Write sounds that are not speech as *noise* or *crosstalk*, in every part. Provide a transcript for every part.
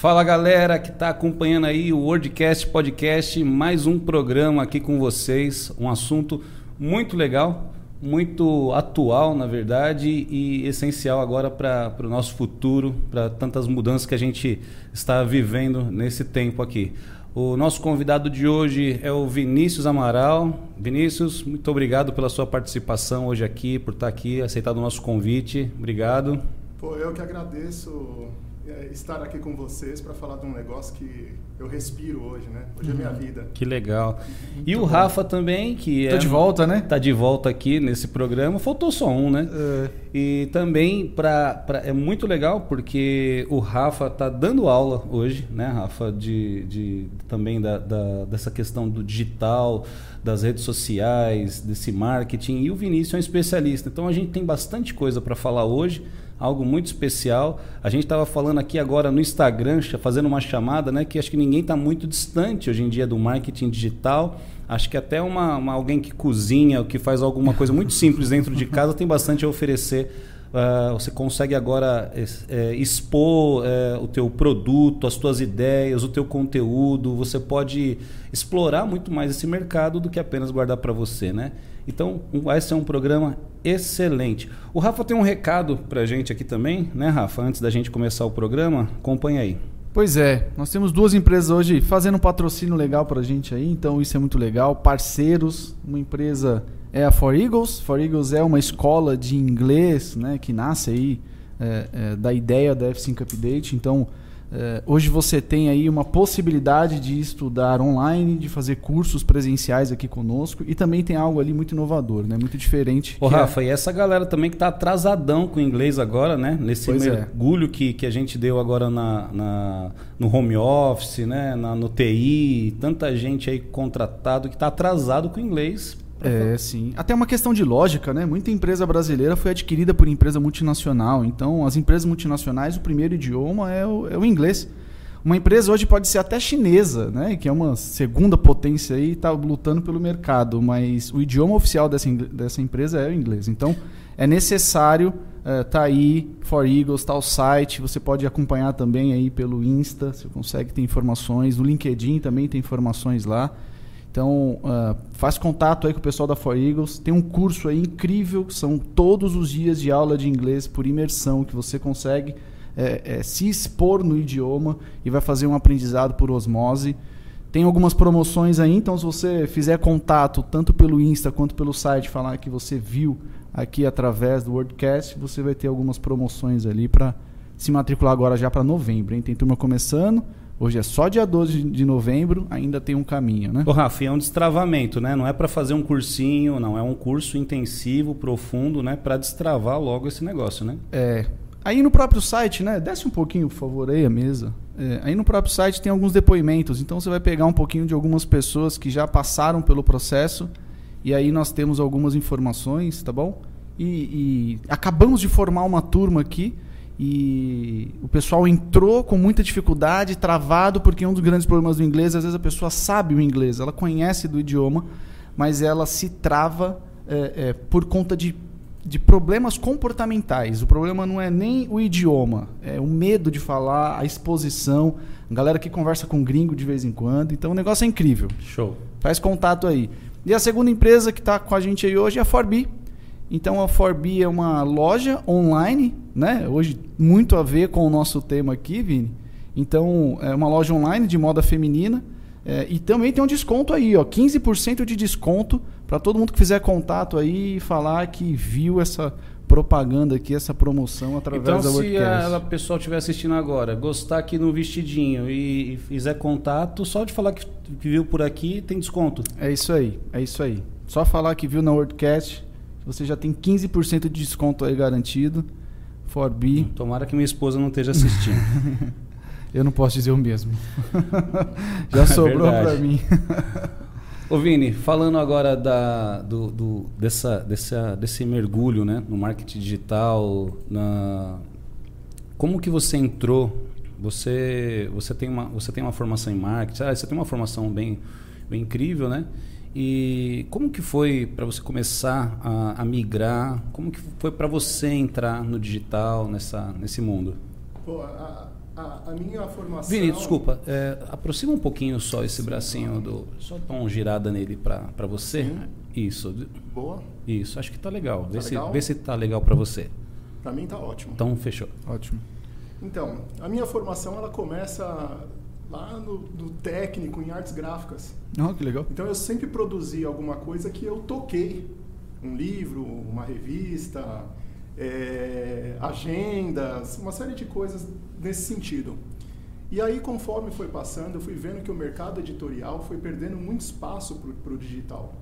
Fala galera que está acompanhando aí o Wordcast Podcast, mais um programa aqui com vocês, um assunto muito legal, muito atual na verdade e essencial agora para o nosso futuro, para tantas mudanças que a gente está vivendo nesse tempo aqui. O nosso convidado de hoje é o Vinícius Amaral. Vinícius, muito obrigado pela sua participação hoje aqui, por estar aqui, aceitado o nosso convite. Obrigado. Pô, eu que agradeço estar aqui com vocês para falar de um negócio que eu respiro hoje, né? Hoje é minha uhum. vida. Que legal. Muito e o Rafa também, que é. Tá de volta, né? Tá de volta aqui nesse programa. Faltou só um, né? É. E também pra, pra, é muito legal porque o Rafa tá dando aula hoje, né, Rafa? De, de também da, da, dessa questão do digital, das redes sociais, desse marketing. E o Vinícius é um especialista. Então a gente tem bastante coisa para falar hoje algo muito especial. A gente estava falando aqui agora no Instagram, fazendo uma chamada, né? Que acho que ninguém está muito distante hoje em dia do marketing digital. Acho que até uma, uma alguém que cozinha, que faz alguma coisa muito simples dentro de casa, tem bastante a oferecer Uh, você consegue agora é, expor é, o teu produto, as tuas ideias, o teu conteúdo. Você pode explorar muito mais esse mercado do que apenas guardar para você, né? Então, vai ser um programa excelente. O Rafa tem um recado para a gente aqui também, né, Rafa? Antes da gente começar o programa, acompanha aí. Pois é, nós temos duas empresas hoje fazendo um patrocínio legal para a gente aí, então isso é muito legal. Parceiros, uma empresa é a For Eagles. For Eagles é uma escola de inglês né, que nasce aí é, é, da ideia da F5 Update, então hoje você tem aí uma possibilidade de estudar online, de fazer cursos presenciais aqui conosco e também tem algo ali muito inovador, né? Muito diferente. Ô, Rafa, é... e essa galera também que está atrasadão com o inglês agora, né? Nesse pois é. mergulho é. que, que a gente deu agora na, na no home office, né? Na, no TI, tanta gente aí contratado que está atrasado com o inglês é, sim. Até uma questão de lógica, né? Muita empresa brasileira foi adquirida por empresa multinacional. Então, as empresas multinacionais, o primeiro idioma é o, é o inglês. Uma empresa hoje pode ser até chinesa, né? Que é uma segunda potência aí, está lutando pelo mercado, mas o idioma oficial dessa, dessa empresa é o inglês. Então, é necessário uh, tá aí For Eagles, tá o site, você pode acompanhar também aí pelo Insta, você consegue ter informações, no LinkedIn também tem informações lá. Então, uh, faz contato aí com o pessoal da For Eagles. Tem um curso aí incrível, são todos os dias de aula de inglês por imersão, que você consegue é, é, se expor no idioma e vai fazer um aprendizado por osmose. Tem algumas promoções aí, então se você fizer contato tanto pelo Insta quanto pelo site, falar que você viu aqui através do WordCast, você vai ter algumas promoções ali para se matricular agora já para novembro. Hein? Tem turma começando. Hoje é só dia 12 de novembro, ainda tem um caminho, né? Ô, Rafa, é um destravamento, né? Não é para fazer um cursinho, não. É um curso intensivo, profundo, né? Para destravar logo esse negócio, né? É. Aí no próprio site, né? Desce um pouquinho, por favor, aí a mesa. É, aí no próprio site tem alguns depoimentos. Então você vai pegar um pouquinho de algumas pessoas que já passaram pelo processo. E aí nós temos algumas informações, tá bom? E, e acabamos de formar uma turma aqui e o pessoal entrou com muita dificuldade, travado, porque um dos grandes problemas do inglês, às vezes a pessoa sabe o inglês, ela conhece do idioma, mas ela se trava é, é, por conta de, de problemas comportamentais. O problema não é nem o idioma, é o medo de falar, a exposição, a galera que conversa com gringo de vez em quando. Então o negócio é incrível. Show. Faz contato aí. E a segunda empresa que está com a gente aí hoje é a Forbi. Então a Forbi é uma loja online, né? Hoje muito a ver com o nosso tema aqui, Vini. Então é uma loja online de moda feminina é, e também tem um desconto aí, ó, 15% de desconto para todo mundo que fizer contato aí e falar que viu essa propaganda aqui, essa promoção através então, da WordCast. Então, se a, pessoa estiver assistindo agora, gostar aqui no vestidinho e, e fizer contato, só de falar que, que, viu por aqui, tem desconto. É isso aí, é isso aí. Só falar que viu na WordCast, você já tem 15% de desconto aí garantido. Forbi. Tomara que minha esposa não esteja assistindo. *laughs* Eu não posso dizer o mesmo. *laughs* já sobrou é para mim. Ô Vini, falando agora da, do, do, dessa, dessa, desse mergulho né, no marketing digital, na... como que você entrou? Você, você, tem uma, você tem uma formação em marketing, ah, você tem uma formação bem, bem incrível, né? E como que foi para você começar a, a, migrar? Como que foi para você entrar no digital nessa nesse mundo? Pô, a, a, a minha formação. Vini, desculpa, é, aproxima um pouquinho só esse bracinho do. Só dá uma girada nele para você. Sim. Isso. Boa. Isso, acho que tá legal. Vê, Tá se, legal? vê se tá legal para você. Para mim tá ótimo. Então, fechou. Ótimo. Então, a minha formação ela começa lá no, técnico em artes gráficas. Oh, que legal. Então eu sempre produzi alguma coisa que eu toquei. Um livro, uma revista, é, agendas, uma série de coisas nesse sentido. E aí, conforme foi passando, eu fui vendo que o mercado editorial foi perdendo muito espaço para o digital.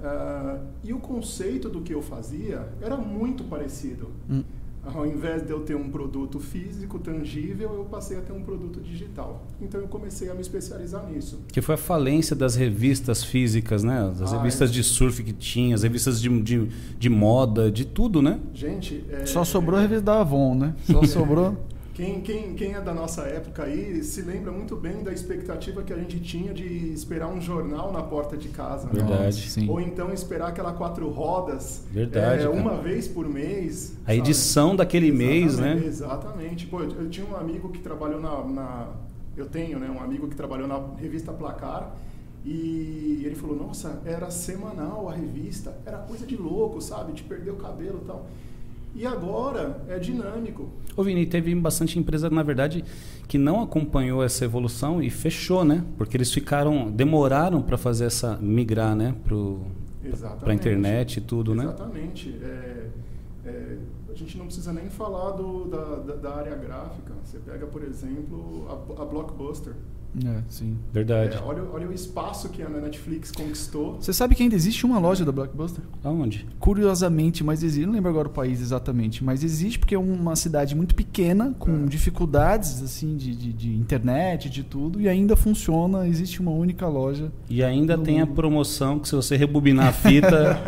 Ah, e o conceito do que eu fazia era muito parecido. Hum. Ao invés de eu ter um produto físico, tangível, eu passei a ter um produto digital. Então eu comecei a me especializar nisso. Que foi a falência das revistas físicas, né? Das Ah, revistas é. de surf que tinha, as revistas de, de, de moda, de tudo, né? Gente, é, Só sobrou a revista da Avon, né? Só *laughs* sobrou. Quem, quem, quem é da nossa época aí se lembra muito bem da expectativa que a gente tinha de esperar um jornal na porta de casa. né? Verdade. Sim. Ou então esperar aquela quatro rodas Verdade, é, uma vez por mês. A sabe? edição daquele mês, Exatamente, né? Exatamente. Pô, eu, eu tinha um amigo que trabalhou na, na- Eu tenho, né? Um amigo que trabalhou na revista Placar. E ele falou, nossa, era semanal a revista. Era coisa de louco, sabe? De perder o cabelo e tal. E agora é dinâmico. Ô Vini, teve bastante empresa, na verdade, que não acompanhou essa evolução e fechou, né? Porque eles ficaram, demoraram para fazer essa migrar, né? Exatamente. pra internet e tudo, né? Exatamente. É, é, a gente não precisa nem falar do, da, da, da área gráfica. Você pega, por exemplo, a, a Blockbuster. É, sim. Verdade. É, olha, olha o espaço que a Netflix conquistou. Você sabe que ainda existe uma loja da Blockbuster? Aonde? Curiosamente, mas existe, não lembro agora o país exatamente, mas existe porque é uma cidade muito pequena, com É. dificuldades assim de, de, de internet, de tudo, e ainda funciona, existe uma única loja. E ainda tem a mundo. promoção que se você rebobinar a fita.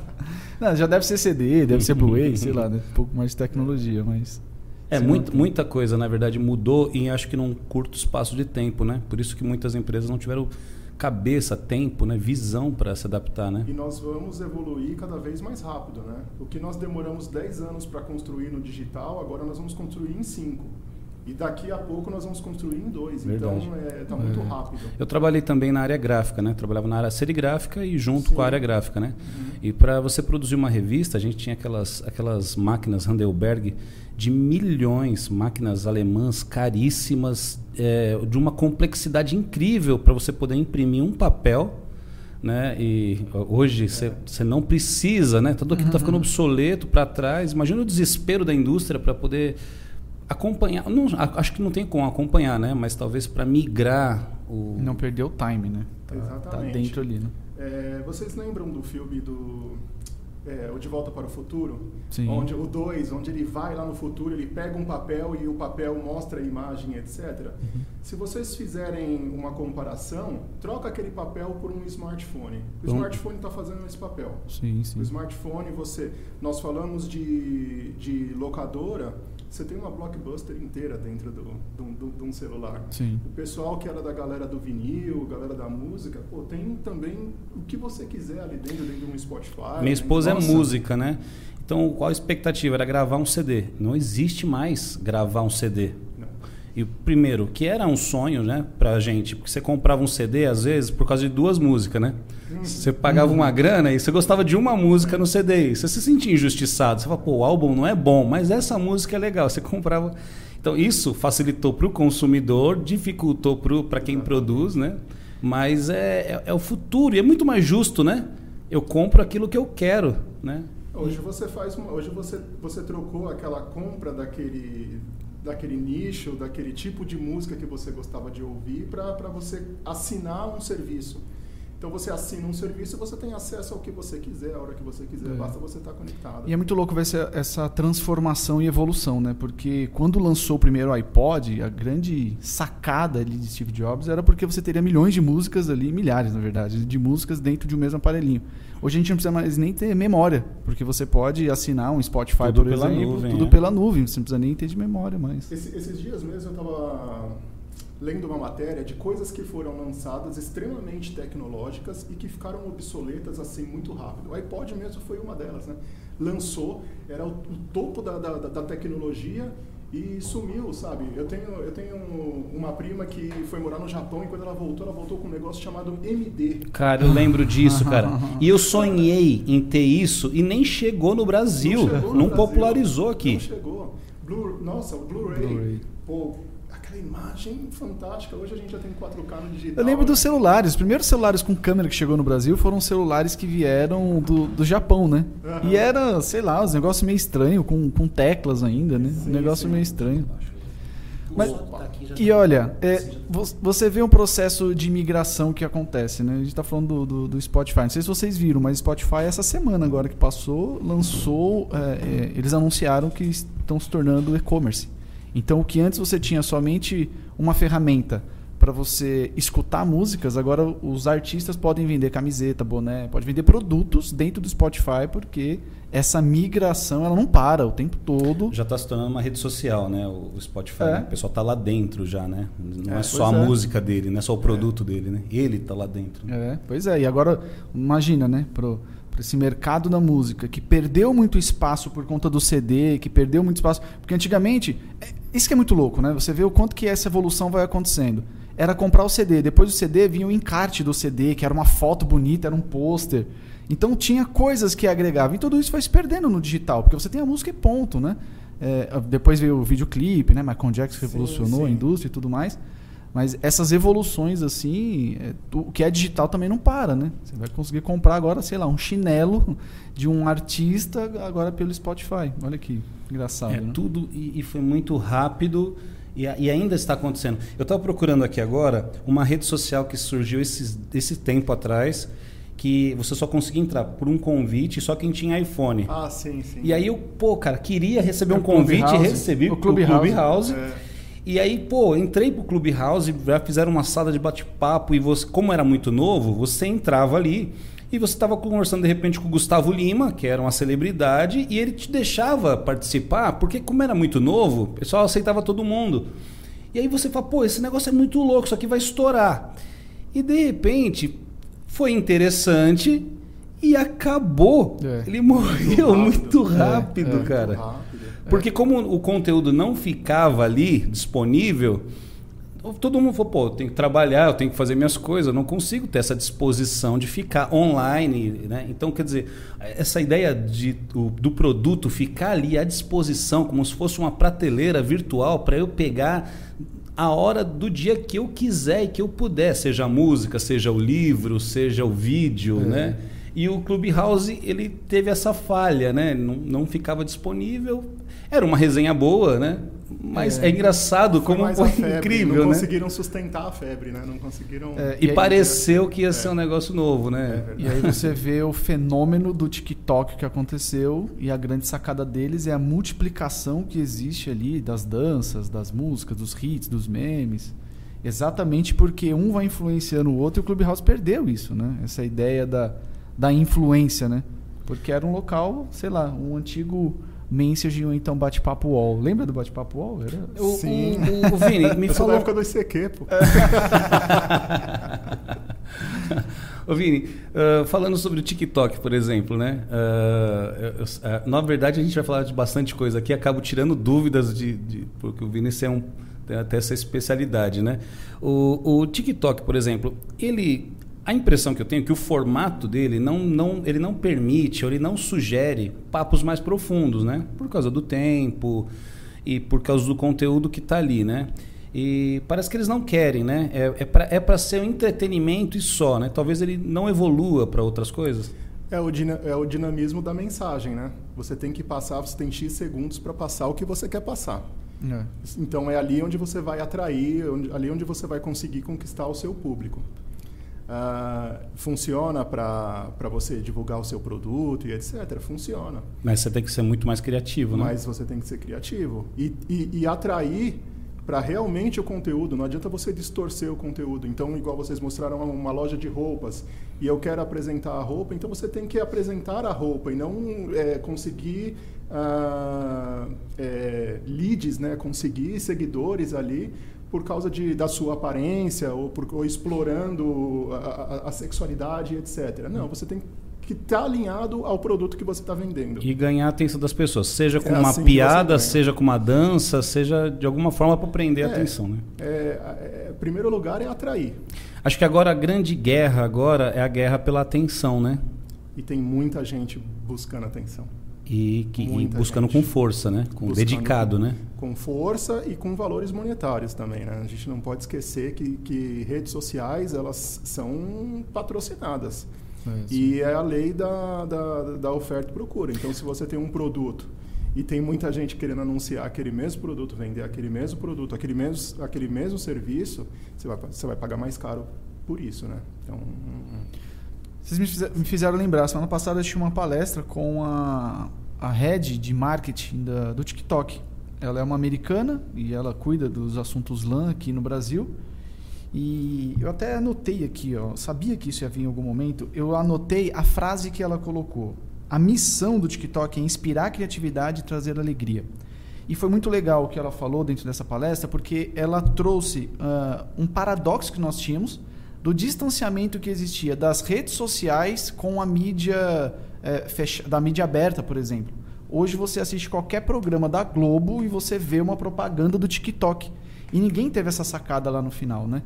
*laughs* Não, já deve ser CD, deve *laughs* ser Blu-ray, sei lá, né? um pouco mais de tecnologia, mas... É, muito, muita coisa, na verdade, mudou e acho que num curto espaço de tempo, né? Por isso que muitas empresas não tiveram cabeça, tempo, né? visão para se adaptar, né? E nós vamos evoluir cada vez mais rápido, né? O que nós demoramos 10 anos para construir no digital, agora nós vamos construir em 5. E daqui a pouco nós vamos construir em 2. Verdade. Então está muito É. rápido. Eu trabalhei também na área gráfica, né? Trabalhava na área serigráfica e junto Sim. com a área gráfica, né? Uhum. E para você produzir uma revista, a gente tinha aquelas, aquelas máquinas Handelberg de milhões, máquinas alemãs caríssimas, é, de uma complexidade incrível para você poder imprimir um papel. Né? E hoje você não precisa, né? Tudo aquilo está ficando obsoleto para trás. Imagina o desespero da indústria para poder acompanhar. Não, acho que não tem como acompanhar, né? Mas talvez para migrar o Não perdeu o time, né? Tá, tá Exatamente. dentro ali, né? É, vocês lembram do filme do é, O De Volta para o Futuro? Sim. Onde o 2, onde ele vai lá no futuro, ele pega um papel e o papel mostra a imagem, etc. Uhum. Se vocês fizerem uma comparação, troca aquele papel por um smartphone. O Então- smartphone está fazendo esse papel. Sim, O sim. smartphone, você, nós falamos de, de locadora, você tem uma blockbuster inteira dentro do, do, do- de um celular. Sim. O pessoal que era da galera do vinil, galera da música, pô, tem também o que você quiser ali dentro, dentro de um Spotify. Minha esposa é música, né? Então, qual a expectativa? Era gravar um CD. Não existe mais gravar um CD. E primeiro, que era um sonho, né, pra gente, porque você comprava um CD às vezes por causa de duas músicas, né? Você pagava uma grana e você gostava de uma música no CD, e você se sentia injustiçado. Você fala, pô, o álbum não é bom, mas essa música é legal. Você comprava. Então, isso facilitou para o consumidor, dificultou para quem produz, né? Mas é, é, é o futuro e é muito mais justo, né? Eu compro aquilo que eu quero, né? Hoje você faz hoje você você trocou aquela compra daquele daquele nicho, daquele tipo de música que você gostava de ouvir para você assinar um serviço. Então você assina um serviço e você tem acesso ao que você quiser, a hora que você quiser, É. basta você estar conectado. E é muito louco ver essa, essa transformação e evolução, né? Porque quando lançou o primeiro iPod, a grande sacada ali de Steve Jobs era porque você teria milhões de músicas ali, milhares na verdade, de músicas dentro de um mesmo aparelhinho. Hoje a gente não precisa mais nem ter memória, porque você pode assinar um Spotify, Tudo por pela exemplo, nuvem, tudo é. pela nuvem, você não precisa nem ter de memória mais. Esse- esses dias mesmo eu estava lendo uma matéria de coisas que foram lançadas extremamente tecnológicas e que ficaram obsoletas assim muito rápido. O iPod mesmo foi uma delas, né? Lançou, era o, o topo da, da, da tecnologia e sumiu, sabe? Eu tenho, eu tenho uma prima que foi morar no Japão e quando ela voltou, ela voltou com um negócio chamado MD. Cara, eu lembro disso, cara. E eu sonhei em ter isso e nem chegou no Brasil. Não, não Brasil, popularizou aqui. Não chegou. Blu, nossa, o Blu-ray. Blu Pô, aquela imagem fantástica. Hoje a gente já tem 4K no digital. Eu lembro né? dos celulares. Os primeiros celulares com câmera que chegou no Brasil foram celulares que vieram do, do Japão, né? Uhum. E era, sei lá, os negócios meio estranho, com, com teclas ainda, né? Sim, um negócio sim. meio estranho. Mas, e olha, é, você vê um processo de migração que acontece, né? A gente está falando do, do, do, Spotify. Não sei se vocês viram, mas Spotify essa semana agora que passou lançou, é, é, eles anunciaram que estão se tornando e-commerce. Então, o que antes você tinha somente uma ferramenta para você escutar músicas, agora os artistas podem vender camiseta, boné, pode vender produtos dentro do Spotify, porque essa migração ela não para o tempo todo. Já está se tornando uma rede social, né? O Spotify, é. né? o pessoal está lá dentro já, né? Não é, é só a é. música dele, não é só o produto dele, né? Ele está lá dentro. É, pois é. E agora imagina, né? Pro para esse mercado da música que perdeu muito espaço por conta do CD, que perdeu muito espaço, porque antigamente é, isso que é muito louco, né? Você vê o quanto que essa evolução vai acontecendo. Era comprar o CD, depois do CD vinha o encarte do CD, que era uma foto bonita, era um pôster. Então tinha coisas que agregavam. E tudo isso foi se perdendo no digital, porque você tem a música e ponto, né? É, depois veio o videoclipe, né? Michael Jackson revolucionou sim, sim. a indústria e tudo mais. Mas essas evoluções, assim, é, o que é digital também não para, né? Você vai conseguir comprar agora, sei lá, um chinelo de um artista agora pelo Spotify. Olha que engraçado. É, né? tudo e, e, foi muito rápido e, e ainda está acontecendo. Eu estava procurando aqui agora uma rede social que surgiu esse, esse tempo atrás que você só conseguia entrar por um convite só quem tinha iPhone. Ah, sim, sim. E aí eu, pô, cara, queria receber é um convite e recebi o Clubhouse. Clubhouse. É. E aí, pô, entrei pro Clubhouse, já fizeram uma sala de bate-papo e você, como era muito novo, você entrava ali e você estava conversando de repente com o Gustavo Lima, que era uma celebridade, e ele te deixava participar, porque como era muito novo, o pessoal aceitava todo mundo. E aí você fala, pô, esse negócio é muito louco, isso aqui vai estourar. E de repente foi interessante e acabou. É. Ele morreu muito rápido, muito rápido é, é, cara. Muito rápido. Porque como o conteúdo não ficava ali disponível, todo mundo falou, pô, eu tenho que trabalhar, eu tenho que fazer minhas coisas, eu não consigo ter essa disposição de ficar online, né? Então, quer dizer, essa ideia de, do, do produto ficar ali à disposição, como se fosse uma prateleira virtual para eu pegar a hora do dia que eu quiser e que eu puder, seja a música, seja o livro, seja o vídeo, é. né? E o Clubhouse, ele teve essa falha, né? Não, não ficava disponível. Era uma resenha boa, né? Mas é, é engraçado foi como foi febre, incrível, não né? conseguiram sustentar a febre, né? Não conseguiram... É, e, e aí, pareceu que ia é. ser um negócio novo, né? É e aí você vê o fenômeno do TikTok que aconteceu e a grande sacada deles é a multiplicação que existe ali das danças, das músicas, dos hits, dos memes. Exatamente porque um vai influenciando o outro e o Clubhouse perdeu isso, né? Essa ideia da da influência, né? Porque era um local, sei lá, um antigo Message ou então Bate-Papo Wall. Lembra do Bate-Papo Wall? Era... O, Sim. O, o, o Vini, me *laughs* falou... da época do ICQ, pô. *laughs* Ô Vini, uh, falando sobre o TikTok, por exemplo, né? Uh, eu, uh, na verdade, a gente vai falar de bastante coisa aqui. Acabo tirando dúvidas de, de porque o Vini é um, tem até essa especialidade, né? O, o TikTok, por exemplo, ele a impressão que eu tenho é que o formato dele não, não, ele não permite, ou ele não sugere papos mais profundos, né? Por causa do tempo e por causa do conteúdo que está ali, né? E parece que eles não querem, né? É, é para é ser um entretenimento e só, né? Talvez ele não evolua para outras coisas. É o, é o dinamismo da mensagem, né? Você tem que passar, você tem X segundos para passar o que você quer passar. É. Então é ali onde você vai atrair, ali onde você vai conseguir conquistar o seu público. Uh, funciona para você divulgar o seu produto e etc. Funciona. Mas você tem que ser muito mais criativo, né? Mas você tem que ser criativo. E, e, e atrair para realmente o conteúdo. Não adianta você distorcer o conteúdo. Então, igual vocês mostraram uma loja de roupas e eu quero apresentar a roupa, então você tem que apresentar a roupa e não é, conseguir uh, é, leads, né? conseguir seguidores ali por causa de, da sua aparência ou, por, ou explorando a, a, a, sexualidade, etc. Não, você tem que que está alinhado ao produto que você está vendendo. E ganhar a atenção das pessoas, seja com é uma assim piada, seja com uma dança, seja de alguma forma para prender a é, atenção. Né? É, é, primeiro lugar é atrair. Acho que agora a grande guerra agora é a guerra pela atenção, né? E tem muita gente buscando atenção. E, que, e buscando gente. com força, né? Com buscando dedicado, com, né? Com força e com valores monetários também, né? A gente não pode esquecer que, que redes sociais, elas são patrocinadas. É e é a lei da, da, da oferta e procura. Então, se você tem um produto e tem muita gente querendo anunciar aquele mesmo produto, vender aquele mesmo produto, aquele mesmo, aquele mesmo serviço, você vai, você vai pagar mais caro por isso, né? Então... Vocês me fizeram lembrar, semana passada eu tinha uma palestra com a, a head de marketing da, do TikTok. Ela é uma americana e ela cuida dos assuntos LAN aqui no Brasil. E eu até anotei aqui, ó, sabia que isso ia vir em algum momento. Eu anotei a frase que ela colocou. A missão do TikTok é inspirar a criatividade e trazer alegria. E foi muito legal o que ela falou dentro dessa palestra, porque ela trouxe uh, um paradoxo que nós tínhamos do distanciamento que existia das redes sociais com a mídia é, fecha, da mídia aberta, por exemplo. Hoje você assiste qualquer programa da Globo e você vê uma propaganda do TikTok. E ninguém teve essa sacada lá no final, né?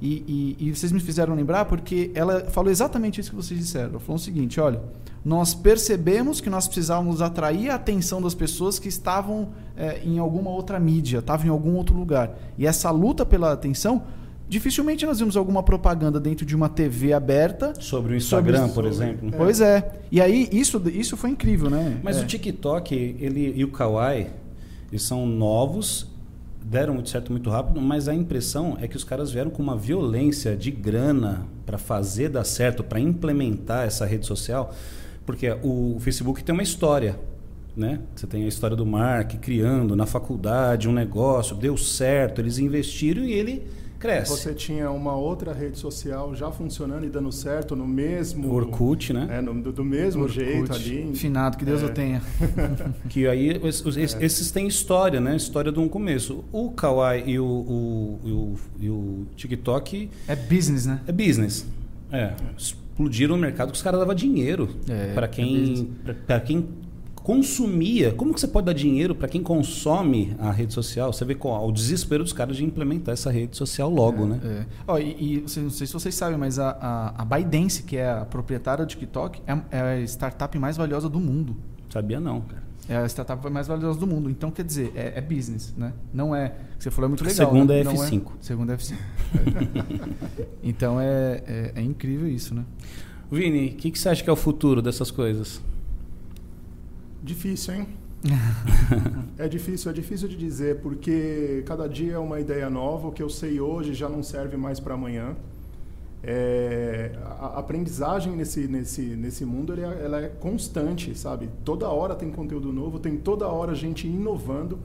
E, e, e, vocês me fizeram lembrar porque ela falou exatamente isso que vocês disseram. Ela falou o seguinte: olha, nós percebemos que nós precisávamos atrair a atenção das pessoas que estavam é, em alguma outra mídia, estavam em algum outro lugar. E essa luta pela atenção dificilmente nós vimos alguma propaganda dentro de uma TV aberta. Sobre o Instagram, sobre, por exemplo. É. Pois é. E aí, isso, isso foi incrível, né? Mas é. o TikTok ele, e o Kawaii, eles são novos, deram muito certo muito rápido, mas a impressão é que os caras vieram com uma violência de grana para fazer dar certo, para implementar essa rede social. Porque o Facebook tem uma história. Né? Você tem a história do Mark criando na faculdade um negócio, deu certo, eles investiram e ele cresce. Você tinha uma outra rede social já funcionando e dando certo no mesmo. Orkut, né? É, no, do, do, mesmo Orkut, jeito ali. Finado, que Deus é. o tenha. *laughs* que aí os, os, é. esses têm história, né? História de um começo. O Kawaii e o, o, e o, e o TikTok. É business, né? É business. É. Explodiram o mercado que os caras davam dinheiro é, para quem, é para quem consumia. Como que você pode dar dinheiro para quem consome a rede social? Você vê qual, o desespero dos caras de implementar essa rede social logo, é, né? É. Oh, e, e não sei se vocês sabem, mas a, a, a ByteDance, que é a proprietária do TikTok, é, é a startup mais valiosa do mundo. Sabia não, cara. É a startup mais valiosa do mundo. Então, quer dizer, é, é business, né? Não é... Você falou é muito legal. Segunda né? é F5. É, segunda é F5. *laughs* então, é, é, é, incrível isso, né? Vini, o que, que você acha que é o futuro dessas coisas? Difícil, hein? *laughs* é difícil, é difícil de dizer, porque cada dia é uma ideia nova, o que eu sei hoje já não serve mais para amanhã. É, a aprendizagem nesse, nesse, nesse mundo ela é, ela é, constante, sabe? Toda hora tem conteúdo novo, tem toda hora gente inovando.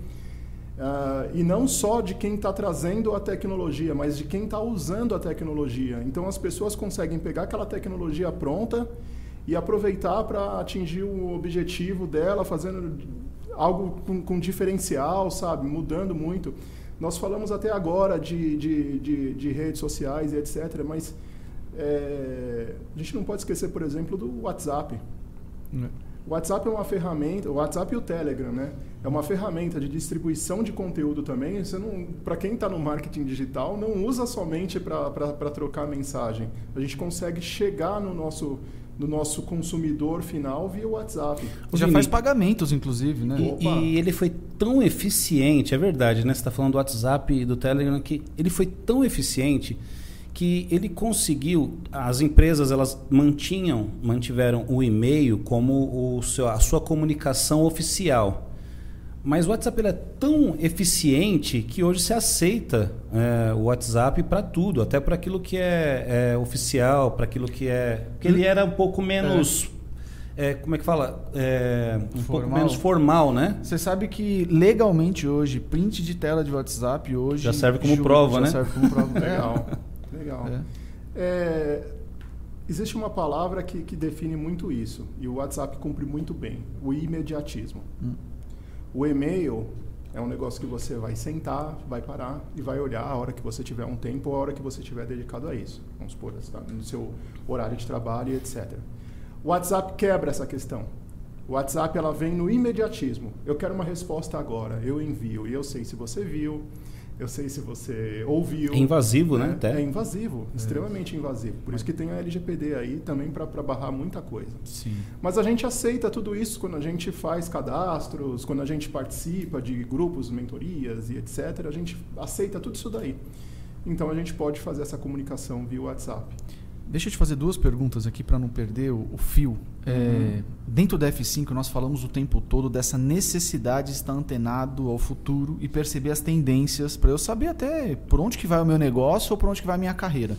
Uh, e não só de quem está trazendo a tecnologia, mas de quem está usando a tecnologia. Então as pessoas conseguem pegar aquela tecnologia pronta e aproveitar para atingir o objetivo dela, fazendo algo com, com, diferencial, sabe? Mudando muito. Nós falamos até agora de, de, de, de redes sociais e etc., mas é, a gente não pode esquecer, por exemplo, do WhatsApp. É. O WhatsApp é uma ferramenta, o WhatsApp e o Telegram, né? É uma ferramenta de distribuição de conteúdo também. Você não, para quem está no marketing digital, não usa somente para trocar mensagem. A gente consegue chegar no nosso do nosso consumidor final via WhatsApp. Já Vini, faz pagamentos, inclusive, né? E, e, ele foi tão eficiente, é verdade, né? Você está falando do WhatsApp e do Telegram, que ele foi tão eficiente que ele conseguiu, as empresas elas mantinham, mantiveram o e-mail como o seu, a sua comunicação oficial. Mas o WhatsApp é tão eficiente que hoje se aceita é, o WhatsApp para tudo, até para aquilo que é, é oficial, para aquilo que é. Porque ele era um pouco menos. É. é como é que fala? É, um formal. pouco menos formal, né? Você sabe que legalmente hoje, print de tela de WhatsApp hoje. Já serve como prova, já né? Serve como prova. *laughs* legal. Legal. É. existe uma palavra que, que define muito isso, e o WhatsApp cumpre muito bem: o imediatismo. Hum. O e-mail é um negócio que você vai sentar, vai parar e vai olhar a hora que você tiver um tempo, a hora que você tiver dedicado a isso. Vamos supor, está no seu horário de trabalho etc. O WhatsApp quebra essa questão. O WhatsApp ela vem no imediatismo. Eu quero uma resposta agora, eu envio e eu sei se você viu, eu sei se você ouviu. É invasivo, né? né? É invasivo, é. extremamente invasivo. Por isso que tem a LGPD aí também para barrar muita coisa. Sim. Mas a gente aceita tudo isso quando a gente faz cadastros, quando a gente participa de grupos, mentorias e etc. A gente aceita tudo isso daí. Então a gente pode fazer essa comunicação via WhatsApp. Deixa eu te fazer duas perguntas aqui para não perder o, o fio. É, uhum. Dentro da F5, nós falamos o tempo todo dessa necessidade de estar antenado ao futuro e perceber as tendências para eu saber até por onde que vai o meu negócio ou por onde que vai a minha carreira.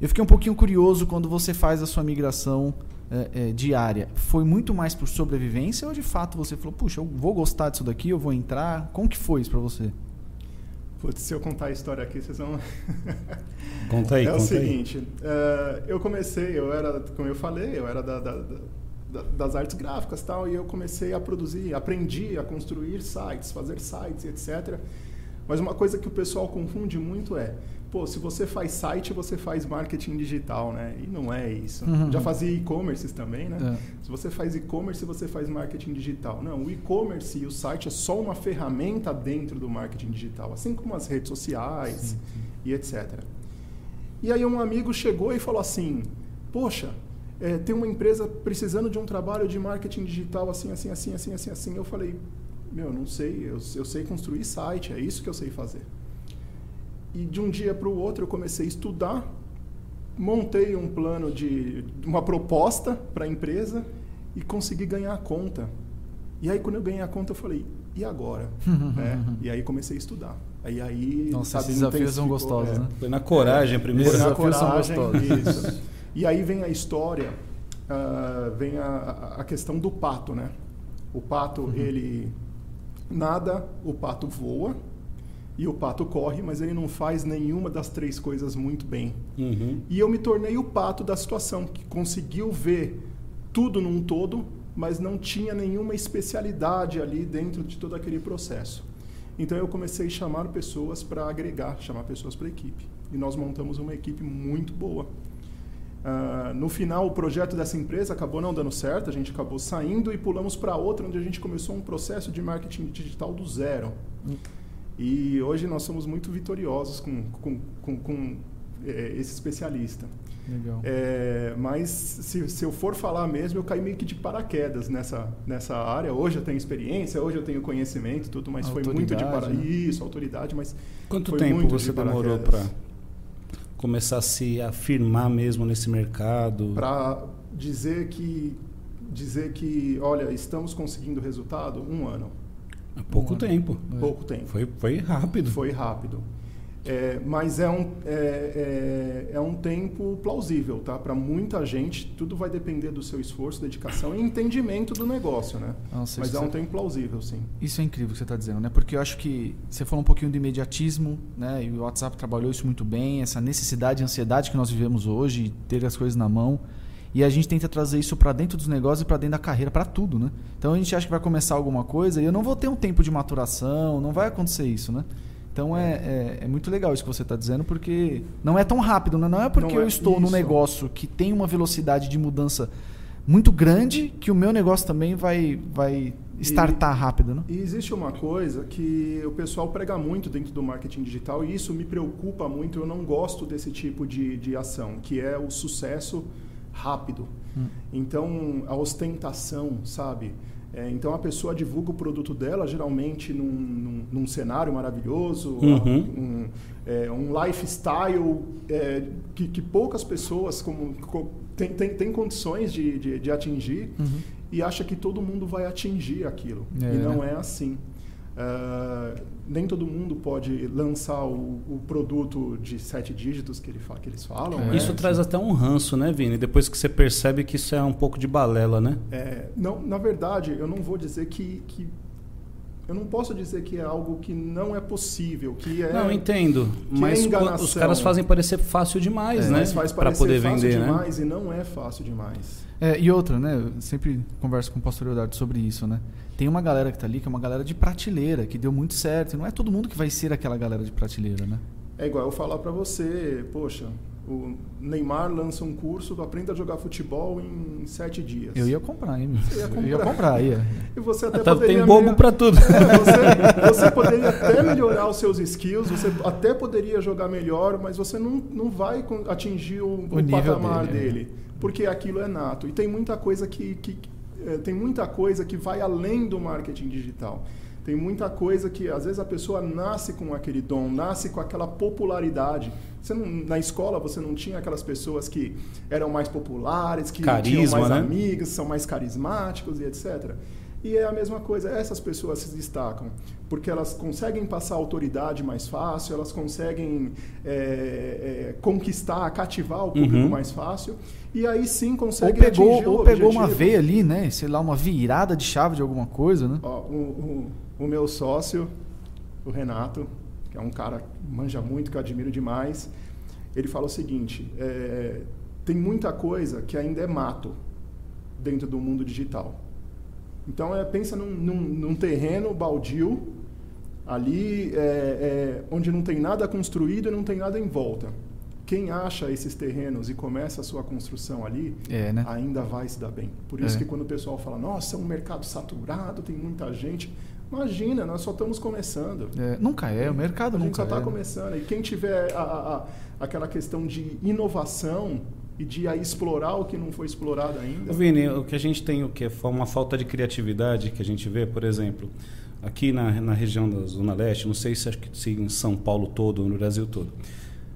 Eu fiquei um pouquinho curioso quando você faz a sua migração é, é, diária. Foi muito mais por sobrevivência ou de fato você falou, puxa, eu vou gostar disso daqui, eu vou entrar? Como que foi isso para você? Putz, se eu contar a história aqui, vocês vão. *laughs* Conta aí, É o seguinte: uh, eu comecei, eu era, como eu falei, eu era da, da, da, das artes gráficas tal, e eu comecei a produzir, aprendi a construir sites, fazer sites, etc. Mas uma coisa que o pessoal confunde muito é pô, se você faz site, você faz marketing digital, né? E não é isso. Uhum. Já fazia e-commerce também, né? É. Se você faz e-commerce, você faz marketing digital. Não, o e-commerce e o site é só uma ferramenta dentro do marketing digital, assim como as redes sociais sim, sim. e etc. E aí um amigo chegou e falou assim, poxa, é, tem uma empresa precisando de um trabalho de marketing digital assim, assim, assim, assim, assim, assim. Eu falei, meu, não sei, eu, eu sei construir site, é isso que eu sei fazer. E de um dia para o outro eu comecei a estudar, montei um plano de uma proposta para a empresa e consegui ganhar a conta. E aí quando eu ganhei a conta eu falei, e agora? *laughs* é, e aí comecei a estudar. Aí aí, Nossa, sabe, esses desafios são gostosos, é, né? Foi na coragem primeiro. Foi na coragem, isso. E aí vem a história, uh, vem a, a, questão do pato, né? O pato, uhum. ele nada, o pato voa, e o pato corre, mas ele não faz nenhuma das três coisas muito bem. Uhum. E eu me tornei o pato da situação, que conseguiu ver tudo num todo, mas não tinha nenhuma especialidade ali dentro de todo aquele processo. Então eu comecei a chamar pessoas para agregar, chamar pessoas para a equipe. E nós montamos uma equipe muito boa. Uh, no final, o projeto dessa empresa acabou não dando certo, a gente acabou saindo e pulamos para outra, onde a gente começou um processo de marketing digital do zero. Uhum. E hoje nós somos muito vitoriosos com, com, com, com é, esse especialista. Legal. É, mas se, se eu for falar mesmo, eu caí meio que de paraquedas nessa, nessa área. Hoje eu tenho experiência, hoje eu tenho conhecimento, tudo, mas foi muito de paraquedas. Né? Isso, autoridade, mas. Quanto tempo você de demorou para começar a se afirmar mesmo nesse mercado? Para dizer que dizer que, olha, estamos conseguindo resultado, um ano. Há pouco um tempo. É. Pouco tempo. Foi, foi rápido. Foi rápido. É, mas é um, é, é, é, um tempo plausível, tá? Para muita gente, tudo vai depender do seu esforço, dedicação e entendimento do negócio, né? Nossa, mas é um tempo plausível, sim. Isso é incrível que você está dizendo, né? Porque eu acho que você falou um pouquinho do imediatismo, né? E o WhatsApp trabalhou isso muito bem, essa necessidade e ansiedade que nós vivemos hoje, ter as coisas na mão. E a gente tenta trazer isso para dentro dos negócios e para dentro da carreira, para tudo, né? Então a gente acha que vai começar alguma coisa e eu não vou ter um tempo de maturação, não vai acontecer isso, né? Então é, é, é muito legal isso que você está dizendo, porque não é tão rápido, né? não é porque não eu é estou isso. num negócio que tem uma velocidade de mudança muito grande que o meu negócio também vai, vai startar e, rápido. Né? E existe uma coisa que o pessoal prega muito dentro do marketing digital e isso me preocupa muito, eu não gosto desse tipo de, de ação, que é o sucesso rápido. Hum. Então, a ostentação, sabe? É, então, a pessoa divulga o produto dela, geralmente num, num, num cenário maravilhoso, uhum. um, é, um lifestyle é, que, que, poucas pessoas como, tem, tem, tem condições de, de, de atingir uhum. e acha que todo mundo vai atingir aquilo. É, e não né? é assim. Uh, nem todo mundo pode lançar o, o, produto de sete dígitos que, ele fa que eles falam. É, né? Isso traz até um ranço, né, Vini? Depois que você percebe que isso é um pouco de balela, né? É, não, na verdade, eu não vou dizer que, que eu não posso dizer que é algo que não é possível, que é Não, entendo, é mas é os caras fazem parecer fácil demais, é, né? Para poder vender, né? demais né? e não é fácil demais. É, e outra, né? Eu sempre converso com o pastor Eudard sobre isso, né? Tem uma galera que está ali que é uma galera de prateleira, que deu muito certo. E não é todo mundo que vai ser aquela galera de prateleira, né? É igual eu falar para você, poxa, O Neymar lança um curso, aprenda a jogar futebol em sete dias. Eu ia comprar, hein? Ia comprar. Eu ia comprar, ia. E você até tá, poderia... Tem bobo para tudo. É, *laughs* você, você, poderia até melhorar os seus skills, você até poderia jogar melhor, mas você não, não vai atingir o, o, o patamar dele, dele é. porque aquilo é nato. E tem muita coisa que, que tem muita coisa que vai além do marketing digital. Tem muita coisa que, às vezes, a pessoa nasce com aquele dom, nasce com aquela popularidade. Você não, na escola, você não tinha aquelas pessoas que eram mais populares, que Carisma, tinham mais né? amigos, são mais carismáticos e etc. E é a mesma coisa, essas pessoas se destacam, porque elas conseguem passar autoridade mais fácil, elas conseguem é, é, conquistar, cativar o público uhum. mais fácil, e aí sim conseguem ou pegou, Ou pegou uma veia ali, né? Sei lá, uma virada de chave de alguma coisa, né? Ó, o, o, o meu sócio, o Renato, que é um cara que manja muito, que eu admiro demais, ele fala o seguinte: é, tem muita coisa que ainda é mato dentro do mundo digital. Então, é, pensa num, num, num terreno baldio, ali é, é, onde não tem nada construído e não tem nada em volta. Quem acha esses terrenos e começa a sua construção ali, é, né? ainda vai se dar bem. Por isso é. que quando o pessoal fala, nossa, é um mercado saturado, tem muita gente. Imagina, nós só estamos começando. É, nunca é, o mercado a nunca é. A gente só está é. começando. E quem tiver a, a, aquela questão de inovação, e de explorar o que não foi explorado ainda. Vini, o que a gente tem o que é uma falta de criatividade que a gente vê, por exemplo, aqui na, na região da Zona Leste, não sei se acho que se em São Paulo todo, no Brasil todo,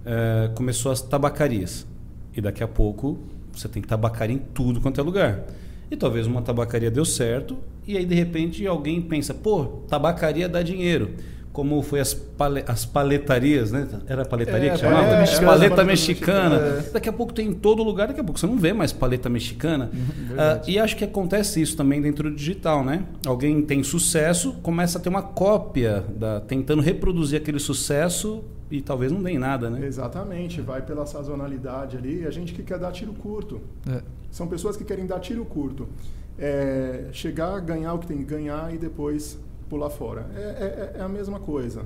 é, começou as tabacarias e daqui a pouco você tem tabacaria em tudo quanto é lugar. E talvez uma tabacaria deu certo e aí de repente alguém pensa, pô, tabacaria dá dinheiro como foi as, pale, as paletarias, né? Era paletaria é, que chamava? É, mexicana, paleta mexicana. mexicana. É. Daqui a pouco tem em todo lugar, daqui a pouco você não vê mais paleta mexicana. Uhum, uh, e acho que acontece isso também dentro do digital, né? Alguém tem sucesso, começa a ter uma cópia, da, tentando reproduzir aquele sucesso e talvez não dê em nada, né? Exatamente, vai pela sazonalidade ali. A gente que quer dar tiro curto. É. São pessoas que querem dar tiro curto. É, chegar, ganhar o que tem que ganhar e depois pular fora. É, é, é a mesma coisa.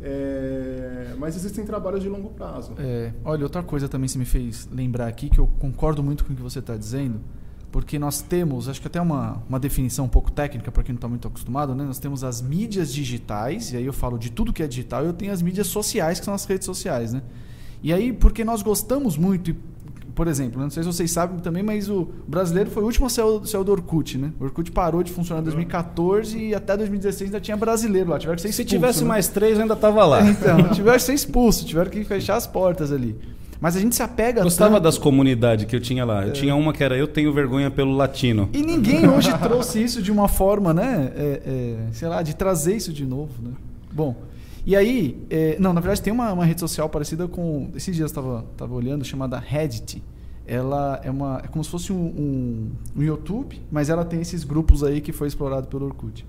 É, mas existem trabalhos de longo prazo. É, olha, outra coisa também se me fez lembrar aqui, que eu concordo muito com o que você está dizendo, porque nós temos, acho que até uma, uma definição um pouco técnica para quem não está muito acostumado, né? nós temos as mídias digitais, e aí eu falo de tudo que é digital, eu tenho as mídias sociais, que são as redes sociais. Né? E aí, porque nós gostamos muito, e por exemplo, não sei se vocês sabem também, mas o brasileiro foi o último a sair do Orkut, né? O Orkut parou de funcionar em 2014 e até 2016 ainda tinha brasileiro lá. Tiveram que ser expulso, Se tivesse né? mais três, ainda estava lá. *laughs* Então, tiveram que ser expulso, tiveram que fechar as portas ali. Mas a gente se apega Gostava tanto... das comunidades que eu tinha lá. Eu é. tinha uma que era Eu Tenho Vergonha pelo Latino. E ninguém hoje trouxe isso de uma forma, né? É, é, sei lá, de trazer isso de novo, né? Bom, e aí, é, não, na verdade tem uma, uma, rede social parecida com. Esses dias eu estava tava olhando, chamada Reddit. Ela é, uma, é como se fosse um, um, um, YouTube, mas ela tem esses grupos aí que foi explorado pelo Orkut.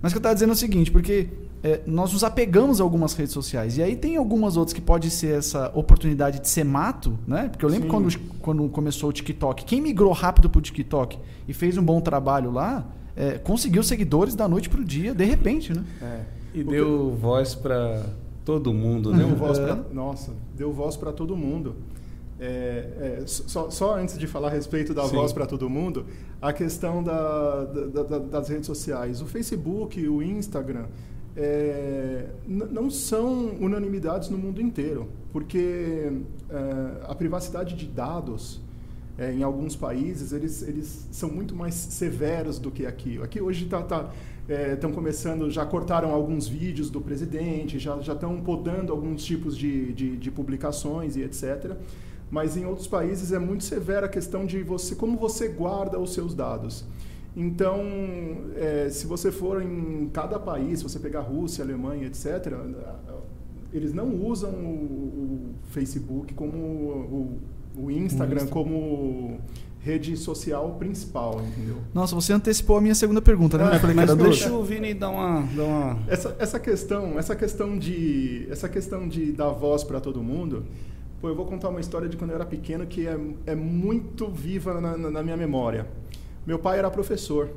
Mas o que eu estava dizendo é o seguinte, porque é, nós nos apegamos a algumas redes sociais. E aí tem algumas outras que pode ser essa oportunidade de ser mato, né? Porque eu lembro quando, quando começou o TikTok, quem migrou rápido para o TikTok e fez um bom trabalho lá, é, conseguiu seguidores da noite para o dia, de repente, né? É. E Porque... deu voz para todo mundo, né? Deu voz pra, é. nossa, deu voz para todo mundo. É, é, só, só, antes de falar a respeito da Sim. voz para todo mundo, a questão da, da, da, das redes sociais. O Facebook, o Instagram, é, não são unanimidades no mundo inteiro, porque é, a privacidade de dados é, em alguns países eles, eles são muito mais severos do que aqui. Aqui hoje está tá, tá estão é, começando, já cortaram alguns vídeos do presidente, já estão podando alguns tipos de, de, de, publicações e etc. Mas em outros países é muito severa a questão de você como você guarda os seus dados. Então, é, se você for em cada país, se você pegar Rússia, Alemanha, etc., eles não usam o, o Facebook como o, o Instagram como rede social principal, entendeu? Nossa, você antecipou a minha segunda pergunta, né? É, falei, mas deixa o Vini dar uma, dar uma... Essa, essa questão, essa questão de, essa questão de dar voz para todo mundo, pô, eu vou contar uma história de quando eu era pequeno que é, é muito viva na, na, na minha memória. Meu pai era professor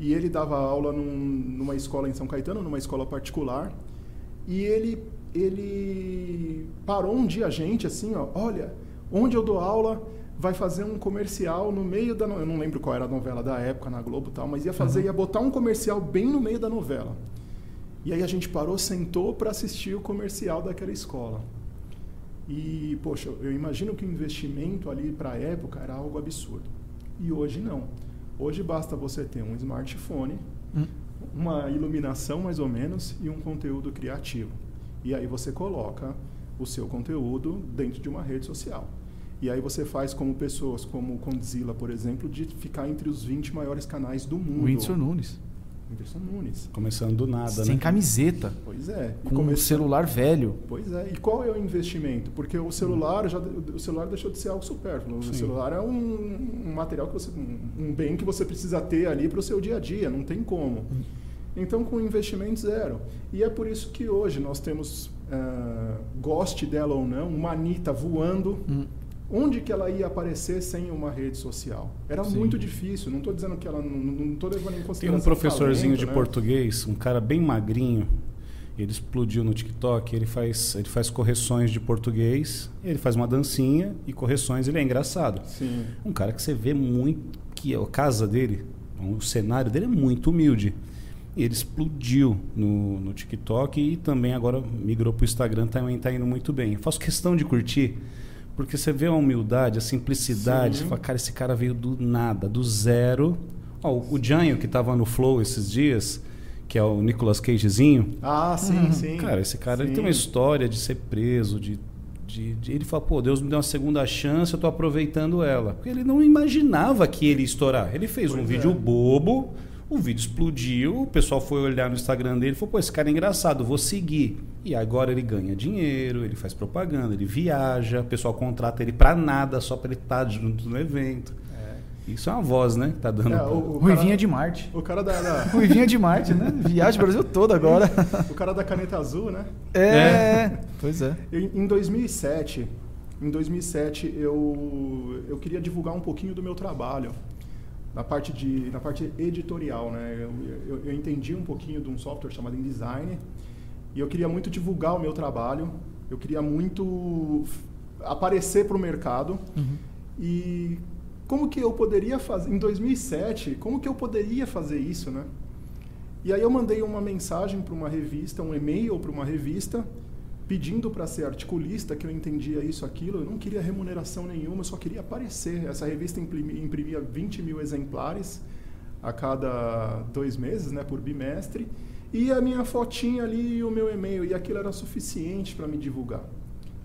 e ele dava aula num, numa escola em São Caetano, numa escola particular, e ele ele parou um dia a gente assim, ó, olha, onde eu dou aula vai fazer um comercial no meio da no... eu não lembro qual era a novela da época na Globo tal, mas ia fazer, uhum. ia botar um comercial bem no meio da novela. E aí a gente parou, sentou para assistir o comercial daquela escola. E, poxa, eu imagino que o investimento ali para a época era algo absurdo. E hoje não. Hoje basta você ter um smartphone, hum. uma iluminação mais ou menos e um conteúdo criativo. E aí você coloca o seu conteúdo dentro de uma rede social. E aí você faz como pessoas como o Condzilla, por exemplo, de ficar entre os 20 maiores canais do mundo. O Whindersson Nunes. Whindersson Nunes. Começando do nada, Sem né? Sem camiseta. Pois é. E com um celular velho. Pois é. E qual é o investimento? Porque o celular já o celular deixou de ser algo supérfluo. Sim. O celular é um, um, material que você um bem que você precisa ter ali para o seu dia a dia, não tem como. Hum. Então, com investimento zero. E é por isso que hoje nós temos, uh, goste dela ou não, uma Anitta voando. Hum onde que ela ia aparecer sem uma rede social? Era Sim. muito difícil. Não estou dizendo que ela não estou levando em consideração. Tem um professorzinho talento, de né? português, um cara bem magrinho. Ele explodiu no TikTok. Ele faz ele faz correções de português. Ele faz uma dancinha e correções. Ele é engraçado. Sim. Um cara que você vê muito que a casa dele, o cenário dele é muito humilde. Ele explodiu no, no TikTok e também agora migrou para o Instagram. Também está indo muito bem. Eu faço questão de curtir porque você vê a humildade, a simplicidade. Sim. Você fala, cara, esse cara veio do nada, do zero. Ó, o Janho, que estava no Flow esses dias, que é o Nicolas Cagezinho. Ah, sim, uhum. sim. Cara, esse cara ele tem uma história de ser preso, de, de, de, Ele fala, pô, Deus me deu uma segunda chance, eu estou aproveitando ela. Porque ele não imaginava que ele ia estourar. Ele fez pois um é. vídeo bobo o vídeo explodiu, o pessoal foi olhar no Instagram dele e falou: pô, esse cara é engraçado, vou seguir. E agora ele ganha dinheiro, ele faz propaganda, ele viaja, o pessoal contrata ele para nada, só para ele estar tá junto no evento. É. Isso é uma voz, né? Que tá dando. É, o, o Ruivinha cara, de Marte. O cara da. da... *laughs* Ruivinha de Marte, né? Viaja o Brasil todo agora. o cara da caneta azul, né? É. é. Pois é. Em 2007, em 2007 eu, eu queria divulgar um pouquinho do meu trabalho na parte, de, na parte editorial. Né? Eu, eu, eu, entendi um pouquinho de um software chamado InDesign e eu queria muito divulgar o meu trabalho, eu queria muito aparecer para o mercado. Uhum. E como que eu poderia fazer, em 2007, como que eu poderia fazer isso, né? E aí eu mandei uma mensagem para uma revista, um e-mail para uma revista, pedindo para ser articulista, que eu entendia isso, aquilo. Eu não queria remuneração nenhuma, eu só queria aparecer. Essa revista imprimia, imprimia 20 mil exemplares a cada dois meses, né, por bimestre. E a minha fotinha ali e o meu e-mail. E aquilo era suficiente para me divulgar.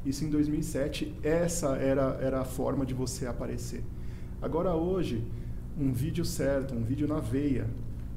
Isso em 2007, essa era, era a forma de você aparecer. Agora, hoje, um vídeo certo, um vídeo na veia,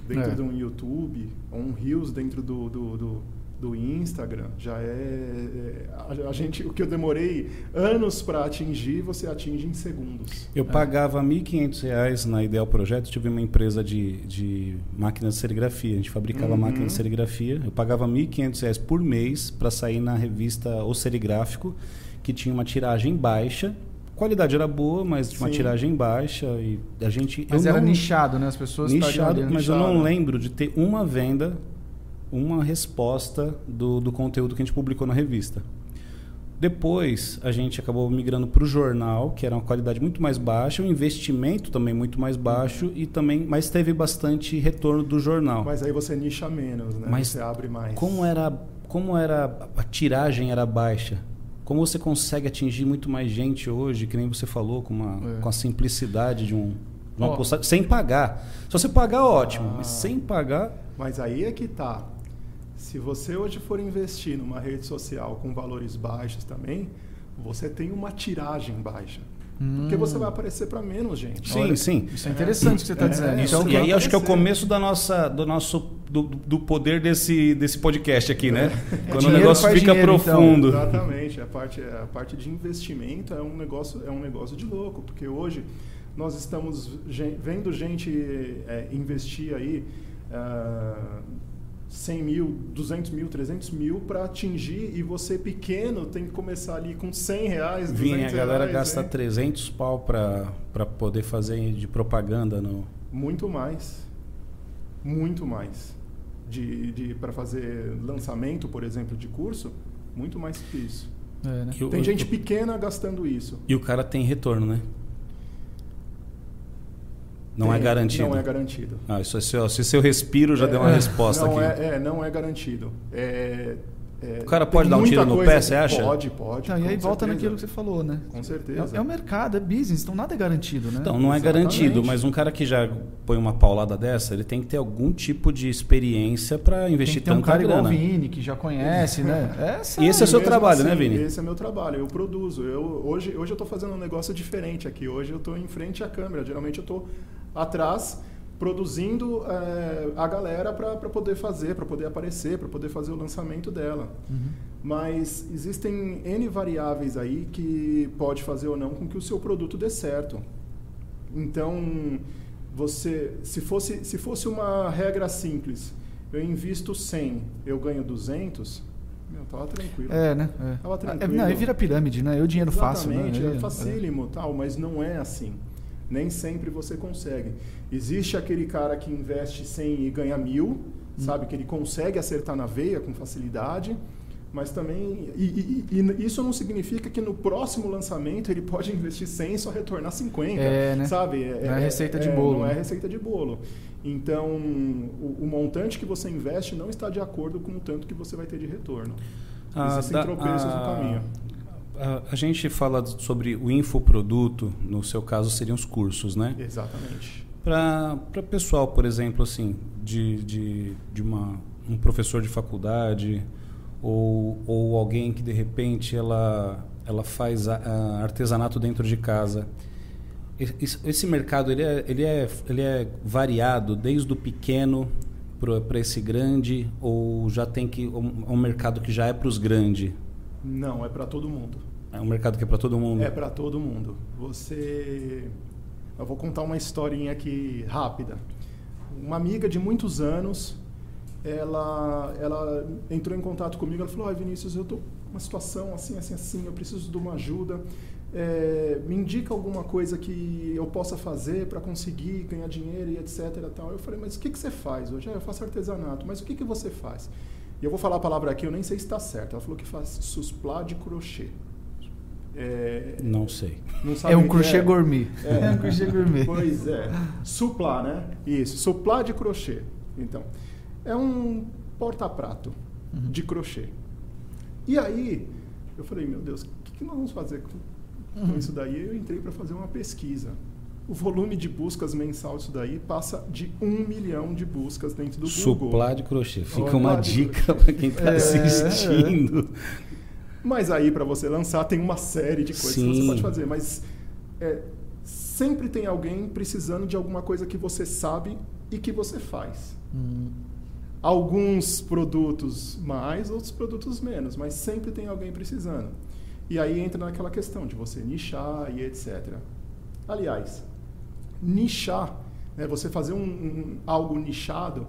dentro é. de um YouTube, ou um Reels dentro do, do, do do Instagram já é, é a, gente o que eu demorei anos para atingir você atinge em segundos eu é. pagava R$ 1.500 na Ideal Projeto tive uma empresa de, de máquina de serigrafia a gente fabricava uhum. máquina de serigrafia eu pagava R$ 1.500 por mês para sair na revista O Serigráfico que tinha uma tiragem baixa a qualidade era boa, mas Sim. uma tiragem baixa e a gente. Mas era não, nichado, né? As pessoas nichado, mas nichado. eu não lembro de ter uma venda uma resposta do, do conteúdo que a gente publicou na revista. Depois a gente acabou migrando para o jornal, que era uma qualidade muito mais baixa, o um investimento também muito mais baixo e também, mas teve bastante retorno do jornal. Mas aí você nicha menos, né? Mas você abre mais. Como era, como era a tiragem era baixa? Como você consegue atingir muito mais gente hoje, que nem você falou, com, uma, é. com a simplicidade de um de uma oh. postagem, sem pagar. Se você pagar, ótimo, ah. mas sem pagar. Mas aí é que tá. Se você hoje for investir numa rede social com valores baixos também, você tem uma tiragem baixa. Hum. Porque você vai aparecer para menos gente. Sim, Olha, sim. Isso é interessante o que você está é, dizendo. Isso, então, e aí acho que é o começo da nossa, do nosso do, do poder desse, desse podcast aqui, né? É. Quando o negócio fica dinheiro, então. profundo. Então. Exatamente. A parte, a parte de investimento é um negócio, é um negócio de louco, porque hoje nós estamos vendo gente é, investir aí. Uh, 100 mil, 200 mil, 300 mil para atingir e você pequeno tem que começar ali com 100 reais, 200 Vinha, a galera reais, gasta hein? 300 pau para poder fazer de propaganda no... Muito mais. Muito mais. De, de, para fazer lançamento, por exemplo, de curso, Muito mais que isso. É, né? E o- Tem gente pequena gastando isso. E o cara tem retorno, né? Não é Tem- garantido. Não é garantido. Ah, isso é seu, se seu respiro já É, deu uma resposta não aqui. É, é, não é garantido. É, é, O cara tem pode dar um tiro no pé, você acha? Pode, pode. Não, e aí volta certeza. naquilo que você falou, né? Com certeza. É, é o mercado, é business, então nada é garantido, né? Então, não é Exatamente. garantido, mas um cara que já põe uma paulada dessa, ele tem que ter algum tipo de experiência para Tem investir que ter um cara igual o grana. Vini, que já conhece, né? *laughs* É, E esse é o seu Mesmo trabalho, assim, né, Vini? Esse é meu trabalho, eu produzo. Eu, hoje, hoje eu estou fazendo um negócio diferente aqui. Hoje eu estou em frente à câmera. Geralmente eu estou atrás produzindo eh, a galera para poder fazer, para poder aparecer, para poder fazer o lançamento dela. Uhum. Mas existem N variáveis aí que pode fazer ou não com que o seu produto dê certo. Então, você, se fosse, se fosse uma regra simples, eu invisto 100, eu ganho 200, meu, tava tranquilo. É, né? É. Tava É, tranquilo. não, aí vira pirâmide, né? Eu dinheiro fácil, né? Exatamente, Aí, é facílimo, tal, mas não é assim. Nem sempre você consegue. Existe aquele cara que investe 100 e ganha mil, Hum. sabe? Que ele consegue acertar na veia com facilidade, mas também... E, e- e isso não significa que no próximo lançamento ele pode investir 100 e só retornar 50, É, né? sabe? Não é receita de bolo, Não é né? receita de bolo. Então, o, o montante que você investe não está de acordo com o tanto que você vai ter de retorno. Ah, Existem da- tropeços no a- caminho. A, a gente fala sobre o infoproduto, no seu caso seriam os cursos, né? Exatamente. Para pessoal, por exemplo, assim, de, de, de uma, um professor de faculdade ou, ou alguém que de repente ela, ela faz a- a artesanato dentro de casa. Esse, mercado ele é, ele, é, ele é variado desde o pequeno para esse grande ou já tem que um, um mercado que já é para os grandes? Não, é para todo mundo. É um mercado que é para todo mundo? É para todo mundo. Você. Eu vou contar uma historinha aqui rápida. Uma amiga de muitos anos, ela, ela entrou em contato comigo. Ela falou: Ai, Vinícius, eu estou uma situação assim, assim, assim. Eu preciso de uma ajuda. É, me indica alguma coisa que eu possa fazer para conseguir ganhar dinheiro e etc. Tal. Eu falei: Mas o que, que você faz hoje? Ah, eu faço artesanato. Mas o que, que você faz? E eu vou falar a palavra aqui, eu nem sei se está certo. Ela falou que faz susplá de crochê. É, Não sei. não sabe É um crochê é? gourmet. É. *laughs* É um crochê gourmet. Pois é. Suplá, né? Isso, suplá de crochê. Então, é um porta-prato Uhum. de crochê. E aí, eu falei, meu Deus, o que, que nós vamos fazer com, com Uhum. isso daí? Eu entrei para fazer uma pesquisa. O volume de buscas mensal disso daí passa de um milhão de buscas dentro do Google. Suplá de crochê. Fica uma dica para quem está É, assistindo. Mas aí, para você lançar, tem uma série de coisas que você Sim. pode fazer. Mas é, sempre tem alguém precisando de alguma coisa que você sabe e que você faz. Hum. Alguns produtos mais, outros produtos menos, mas sempre tem alguém precisando. E aí entra naquela questão de você nichar e etc. Aliás, nichar, né, você fazer um, um- algo nichado,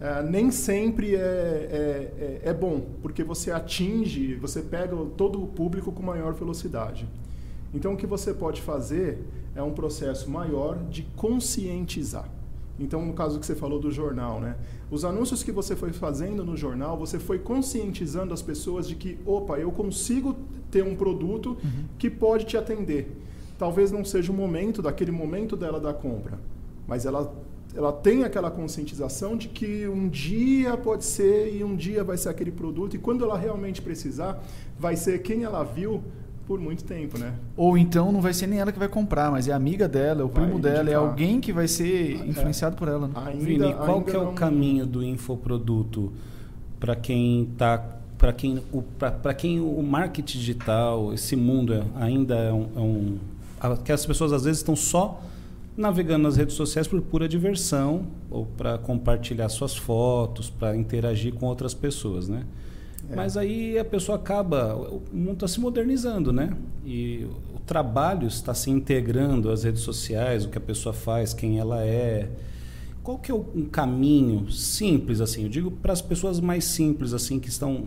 eh, nem sempre é, é, é, é bom, porque você atinge, você pega todo o público com maior velocidade. Então, o que você pode fazer é um processo maior de conscientizar. Então, no caso que você falou do jornal, né? Os anúncios que você foi fazendo no jornal, você foi conscientizando as pessoas de que, opa, eu consigo ter um produto que pode te atender. Talvez não seja o momento, daquele momento dela da compra, mas ela, ela tem aquela conscientização de que um dia pode ser e um dia vai ser aquele produto, e quando ela realmente precisar, vai ser quem ela viu por muito tempo, né? Ou então não vai ser nem ela que vai comprar, mas é a amiga dela, é o Vai primo dela, é indicar. alguém que vai ser É. influenciado por ela. né? Ainda, Vini, qual ainda que é o não- caminho do infoproduto para quem tá para quem o para quem o marketing digital, esse mundo é- ainda é um, é um que as pessoas às vezes estão só navegando nas redes sociais por pura diversão ou para compartilhar suas fotos, para interagir com outras pessoas, né? É. Mas aí a pessoa acaba, o mundo está se modernizando, né? E o trabalho está se integrando às redes sociais, o que a pessoa faz, quem ela é. Qual que é um caminho simples assim? Eu digo para as pessoas mais simples assim que estão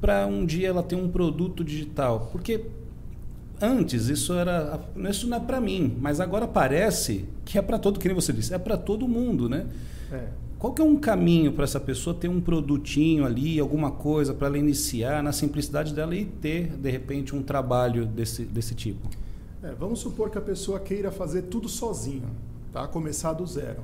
para um dia ela ter um produto digital, porque antes isso era isso não é para mim, mas agora parece que é para todo, que nem você disse, é para todo mundo, né? É. qual que é um caminho para essa pessoa ter um produtinho ali, alguma coisa para ela iniciar na simplicidade dela e ter, de repente, um trabalho desse, desse tipo? É, vamos supor que a pessoa queira fazer tudo sozinha, tá? começar do zero.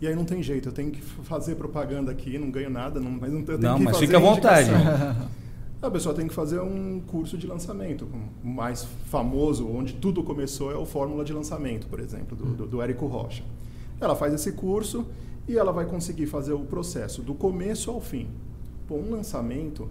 E aí não tem jeito, eu tenho que fazer propaganda aqui, não ganho nada, não, mas não tenho não, que mas fazer fica à vontade. *laughs* A pessoa tem que fazer um curso de lançamento. O mais famoso, onde tudo começou, é o Fórmula de Lançamento, por exemplo, do, do, do Érico Rocha. Ela faz esse curso e ela vai conseguir fazer o processo do começo ao fim. Pô, um lançamento,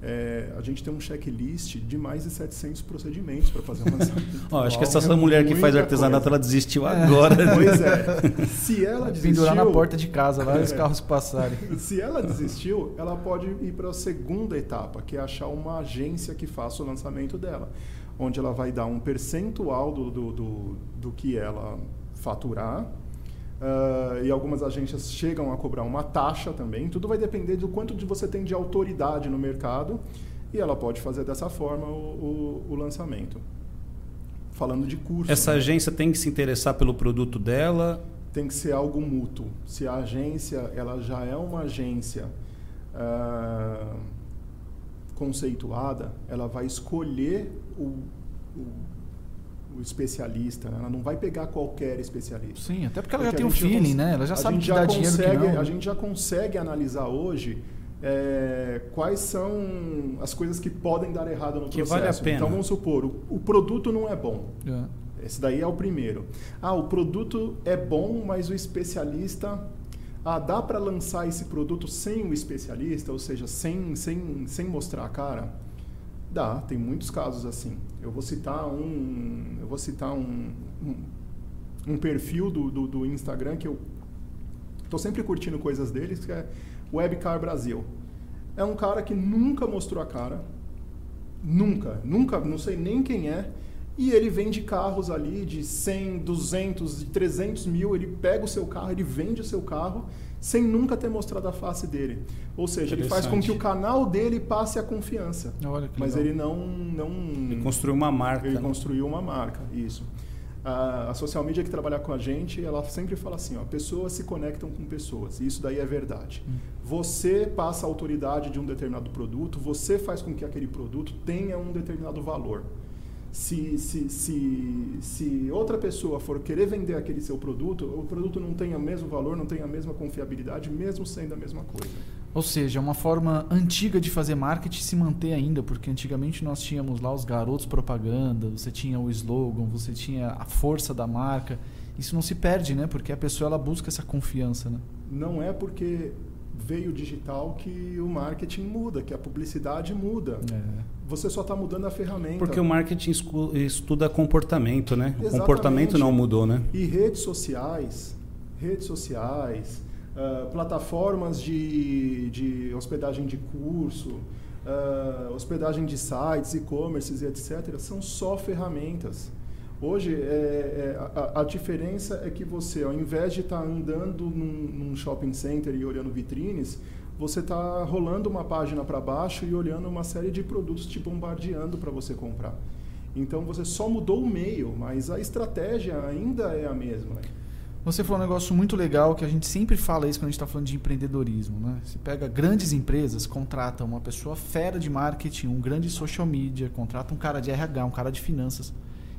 é, a gente tem um checklist de mais de 700 procedimentos para fazer um lançamento. *laughs* oh, acho que essa é mulher que faz artesanato, coisa. ela desistiu agora. Pois é. *laughs* Se ela desistiu... Pendurar na porta de casa, lá é. os carros passarem. *laughs* Se ela desistiu, ela pode ir para a segunda etapa, que é achar uma agência que faça o lançamento dela. Onde ela vai dar um percentual do, do, do, do que ela faturar Uh, e algumas agências chegam a cobrar uma taxa também. Tudo vai depender do quanto de você tem de autoridade no mercado e ela pode fazer dessa forma o, o, o lançamento. Falando de curso. Essa né? agência tem que se interessar pelo produto dela? Tem que ser algo mútuo. Se a agência ela já é uma agência uh, conceituada, ela vai escolher o, o o especialista, né? ela não vai pegar qualquer especialista. Sim, até porque ela porque já tem um feeling, né? Ela já sabe que dá consegue, dinheiro que não. A gente já consegue analisar hoje é, quais são as coisas que podem dar errado no que processo. Vale a pena. Então vamos supor, o, o produto não é bom. É. Esse daí é o primeiro. Ah, o produto é bom, mas o especialista ah, dá para lançar esse produto sem o especialista, ou seja, sem, sem, sem mostrar a cara? Dá, tem muitos casos assim. Eu vou citar um, eu vou citar um, um, um perfil do, do, do, Instagram que eu estou sempre curtindo coisas deles, que é Webcar Brasil. É um cara que nunca mostrou a cara, nunca, nunca, não sei nem quem é, e ele vende carros ali de 100, 200, 300 mil, ele pega o seu carro, ele vende o seu carro sem nunca ter mostrado a face dele. Ou seja, ele faz com que o canal dele passe a confiança. mas legal. ele não, não. Ele construiu uma marca. Ele né? construiu uma marca, isso. A, a social media que trabalha com a gente, ela sempre fala assim: ó, pessoas se conectam com pessoas. E isso daí é verdade. Hum. Você passa a autoridade de um determinado produto, você faz com que aquele produto tenha um determinado valor se, se, se, se outra pessoa for querer vender aquele seu produto, o produto não tem o mesmo valor, não tem a mesma confiabilidade, mesmo sendo a mesma coisa. Ou seja, é uma forma antiga de fazer marketing se manter ainda, porque antigamente nós tínhamos lá os garotos propaganda, você tinha o slogan, você tinha a força da marca. Isso não se perde, né? Porque a pessoa ela busca essa confiança, né? Não é porque veio digital que o marketing muda, que a publicidade muda. É. Você só está mudando a ferramenta. Porque o marketing estuda comportamento, né? Exatamente. O comportamento não mudou, né? E redes sociais, redes sociais, uh, plataformas de, de hospedagem de curso, uh, hospedagem de sites, e-commerces e etc., são só ferramentas. Hoje, é, é, a, a, diferença é que você, ao invés de estar tá andando num, num, shopping center e olhando vitrines, você está rolando uma página para baixo e olhando uma série de produtos te bombardeando para você comprar. Então, você só mudou o meio, mas a estratégia ainda é a mesma. Você falou um negócio muito legal que a gente sempre fala isso quando a gente está falando de empreendedorismo. Né? Você pega grandes empresas, contrata uma pessoa fera de marketing, um grande social media, contrata um cara de RH, um cara de finanças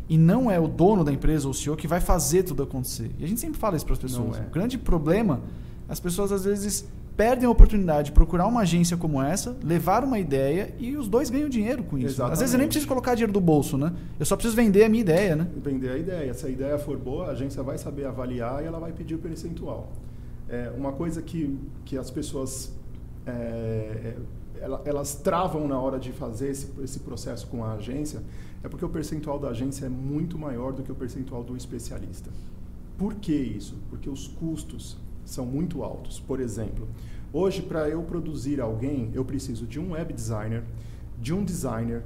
e não é o dono da empresa ou o CEO que vai fazer tudo acontecer. E a gente sempre fala isso para as pessoas. É. O grande problema, as pessoas às vezes perdem a oportunidade de procurar uma agência como essa, levar uma ideia e os dois ganham dinheiro com isso. Exatamente. Às vezes eu nem preciso colocar dinheiro do bolso, né? Eu só preciso vender a minha ideia, né? Vender a ideia. Se a ideia for boa, a agência vai saber avaliar e ela vai pedir o percentual. É, uma coisa que, que as pessoas é, elas travam na hora de fazer esse, esse processo com a agência é porque o percentual da agência é muito maior do que o percentual do especialista. Por que isso? Porque os custos são muito altos. Por exemplo, hoje para eu produzir alguém, eu preciso de um web designer, de um designer,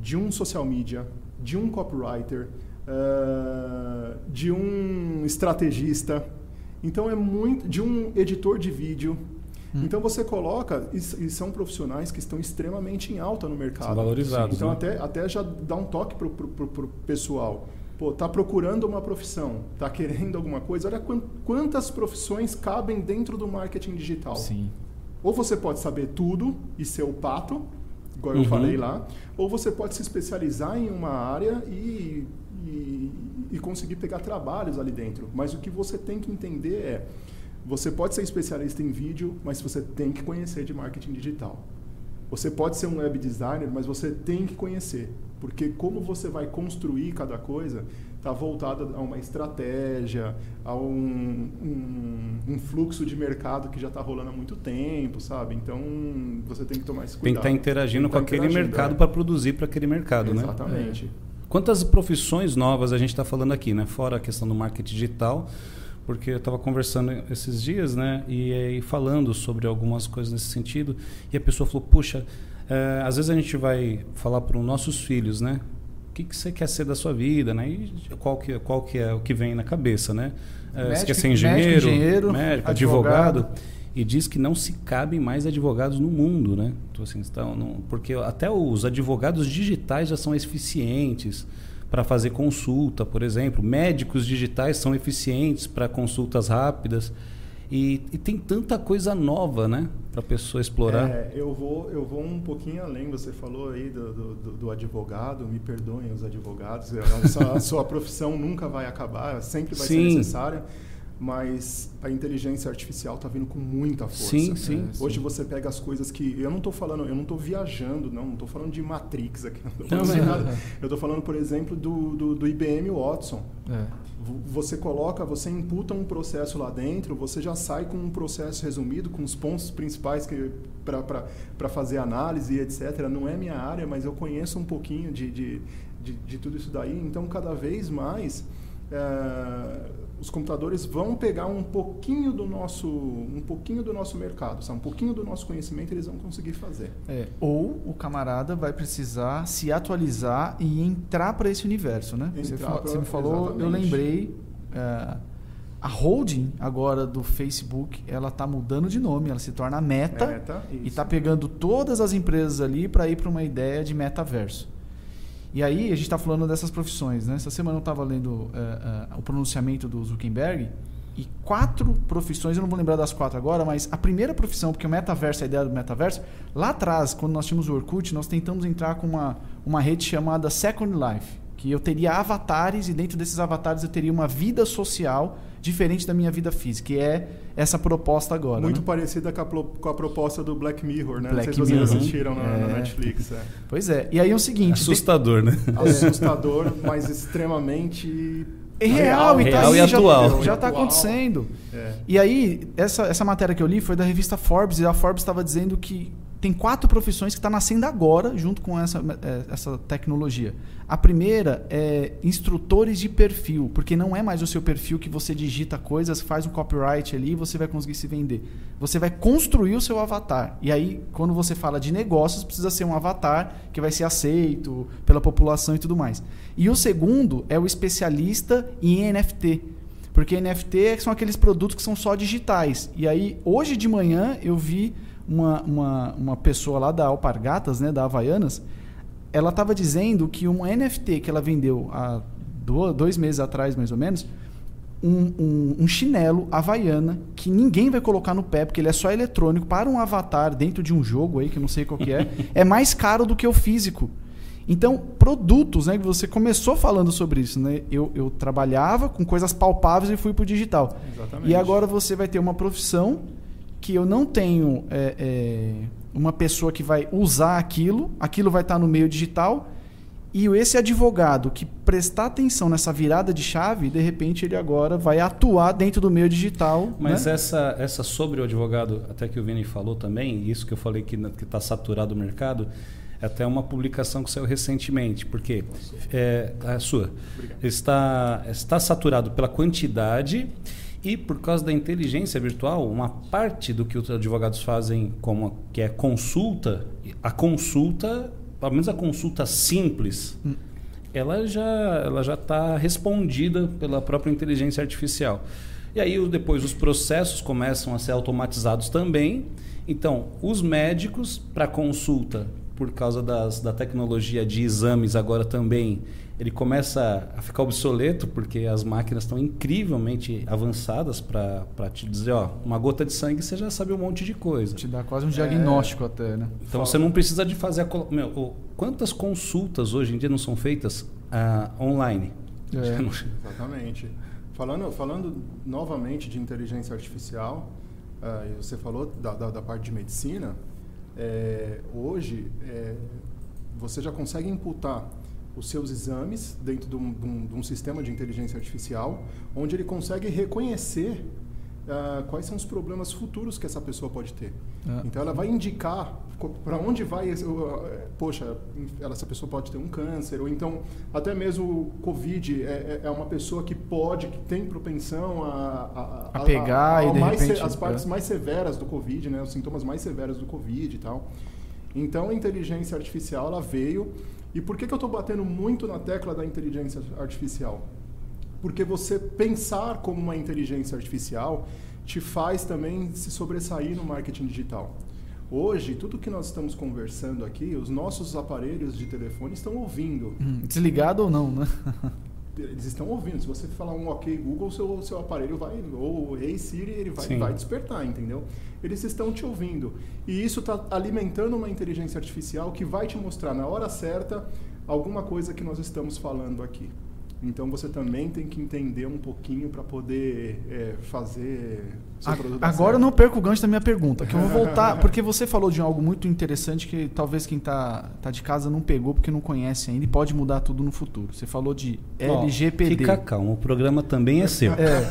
de um social media, de um copywriter, uh, de um estrategista. Então é muito de um editor de vídeo. Hum. Então você coloca, e, e, são profissionais que estão extremamente em alta no mercado. São valorizados. Então né? até, até já dá um toque para o pessoal. Pô, tá procurando uma profissão, tá querendo alguma coisa. Olha quantas profissões cabem dentro do marketing digital. Sim. Ou você pode saber tudo e ser o pato, igual eu uhum. falei lá, ou você pode se especializar em uma área e, e, e conseguir pegar trabalhos ali dentro. Mas o que você tem que entender é, você pode ser especialista em vídeo, mas você tem que conhecer de marketing digital. Você pode ser um web designer, mas você tem que conhecer. Porque como você vai construir cada coisa está voltado a uma estratégia, a um, um, um, fluxo de mercado que já está rolando há muito tempo, sabe? Então você tem que tomar esse cuidado. Tem que estar tá interagindo com tá aquele mercado é. para produzir para aquele mercado, Exatamente. né? Exatamente. É. Quantas profissões novas a gente está falando aqui, né? Fora a questão do marketing digital, porque eu estava conversando esses dias, né? E, e falando sobre algumas coisas nesse sentido, e a pessoa falou: puxa é, às vezes a gente vai falar para os nossos filhos, né? O que, que você quer ser da sua vida, né? E qual que, qual que é o que vem na cabeça, né? É, médico, você quer ser engenheiro, médico, engenheiro médico advogado. advogado. E diz que não se cabem mais advogados no mundo, né? Então, assim, estão, não, porque até os advogados digitais já são eficientes para fazer consulta, por exemplo. Médicos digitais são eficientes para consultas rápidas. E, e, tem tanta coisa nova, né? Para a pessoa explorar. É, eu, vou, eu vou um pouquinho além. Você falou aí do, do, do advogado. Me perdoem os advogados. A sua, a sua profissão nunca vai acabar. Sempre vai Sim. ser necessária. Mas a inteligência artificial está vindo com muita força. Sim, sim. Hoje sim. você pega as coisas que eu não estou falando, eu não estou viajando, não, não estou falando de Matrix aqui, não, não, nada. Eu estou falando, por exemplo, do, do, do IBM Watson. É você coloca, você imputa um processo lá dentro, você já sai com um processo resumido, com os pontos principais para fazer análise etc. Não é minha área, mas eu conheço um pouquinho de, de, de, de tudo isso daí. Então, cada vez mais, é, os computadores vão pegar um pouquinho do nosso um pouquinho do nosso mercado, sabe? um pouquinho do nosso conhecimento eles vão conseguir fazer. É, ou o camarada vai precisar se atualizar e entrar para esse universo, né? Você, pra, você, me falou, exatamente. eu lembrei é, a holding agora do Facebook, ela está mudando de nome, ela se torna Meta, Meta e está pegando todas as empresas ali para ir para uma ideia de metaverso. E aí a gente está falando dessas profissões, né? Essa semana eu estava lendo uh, uh, o pronunciamento do Zuckerberg e quatro profissões, eu não vou lembrar das quatro agora, mas a primeira profissão, porque o metaverso, a ideia do metaverso, lá atrás, quando nós tínhamos o Orkut, nós tentamos entrar com uma, uma rede chamada Second Life, que eu teria avatares e dentro desses avatares eu teria uma vida social diferente da minha vida física, que é essa proposta agora. Muito né? parecida com a, com a, proposta do Black Mirror, né? Black Não sei se vocês assistiram na, é. na, Netflix. É. Pois é. E aí é o seguinte... Assustador, tem... né? Assustador, mas extremamente... É real, real, e, tá real aí, e atual. Já está acontecendo. É. E aí, essa, essa matéria que eu li foi da revista Forbes, e a Forbes estava dizendo que tem quatro profissões que estão tá nascendo agora junto com essa, é, essa tecnologia. A primeira é instrutores de perfil, porque não é mais o seu perfil que você digita coisas, faz um copyright ali e você vai conseguir se vender. Você vai construir o seu avatar. E aí, quando você fala de negócios, precisa ser um avatar que vai ser aceito pela população e tudo mais. E o segundo é o especialista em NFT. Porque NFT são aqueles produtos que são só digitais. E aí, hoje de manhã, eu vi uma, uma, uma pessoa lá da Alpargatas, né, da Havaianas, ela estava dizendo que um NFT que ela vendeu há dois meses atrás, mais ou menos, um, um, um, chinelo Havaiana que ninguém vai colocar no pé, porque ele é só eletrônico, para um avatar dentro de um jogo aí, que eu não sei qual que é, *laughs* é mais caro do que o físico. Então, produtos, né? Que você começou falando sobre isso, né? Eu, eu trabalhava com coisas palpáveis e fui para o digital. Exatamente. E agora você vai ter uma profissão que eu não tenho é, é, uma pessoa que vai usar aquilo, aquilo vai estar no meio digital, e esse advogado que prestar atenção nessa virada de chave, de repente ele agora vai atuar dentro do meio digital. Mas né? essa, essa sobre o advogado, até que o Vini falou também, isso que eu falei que está saturado o mercado, é até uma publicação que saiu recentemente, porque é, a sua está, está saturado pela quantidade e por causa da inteligência virtual, uma parte do que os advogados fazem, como que é consulta, a consulta, pelo menos a consulta simples, hum. ela já ela já está respondida pela própria inteligência artificial. E aí depois os processos começam a ser automatizados também. Então, os médicos para consulta por causa das, da tecnologia de exames agora também, ele começa a ficar obsoleto, porque as máquinas estão incrivelmente avançadas para te dizer, ó, uma gota de sangue você já sabe um monte de coisa. Te dá quase um diagnóstico é... até, né? Então Fala. você não precisa de fazer a... Meu, quantas consultas hoje em dia não são feitas uh, online? É. *laughs* Exatamente. Falando, falando novamente de inteligência artificial, uh, você falou da, da, da, parte de medicina, é, hoje é, você já consegue imputar os seus exames dentro de um, de, um, de um, sistema de inteligência artificial, onde ele consegue reconhecer uh, quais são os problemas futuros que essa pessoa pode ter. É. Então, ela vai indicar para onde vai, poxa, ela, essa pessoa pode ter um câncer, ou então até mesmo o Covid é, é, é uma pessoa que pode, que tem propensão a, a, a pegar a, e de repente, as partes é. mais severas do Covid, né, os sintomas mais severos do Covid e tal. Então a inteligência artificial ela veio e por que, que eu estou batendo muito na tecla da inteligência artificial? Porque você pensar como uma inteligência artificial te faz também se sobressair no marketing digital. Hoje, tudo que nós estamos conversando aqui, os nossos aparelhos de telefone estão ouvindo. Hum, desligado ou não, né? *laughs* Eles estão ouvindo. Se você falar um OK Google, seu seu aparelho vai ou Hey Siri, ele vai, vai despertar, entendeu? Eles estão te ouvindo. E isso está alimentando uma inteligência artificial que vai te mostrar na hora certa alguma coisa que nós estamos falando aqui. Então você também tem que entender um pouquinho para poder é, fazer seu a, produto. Agora eu não perco o gancho da minha pergunta, que eu vou voltar, *laughs* porque você falou de algo muito interessante que talvez quem está tá de casa não pegou porque não conhece ainda e pode mudar tudo no futuro. Você falou de LGPD. Fica calmo, o programa também é seu. É,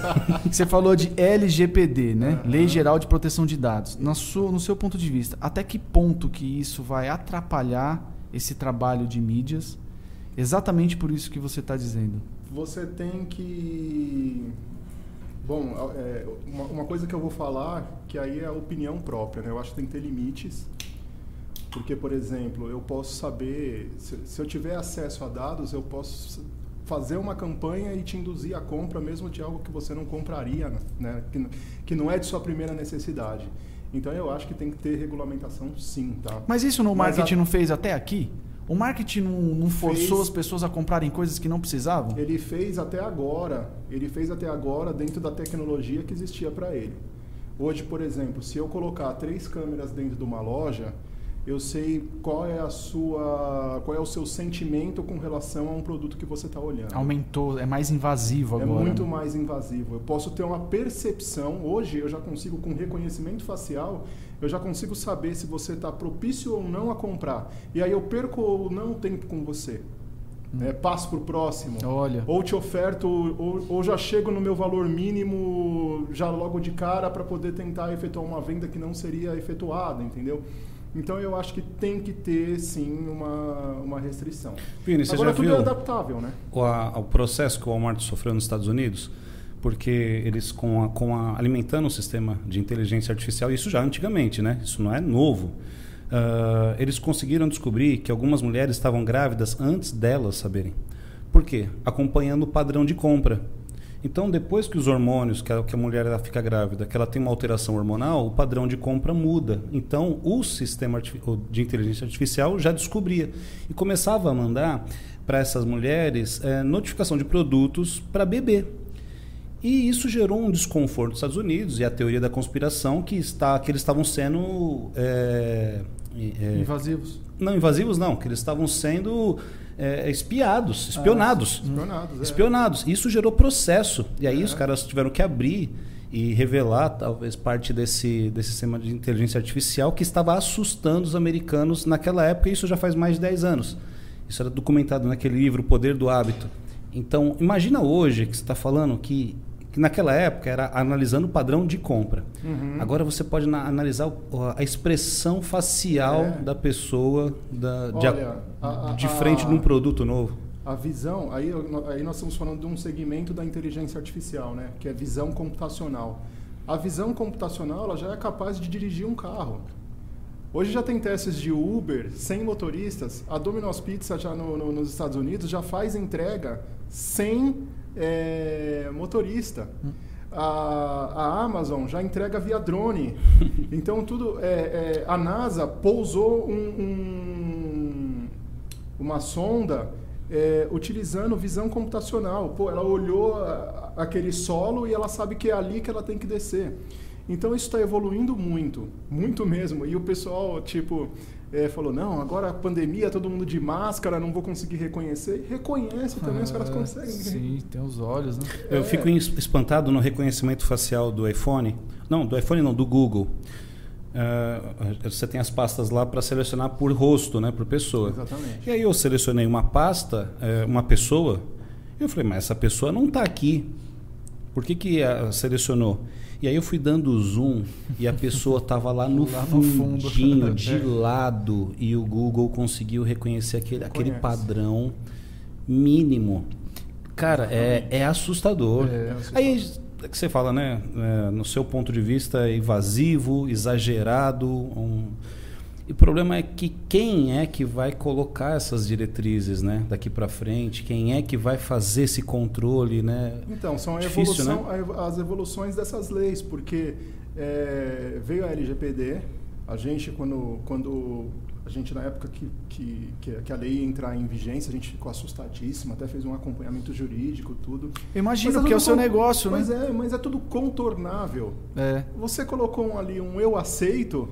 você falou de LGPD, né? Lei Geral de Proteção de Dados. No seu, no seu ponto de vista, até que ponto que isso vai atrapalhar esse trabalho de mídias? Exatamente por isso que você está dizendo. Você tem que. Bom, é, uma, uma, coisa que eu vou falar, que aí é a opinião própria, né? Eu acho que tem que ter limites. Porque, por exemplo, eu posso saber, se, se eu tiver acesso a dados, eu posso fazer uma campanha e te induzir a compra mesmo de algo que você não compraria, né? que, que não é de sua primeira necessidade. Então eu acho que tem que ter regulamentação sim, tá? Mas isso no marketing a... não fez até aqui? O marketing não, não forçou fez, as pessoas a comprarem coisas que não precisavam? Ele fez até agora. Ele fez até agora dentro da tecnologia que existia para ele. Hoje, por exemplo, se eu colocar três câmeras dentro de uma loja, eu sei qual é a sua, qual é o seu sentimento com relação a um produto que você está olhando. Aumentou, é mais invasivo é agora. É muito mais invasivo. Eu posso ter uma percepção. Hoje eu já consigo com reconhecimento facial, eu já consigo saber se você está propício ou não a comprar. E aí eu perco ou não tempo com você. Hum. É, passo para o próximo. Olha. Ou te oferto, ou, ou já chego no meu valor mínimo já logo de cara para poder tentar efetuar uma venda que não seria efetuada, entendeu? Então eu acho que tem que ter sim uma, uma restrição. Vini, você Agora já tudo viu é adaptável, né? O, a, o processo que o Walmart sofreu nos Estados Unidos, porque eles com a, com a, alimentando o sistema de inteligência artificial, isso já antigamente, né? Isso não é novo. Uh, eles conseguiram descobrir que algumas mulheres estavam grávidas antes delas saberem. Por quê? Acompanhando o padrão de compra. Então, depois que os hormônios, que a, que a mulher ela fica grávida, que ela tem uma alteração hormonal, o padrão de compra muda. Então, o sistema de inteligência artificial já descobria e começava a mandar para essas mulheres é, notificação de produtos para bebê. E isso gerou um desconforto nos Estados Unidos e a teoria da conspiração que, está, que eles estavam sendo. É, é, invasivos. Não, invasivos não, que eles estavam sendo é, espiados, espionados. Ah, espionados, é. espionados. Isso gerou processo. E aí é. os caras tiveram que abrir e revelar talvez parte desse, desse sistema de inteligência artificial que estava assustando os americanos naquela época, e isso já faz mais de 10 anos. Isso era documentado naquele livro O Poder do Hábito. Então, imagina hoje que você está falando que que naquela época era analisando o padrão de compra. Uhum. Agora você pode analisar a expressão facial é. da pessoa da, Olha, de, a, a, de, frente de um produto novo. A visão, aí, aí nós estamos falando de um segmento da inteligência artificial, né? que é visão computacional. A visão computacional ela já é capaz de dirigir um carro. Hoje já tem testes de Uber sem motoristas. A Domino's Pizza já no, no, nos Estados Unidos já faz entrega sem é, motorista. Hum. a, a Amazon já entrega via drone. *laughs* Então tudo. É, é, a NASA pousou um, um, uma sonda é, utilizando visão computacional. Pô, ela olhou a, aquele solo e ela sabe que é ali que ela tem que descer. Então isso está evoluindo muito, muito mesmo. E o pessoal, tipo, é, falou: não, agora a pandemia, todo mundo de máscara, não vou conseguir reconhecer. Reconhece também, ah, os caras ah, conseguem. Sim, tem os olhos, né? Eu é. fico espantado no reconhecimento facial do iPhone. Não, do iPhone não, do Google. Uh, você tem as pastas lá para selecionar por rosto, né, por pessoa. Exatamente. E aí eu selecionei uma pasta, uh, uma pessoa, e eu falei, mas essa pessoa não está aqui. Por que, que a selecionou? E aí eu fui dando zoom e a pessoa estava lá no *laughs* lá fundinho, *laughs* de lado, e o Google conseguiu reconhecer aquele, aquele padrão mínimo. Cara, é, é assustador. É, é assustador. Aí é que você fala, né? É, no seu ponto de vista, invasivo, exagerado. Um... E o problema é que quem é que vai colocar essas diretrizes, né? Daqui para frente, quem é que vai fazer esse controle, né? Então são Difícil, evolução, né? as evoluções dessas leis, porque é, veio a LGPD, a gente quando quando a gente, na época que, que, que, a lei ia entrar em vigência, a gente ficou assustadíssimo, até fez um acompanhamento jurídico, tudo. Imagina, porque é, é o seu negócio, né? Mas é, mas é tudo contornável. É. Você colocou ali um eu aceito,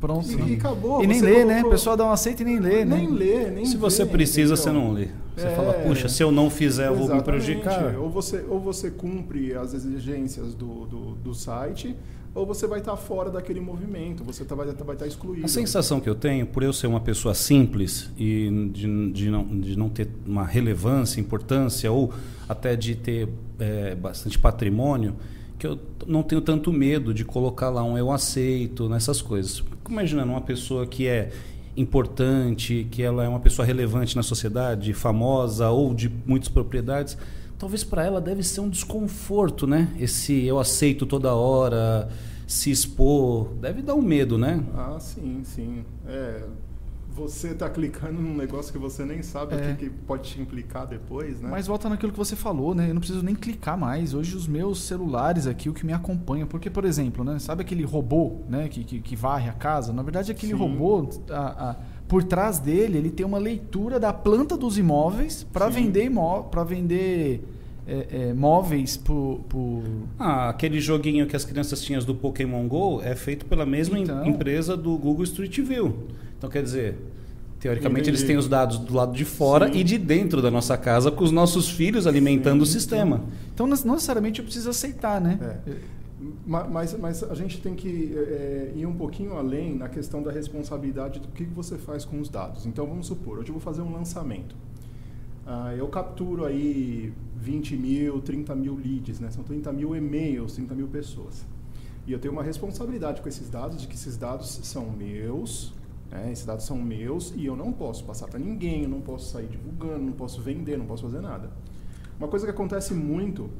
Pronto. E, e acabou. E nem lê, colocou... né? O pessoal dá um aceito e nem lê, né? Nem lê, nem Se você precisa, entendeu? você não lê. Você é... fala, puxa, se eu não fizer, eu vou me prejudicar. Ou você, ou você cumpre as exigências do, do, do site, ou você vai estar fora daquele movimento, você tá, vai, vai estar excluído. A sensação que eu tenho, por eu ser uma pessoa simples e de, de, não, de não ter uma relevância, importância, ou até de ter é, bastante patrimônio, que eu não tenho tanto medo de colocar lá um eu aceito nessas coisas. Imaginando uma pessoa que é importante, que ela é uma pessoa relevante na sociedade, famosa ou de muitas propriedades, talvez para ela deve ser um desconforto, né? Esse eu aceito toda hora, se expor, deve dar um medo, né? Ah, sim, sim. É, você está clicando num negócio que você nem sabe é. o que, que, pode te implicar depois, né? Mas volta naquilo que você falou, né? Eu não preciso nem clicar mais. Hoje os meus celulares aqui, o que me acompanha, porque, por exemplo, né? Sabe aquele robô, né? Que, que, que varre a casa? Na verdade, aquele Sim. robô, a, a, por trás dele, ele tem uma leitura da planta dos imóveis para vender imóvel, para vender é, é, móveis por, por, Ah, aquele joguinho que as crianças tinham do Pokémon GO é feito pela mesma então... empresa do Google Street View. Então, quer dizer, teoricamente Entendi. eles têm os dados do lado de fora Sim. e de dentro da nossa casa, com os nossos filhos alimentando Sim. o sistema. Então, não necessariamente eu preciso aceitar, né? É. Mas, mas a gente tem que é, ir um pouquinho além na questão da responsabilidade do que você faz com os dados. Então, vamos supor, hoje eu vou fazer um lançamento. Ah, eu capturo aí 20 mil, 30 mil leads, né? são 30 mil e-mails, 30 mil pessoas. E eu tenho uma responsabilidade com esses dados, de que esses dados são meus, é, esses dados são meus e eu não posso passar para ninguém, eu não posso sair divulgando, não posso vender, não posso fazer nada. Uma coisa que acontece muito,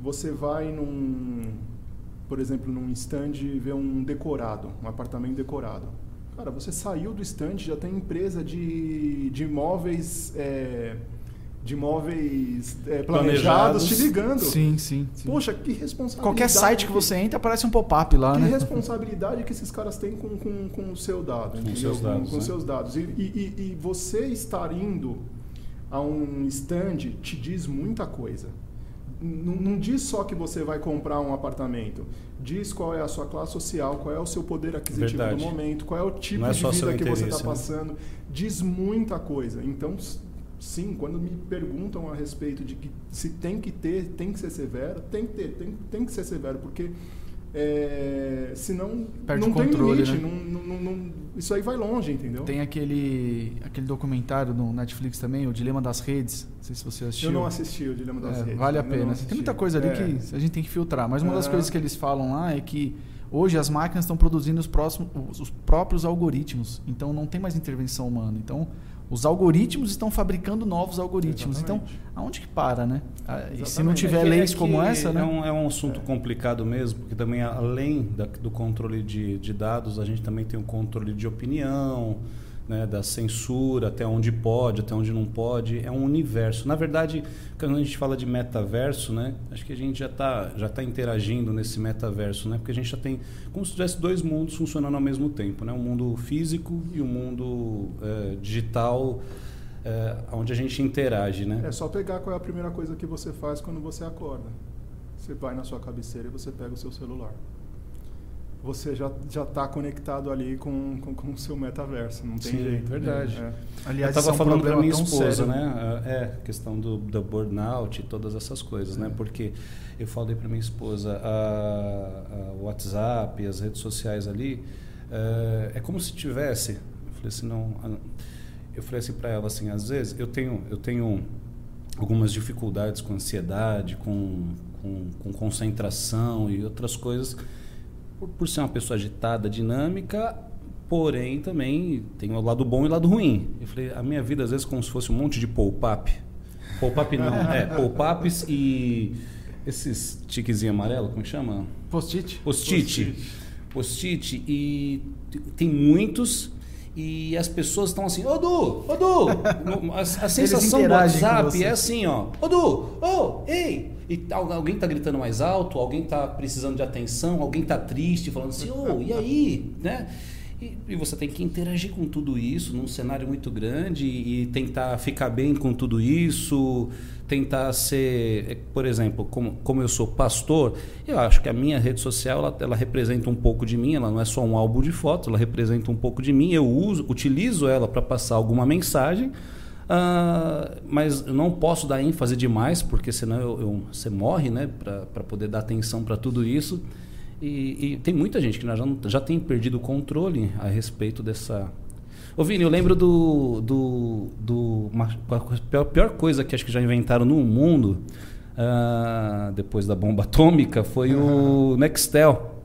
você vai num, por exemplo, num stand e vê um decorado, um apartamento decorado. Cara, você saiu do stand, já tem empresa de, de imóveis... É, de imóveis é, planejados, planejados, te ligando. Sim, sim, sim, Poxa, que responsabilidade. Qualquer site que, você entra aparece um pop-up lá, que né? Que responsabilidade que esses caras têm com, com, com o seu dado. Com seus dados. Com, né? seus dados. E, e, e você estar indo a um stand te diz muita coisa. Não, não, diz só que você vai comprar um apartamento. Diz qual é a sua classe social, qual é o seu poder aquisitivo Verdade. no momento, qual é o tipo é de vida que você está né? passando. Diz muita coisa. Então, sim, quando me perguntam a respeito de que se tem que ter, tem que ser severo, tem que ter, tem, tem que ser severo, porque é, senão Perde não tem controle, limite, né? não, não, não, isso aí vai longe, entendeu? Tem aquele, aquele documentário no Netflix também, O Dilema das Redes, não sei se você assistiu. Eu não assisti O Dilema das é, Redes. Vale a pena. Tem muita coisa ali é. que a gente tem que filtrar, mas uma das coisas que eles falam lá é que Hoje as máquinas estão produzindo os, próximos, os próprios algoritmos, então não tem mais intervenção humana. Então os algoritmos estão fabricando novos algoritmos. Então, Exatamente. Então, aonde que para, né? Ah, e se não tiver é leis é como essa, né? É um, é um assunto complicado mesmo, porque também além da, do controle de, de, dados, a gente também tem o um controle de opinião, né, da censura, até onde pode, até onde não pode, é um universo. Na verdade, quando a gente fala de metaverso, né, acho que a gente já está já tá interagindo nesse metaverso, né, porque a gente já tem como se tivesse dois mundos funcionando ao mesmo tempo, né, um mundo físico e um mundo é, digital, é, onde a gente interage, né? É só pegar qual é a primeira coisa que você faz quando você acorda. Você vai na sua cabeceira e você pega o seu celular você já já está conectado ali com, com, com, o seu metaverso, não tem Sim, jeito. verdade. É. Aliás, eu estava falando para minha esposa, sério. né? É, questão do, do burnout e todas essas coisas, né? é. né? Porque eu falei para minha esposa, o WhatsApp, as redes sociais ali, é, é, como se tivesse, eu falei assim, não, eu falei assim para ela assim, às vezes eu tenho, eu tenho algumas dificuldades com ansiedade, com, com, com concentração e outras coisas por, por ser uma pessoa agitada, dinâmica, porém também tem o lado bom e o lado ruim. Eu falei, a minha vida às vezes é como se fosse um monte de pop-up. Pop-up não, *laughs* é, pop-ups e esses tiquezinho amarelo, como chama? Post-it. Post-it. Post-it e tem muitos e as pessoas estão assim, ô Du, ô Du! *laughs* A, a sensação do WhatsApp é assim, ó, ô Du, ô, ei! E alguém está gritando mais alto, alguém está precisando de atenção, alguém está triste, falando assim, ô, e aí? Né? E, e, você tem que interagir com tudo isso num cenário muito grande e tentar ficar bem com tudo isso, tentar ser, por exemplo, como, como eu sou pastor, eu acho que a minha rede social ela, ela representa um pouco de mim, ela não é só um álbum de fotos, ela representa um pouco de mim, eu uso, utilizo ela para passar alguma mensagem, Uh, mas eu não posso dar ênfase demais, porque senão eu, eu você morre né, para poder dar atenção para tudo isso. E, e, tem muita gente que já, já tem perdido o controle a respeito dessa. Ô Vini, eu lembro do. do, do uma, a pior, coisa que acho que já inventaram no mundo, uh, depois da bomba atômica, foi uhum. o *laughs* Nextel.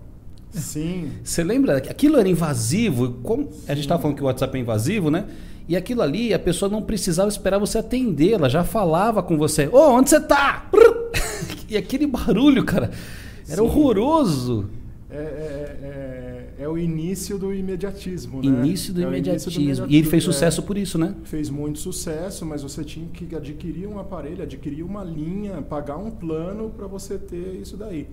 Sim. Você lembra? Aquilo era invasivo. Como, a gente estava falando que o WhatsApp é invasivo, né? E aquilo ali, a pessoa não precisava esperar você atender, ela já falava com você. Ô, oh, onde você tá? *laughs* e aquele barulho, cara, era Sim. horroroso. É, é, é, é, o início do imediatismo, né? Início do, é imediatismo. do imediatismo. E ele fez sucesso por isso, né? Fez muito sucesso, mas você tinha que adquirir um aparelho, adquirir uma linha, pagar um plano para você ter isso daí.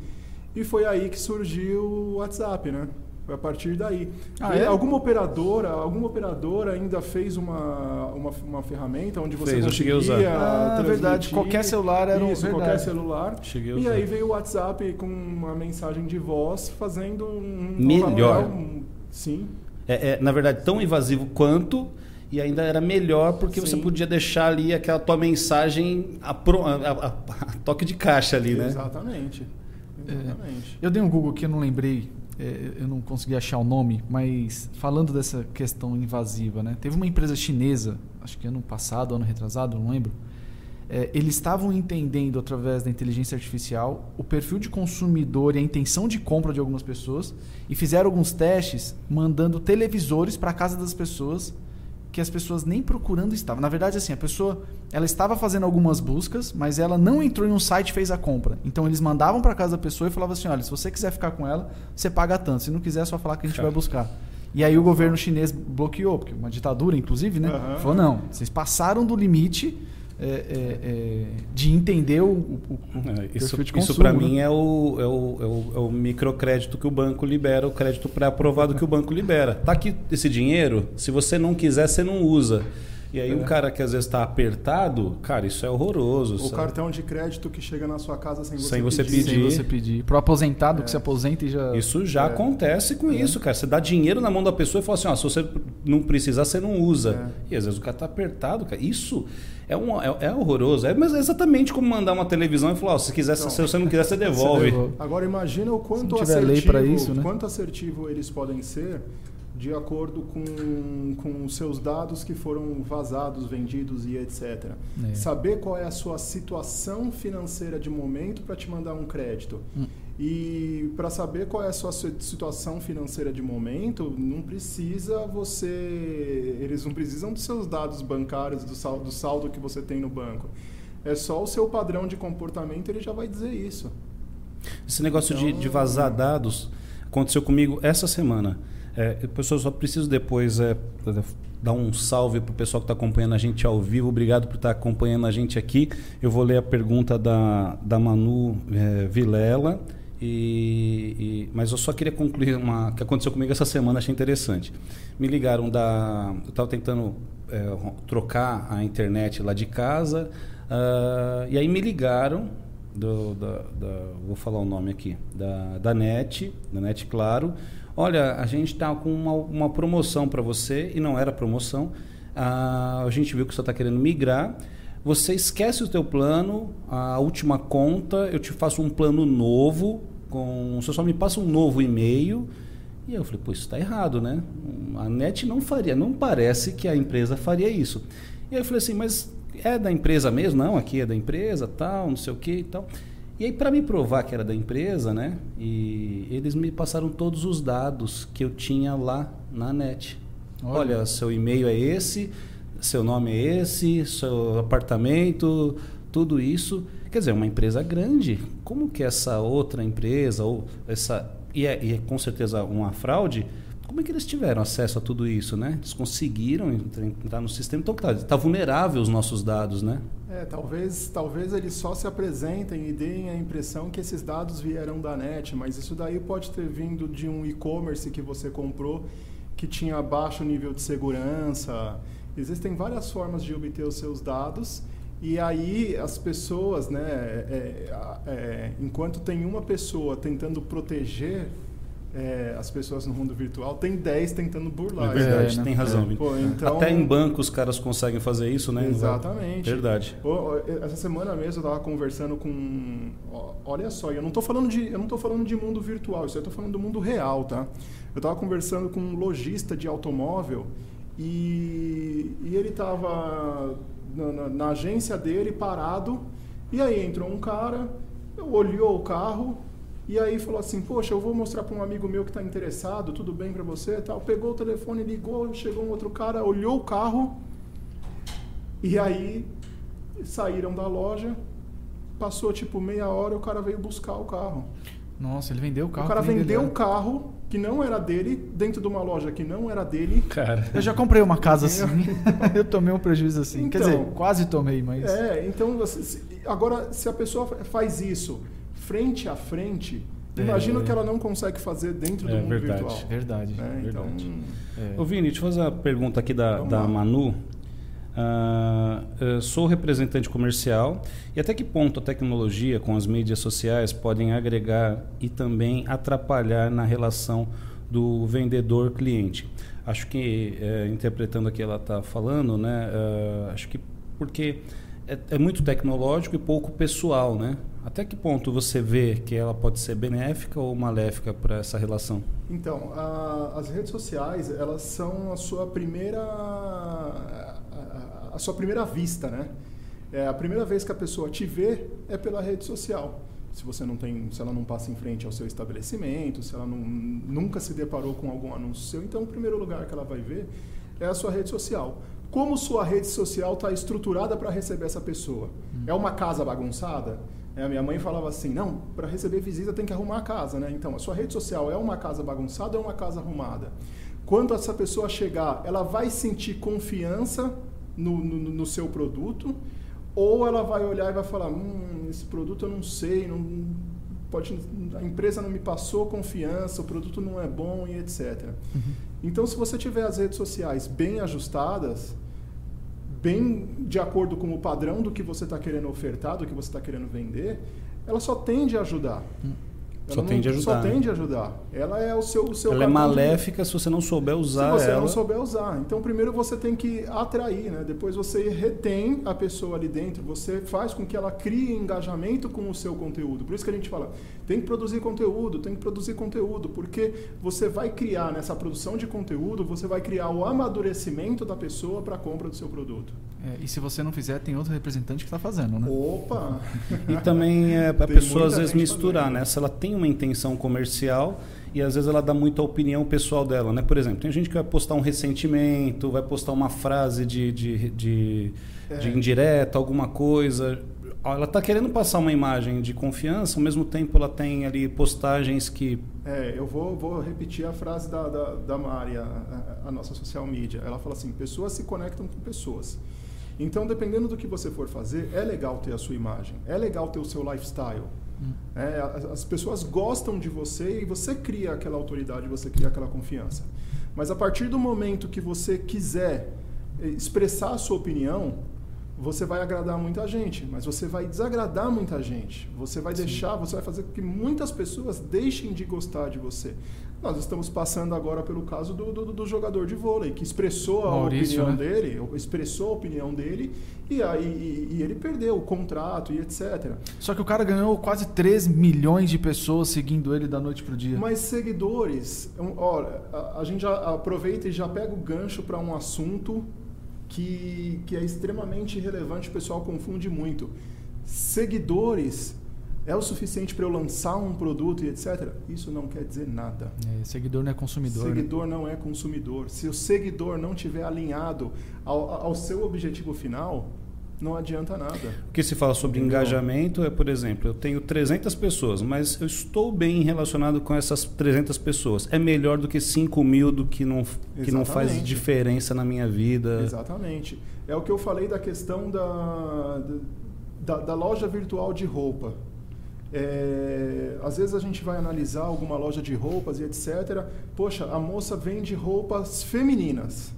E foi aí que surgiu o WhatsApp, né? Foi a partir daí. Ah, é? Alguma operadora, alguma operadora ainda fez uma, uma, uma ferramenta onde você fez, conseguia eu cheguei a usar. Ah, verdade. Qualquer celular era isso, um qualquer celular. Cheguei. E aí veio o WhatsApp com uma mensagem de voz fazendo um melhor. Um, sim. É, é, na verdade, tão invasivo quanto e ainda era melhor porque Sim. você podia deixar ali aquela tua mensagem a, a, a, a toque de caixa ali, né? Exatamente. Exatamente. É, eu dei um Google que eu não lembrei é, eu não consegui achar o nome, mas falando dessa questão invasiva, né? Teve uma empresa chinesa, acho que ano passado, ano retrasado, não lembro. É, eles estavam entendendo através da inteligência artificial o perfil de consumidor e a intenção de compra de algumas pessoas e fizeram alguns testes mandando televisores para casa das pessoas que as pessoas nem procurando estavam. Na verdade, assim, a pessoa ela estava fazendo algumas buscas, mas ela não entrou em um site e fez a compra. Então eles mandavam para casa da pessoa e falavam assim: olha, se você quiser ficar com ela, você paga tanto. Se não quiser, é só falar que a gente vai buscar. E aí o governo chinês bloqueou, porque uma ditadura, inclusive, né? Uhum. Falou: não, vocês passaram do limite é, é, é, de entender o, o, o é, isso, Isso para né? mim é o, é, o, é, o, é o microcrédito que o banco libera, o crédito pré-aprovado que o banco libera. Tá aqui esse dinheiro, se você não quiser, você não usa. E aí é. um cara que às vezes está apertado, cara, isso é horroroso. O sabe? cartão de crédito que chega na sua casa sem você, sem você pedir. pedir. Sem você pedir. Pro aposentado é. que se aposenta e já... Isso já é. acontece com é. isso, cara. Você dá dinheiro na mão da pessoa e fala assim, ó, se você não precisar, você não usa. É. E às vezes o cara está apertado, cara. Isso é, um, é, é, horroroso. É, mas é exatamente como mandar uma televisão e falar, ó, se, quiser, então, se você não quiser, você devolve. você devolve. Agora imagina o quanto assertivo, isso, né? quanto assertivo eles podem ser de acordo com, com os seus dados que foram vazados, vendidos e etc. É. Saber qual é a sua situação financeira de momento para te mandar um crédito. Hum. E para saber qual é a sua situação financeira de momento, não precisa você. Eles não precisam dos seus dados bancários, do saldo, do saldo que você tem no banco. É só o seu padrão de comportamento, ele já vai dizer isso. Esse negócio então, de, de vazar dados aconteceu comigo essa semana. É, pessoal, só preciso depois é, dar um salve para o pessoal que está acompanhando a gente ao vivo. Obrigado por estar tá acompanhando a gente aqui. Eu vou ler a pergunta da, da Manu é, Vilela. E, e, mas eu só queria concluir uma que aconteceu comigo essa semana, achei interessante. Me ligaram da. Eu estava tentando é, trocar a internet lá de casa, uh, e aí me ligaram do, da, da, vou falar o nome aqui, da, da NET, da NET Claro. Olha, a gente está com uma, uma promoção para você, e não era promoção. Uh, a gente viu que você está querendo migrar. Você esquece o teu plano, a última conta, eu te faço um plano novo, com, você só me passa um novo e-mail. E eu falei, pô, isso está errado, né? A NET não faria, não parece que a empresa faria isso. E aí eu falei assim, mas é da empresa mesmo? Não, aqui é da empresa, tal, não sei o que e tal. E aí, para me provar que era da empresa, né? E eles me passaram todos os dados que eu tinha lá na net. Olha, Olha seu e-mail é esse, seu nome é esse, seu apartamento, tudo isso. Quer dizer, uma empresa grande. Como que essa outra empresa, ou essa. E é, e é com certeza uma fraude como é que eles tiveram acesso a tudo isso, né? Eles conseguiram entrar no sistema. Então, está tá vulnerável os nossos dados, né? É, talvez, talvez eles só se apresentem e deem a impressão que esses dados vieram da net, mas isso daí pode ter vindo de um e-commerce que você comprou que tinha baixo nível de segurança. Existem várias formas de obter os seus dados e aí as pessoas, né, é, é, é, enquanto tem uma pessoa tentando proteger é, as pessoas no mundo virtual, tem 10 tentando burlar. É verdade, é, né? tem razão. É. Pô, então... Até em banco os caras conseguem fazer isso, né? Exatamente. Verdade. Pô, essa semana mesmo eu estava conversando com... Olha só, eu não estou falando, de, eu não falando de mundo virtual, isso eu estou falando do mundo real, tá? Eu estava conversando com um lojista de automóvel e, e ele estava na, na, na agência dele parado e aí entrou um cara, olhou o carro, e aí falou assim, poxa, eu vou mostrar para um amigo meu que está interessado, tudo bem para você tal. Pegou o telefone, ligou, chegou um outro cara, olhou o carro, e aí saíram da loja, passou tipo meia hora o cara veio buscar o carro. Nossa, ele vendeu o carro. O cara vendeu o carro que não era dele, dentro de uma loja que não era dele. Cara. Eu já comprei uma casa assim. *laughs* eu tomei um prejuízo assim. Então, Quer dizer, então, quase tomei, mas. É, então você, agora, se a pessoa faz isso frente a frente, é. imagino que ela não consegue fazer dentro do é, mundo verdade, virtual. Verdade, é, verdade. Então, é. Ô Vini, deixa eu fazer uma pergunta aqui da, da Manu. Uh, sou representante comercial e até que ponto a tecnologia com as mídias sociais podem agregar e também atrapalhar na relação do vendedor-cliente? Acho que, é, interpretando o que ela está falando, né, uh, acho que porque é, é, muito tecnológico e pouco pessoal, né? Até que ponto você vê que ela pode ser benéfica ou maléfica para essa relação? Então, a, as redes sociais elas são a sua primeira a, a, sua primeira vista, né? É a primeira vez que a pessoa te vê é pela rede social. Se você não tem, se ela não passa em frente ao seu estabelecimento, se ela não, nunca se deparou com algum anúncio seu, então o primeiro lugar que ela vai ver é a sua rede social como sua rede social está estruturada para receber essa pessoa. Hum. É uma casa bagunçada? É, a minha mãe falava assim, não, para receber visita tem que arrumar a casa, né? Então, a sua rede social é uma casa bagunçada ou é uma casa arrumada? Quando essa pessoa chegar, ela vai sentir confiança no, no, no seu produto ou ela vai olhar e vai falar, hum, esse produto eu não sei, não, pode, a empresa não me passou confiança, o produto não é bom e etc. Uhum. Então, se você tiver as redes sociais bem ajustadas, bem de acordo com o padrão do que você está querendo ofertar, do que você está querendo vender, ela só tende a ajudar. Uhum. Só tende a ajudar. Só né? tende a ajudar. Ela é o seu, o seu Ela é maléfica de... se você não souber usar Se você ela. não souber usar. Então, primeiro você tem que atrair, né? Depois você retém a pessoa ali dentro. Você faz com que ela crie engajamento com o seu conteúdo. Por isso que a gente fala, tem que produzir conteúdo, tem que produzir conteúdo, porque você vai criar nessa produção de conteúdo, você vai criar o amadurecimento da pessoa para a compra do seu produto. É, e se você não fizer, tem outro representante que está fazendo, né? Opa! e também *laughs* é, a pessoa às vezes misturar, né? Se ela tem uma intenção comercial e às vezes ela dá muita opinião pessoal dela, né? Por exemplo, tem gente que vai postar um ressentimento, vai postar uma frase de, de, de, é. de indireta, alguma coisa. Ela está querendo passar uma imagem de confiança, ao mesmo tempo ela tem ali postagens que. É, eu vou, vou repetir a frase da, da, da Mari, a, a, nossa social media. Ela fala assim: pessoas se conectam com pessoas. Então, dependendo do que você for fazer, é legal ter a sua imagem, é legal ter o seu lifestyle. Hum. É, as pessoas gostam de você e você cria aquela autoridade, você cria aquela confiança. Mas a partir do momento que você quiser eh, expressar a sua opinião, você vai agradar muita gente, mas você vai desagradar muita gente. Você vai Sim. deixar, você vai fazer com que muitas pessoas deixem de gostar de você. Nós estamos passando agora pelo caso do, do, do jogador de vôlei, que expressou a Maurício, opinião né? dele, expressou a opinião dele, e aí e, e ele perdeu o contrato e etc. Só que o cara ganhou quase 3 milhões de pessoas seguindo ele da noite pro dia. Mas seguidores, olha, a, a gente já aproveita e já pega o gancho para um assunto que, que é extremamente relevante, o pessoal confunde muito. Seguidores é o suficiente para eu lançar um produto e etc. Isso não quer dizer nada. É, seguidor não é consumidor. Né? Seguidor né? não é consumidor. Se o seguidor não tiver alinhado ao, ao seu objetivo final, não adianta nada. O que se fala sobre Entendeu? engajamento é, por exemplo, eu tenho 300 pessoas, mas eu estou bem relacionado com essas 300 pessoas. É melhor do que 5 mil do que não, que não faz diferença na minha vida. Exatamente. É o que eu falei da questão da, da, da loja virtual de roupa. É, às vezes a gente vai analisar alguma loja de roupas e etc. Poxa, a moça vende roupas femininas.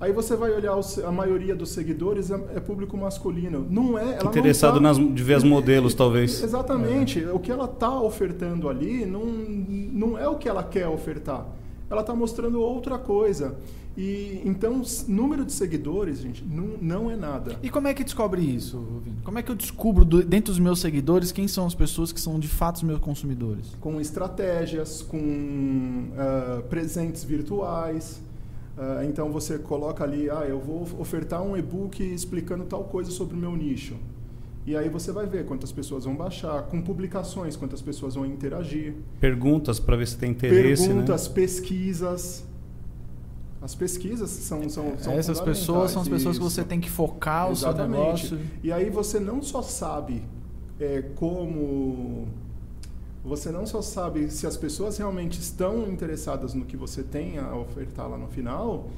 Aí você vai olhar a maioria dos seguidores é, é público masculino. Não é. Ela Interessado tá, nas, de ver as modelos, *laughs* talvez. Exatamente. É. O que ela está ofertando ali não, não é o que ela quer ofertar. Ela está mostrando outra coisa. E então, número de seguidores, gente, não, não é nada. E como é que descobre isso, Vini? Como é que eu descubro do, dentro dos meus seguidores quem são as pessoas que são de fato os meus consumidores? Com estratégias, com uh, presentes virtuais. Uh, então você coloca ali, ah, eu vou ofertar um e-book explicando tal coisa sobre o meu nicho. E aí você vai ver quantas pessoas vão baixar, com publicações, quantas pessoas vão interagir. Perguntas para ver se tem interesse. Né? Perguntas, né? pesquisas. As pesquisas são, são, são Essas pessoas são as pessoas isso. que você tem que focar Exatamente. o seu negócio. E aí você não só sabe é, como você não só sabe se as pessoas realmente estão interessadas no que você tem a ofertar lá no final,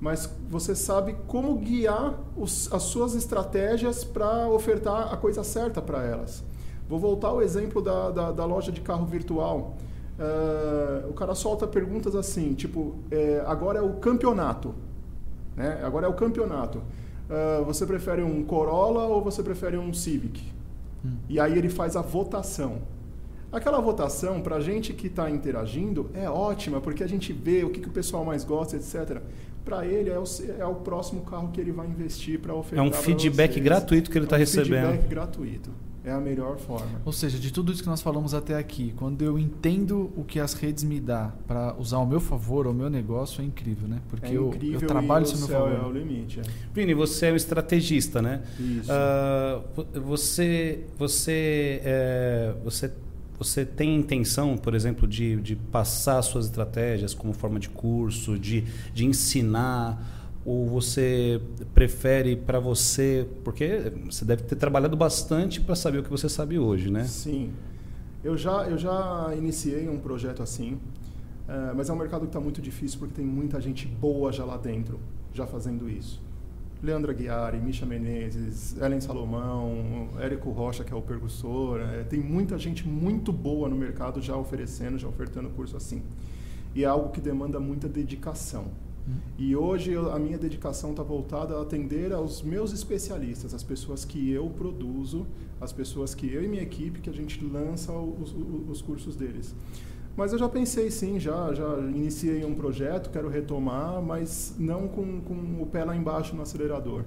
mas você sabe como guiar os, as suas estratégias para ofertar a coisa certa para elas. Vou voltar ao exemplo da, da, da loja de carro virtual. Uh, o cara solta perguntas assim, tipo, é, agora é o campeonato. Né? Agora é o campeonato. Uh, você prefere um Corolla ou você prefere um Civic? Hum. E aí ele faz a votação. Aquela votação, para a gente que está interagindo, é ótima, porque a gente vê o que, que o pessoal mais gosta, etc. Para ele, é o, é o próximo carro que ele vai investir para oferecer. É um feedback gratuito que ele está é um recebendo. Feedback gratuito. É a melhor forma. Ou seja, de tudo isso que nós falamos até aqui, quando eu entendo o que as redes me dá para usar ao meu favor, ao meu negócio, é incrível, né? Porque é incrível eu, eu trabalho isso meu favor. É o limite. É. Vini, você é um estrategista, né? Isso. Uh, você, você, é, você você tem intenção, por exemplo, de, de passar suas estratégias como forma de curso, de, de ensinar? Ou você prefere para você. Porque você deve ter trabalhado bastante para saber o que você sabe hoje, né? Sim. Eu já, eu já iniciei um projeto assim, é, mas é um mercado que está muito difícil porque tem muita gente boa já lá dentro, já fazendo isso. Leandra Guiari, Misha Menezes, Ellen Salomão, Érico Rocha, que é o percussor. É, tem muita gente muito boa no mercado já oferecendo, já ofertando curso assim. E é algo que demanda muita dedicação. Hum. E hoje eu, a minha dedicação está voltada a atender aos meus especialistas, as pessoas que eu produzo, as pessoas que eu e minha equipe, que a gente lança os, os, os cursos deles. Mas eu já pensei sim, já, já iniciei um projeto, quero retomar, mas não com, com o pé lá embaixo no acelerador.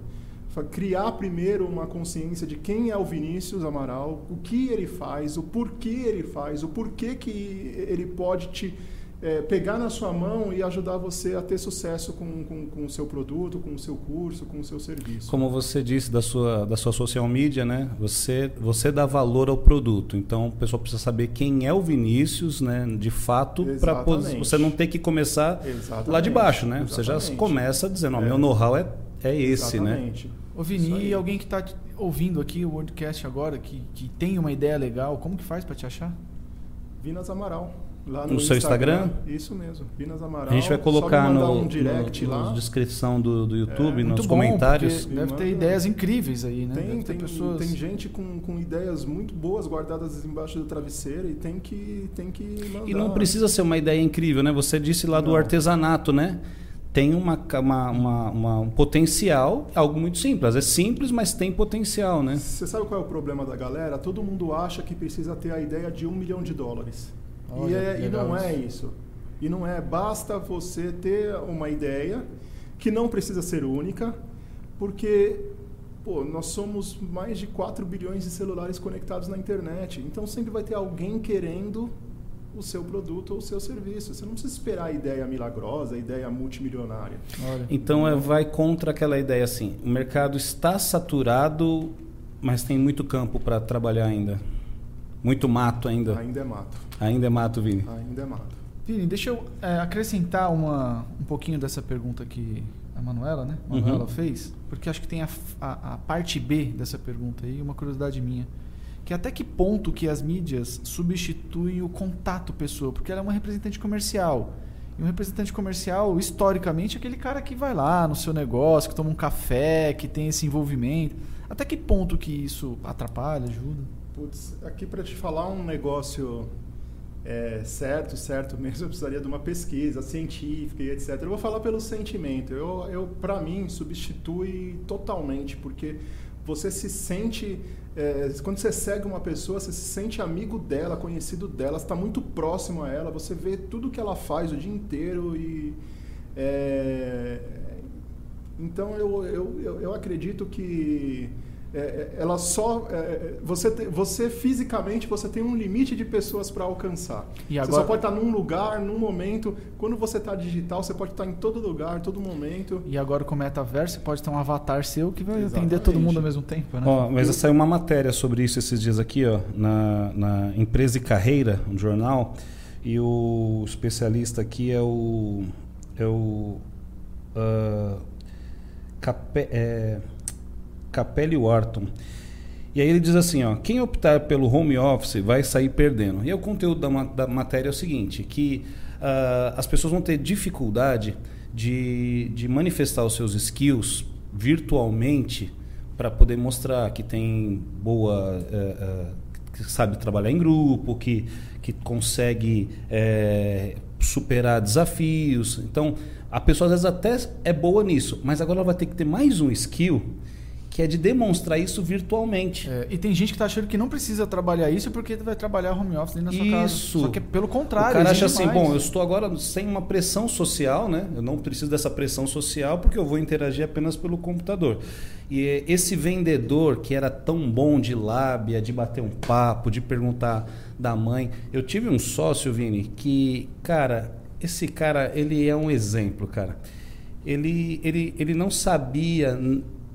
Criar primeiro uma consciência de quem é o Vinícius Amaral, o que ele faz, o porquê ele faz, o porquê que ele pode te é, pegar na sua mão e ajudar você a ter sucesso com, com, com, o seu produto, com o seu curso, com o seu serviço. Como você disse da sua, da sua social media, né? Você, você dá valor ao produto. Então, o pessoal precisa saber quem é o Vinícius, né? De fato, para você não ter que começar Exatamente. lá de baixo, né? Exatamente. Você já começa dizendo, ó, é. meu know-how é, é esse, né? Exatamente. né? Ô Vini, e alguém que está ouvindo aqui o podcast agora, que, que tem uma ideia legal, como que faz para te achar? Vinas Amaral. Lá no, No seu Instagram? Isso mesmo, Vinas Amaral. A gente vai Só colocar no, um direct no, lá. na descrição do, do YouTube, É, nos bom, comentários. deve ter ideias incríveis aí, né? Tem, tem, pessoas... tem gente com, com ideias muito boas guardadas embaixo do travesseiro e tem que, tem que mandar. E não precisa ser uma ideia incrível, né? Você disse lá do Não. artesanato, né? Tem uma, uma, uma- uma- um potencial, algo muito simples. É simples, mas tem potencial, né? Você sabe qual é o problema da galera? Todo mundo acha que precisa ter a ideia de um milhão de dólares. E, é- e não é isso. isso. E não é. Basta você ter uma ideia que não precisa ser única, porque pô, nós somos mais de 4 bilhões de celulares conectados na internet. Então sempre vai ter alguém querendo o seu produto ou o seu serviço. Você não precisa esperar a ideia milagrosa, a ideia multimilionária. Olha. Então é, vai contra aquela ideia assim: o mercado está saturado, mas tem muito campo para trabalhar ainda. Muito mato ainda. Ainda é mato. Ainda é mato, Vini. Ainda é mato. Vini, deixa eu é, acrescentar uma, um pouquinho dessa pergunta que a Manuela, né? A Manuela Uhum. fez, porque acho que tem a, a- a parte B dessa pergunta aí, uma curiosidade minha. Que até que ponto que as mídias substituem o contato pessoa? Porque ela é uma representante comercial. E um representante comercial, historicamente, é aquele cara que vai lá no seu negócio, que toma um café, que tem esse envolvimento. Até que ponto que isso atrapalha, ajuda? Putz, aqui para te falar um negócio é, certo, certo *laughs* mesmo, eu precisaria de uma pesquisa científica e etc. Eu vou falar pelo sentimento. Eu, eu para mim, substitui totalmente, porque você se sente. é, quando você segue uma pessoa, você se sente amigo dela, conhecido dela, está muito próximo a ela, você vê tudo que ela faz o dia inteiro e. é, então eu, eu, eu, eu acredito que é, é, ela só é, é, você te- você fisicamente você tem um limite de pessoas para alcançar. E Você agora- só pode estar num lugar, num momento. Quando você está digital, você pode estar em todo lugar, todo momento. E agora com o metaverso, você pode ter um avatar seu que vai atender Exatamente. todo mundo ao mesmo tempo, né? Ó, mas saiu uma matéria sobre isso esses dias aqui, ó, na, na Empresa e Carreira, um jornal, e o especialista aqui é o é o ah, Cape, é, Capelli Wharton. E aí ele diz assim, ó, quem optar pelo home office vai sair perdendo. E o conteúdo da, da matéria é o seguinte, que ah, as pessoas vão ter dificuldade de, de manifestar os seus skills virtualmente para poder mostrar que tem boa eh, eh, que sabe trabalhar em grupo, que, que consegue eh, superar desafios. Então, a pessoa às vezes até é boa nisso, mas agora ela vai ter que ter mais um skill que é de demonstrar isso virtualmente. É, e tem gente que tá achando que não precisa trabalhar isso porque vai trabalhar home office dentro da sua casa. Isso. Só que é pelo contrário. o cara acha assim, mais. bom, eu estou agora sem uma pressão social, né? Eu não preciso dessa pressão social porque eu vou interagir apenas pelo computador. E eh, esse vendedor que era tão bom de lábia, de bater um papo, de perguntar da mãe. Eu tive um sócio, Vini, que, cara, esse cara, ele é um exemplo, cara. Ele, ele, ele não sabia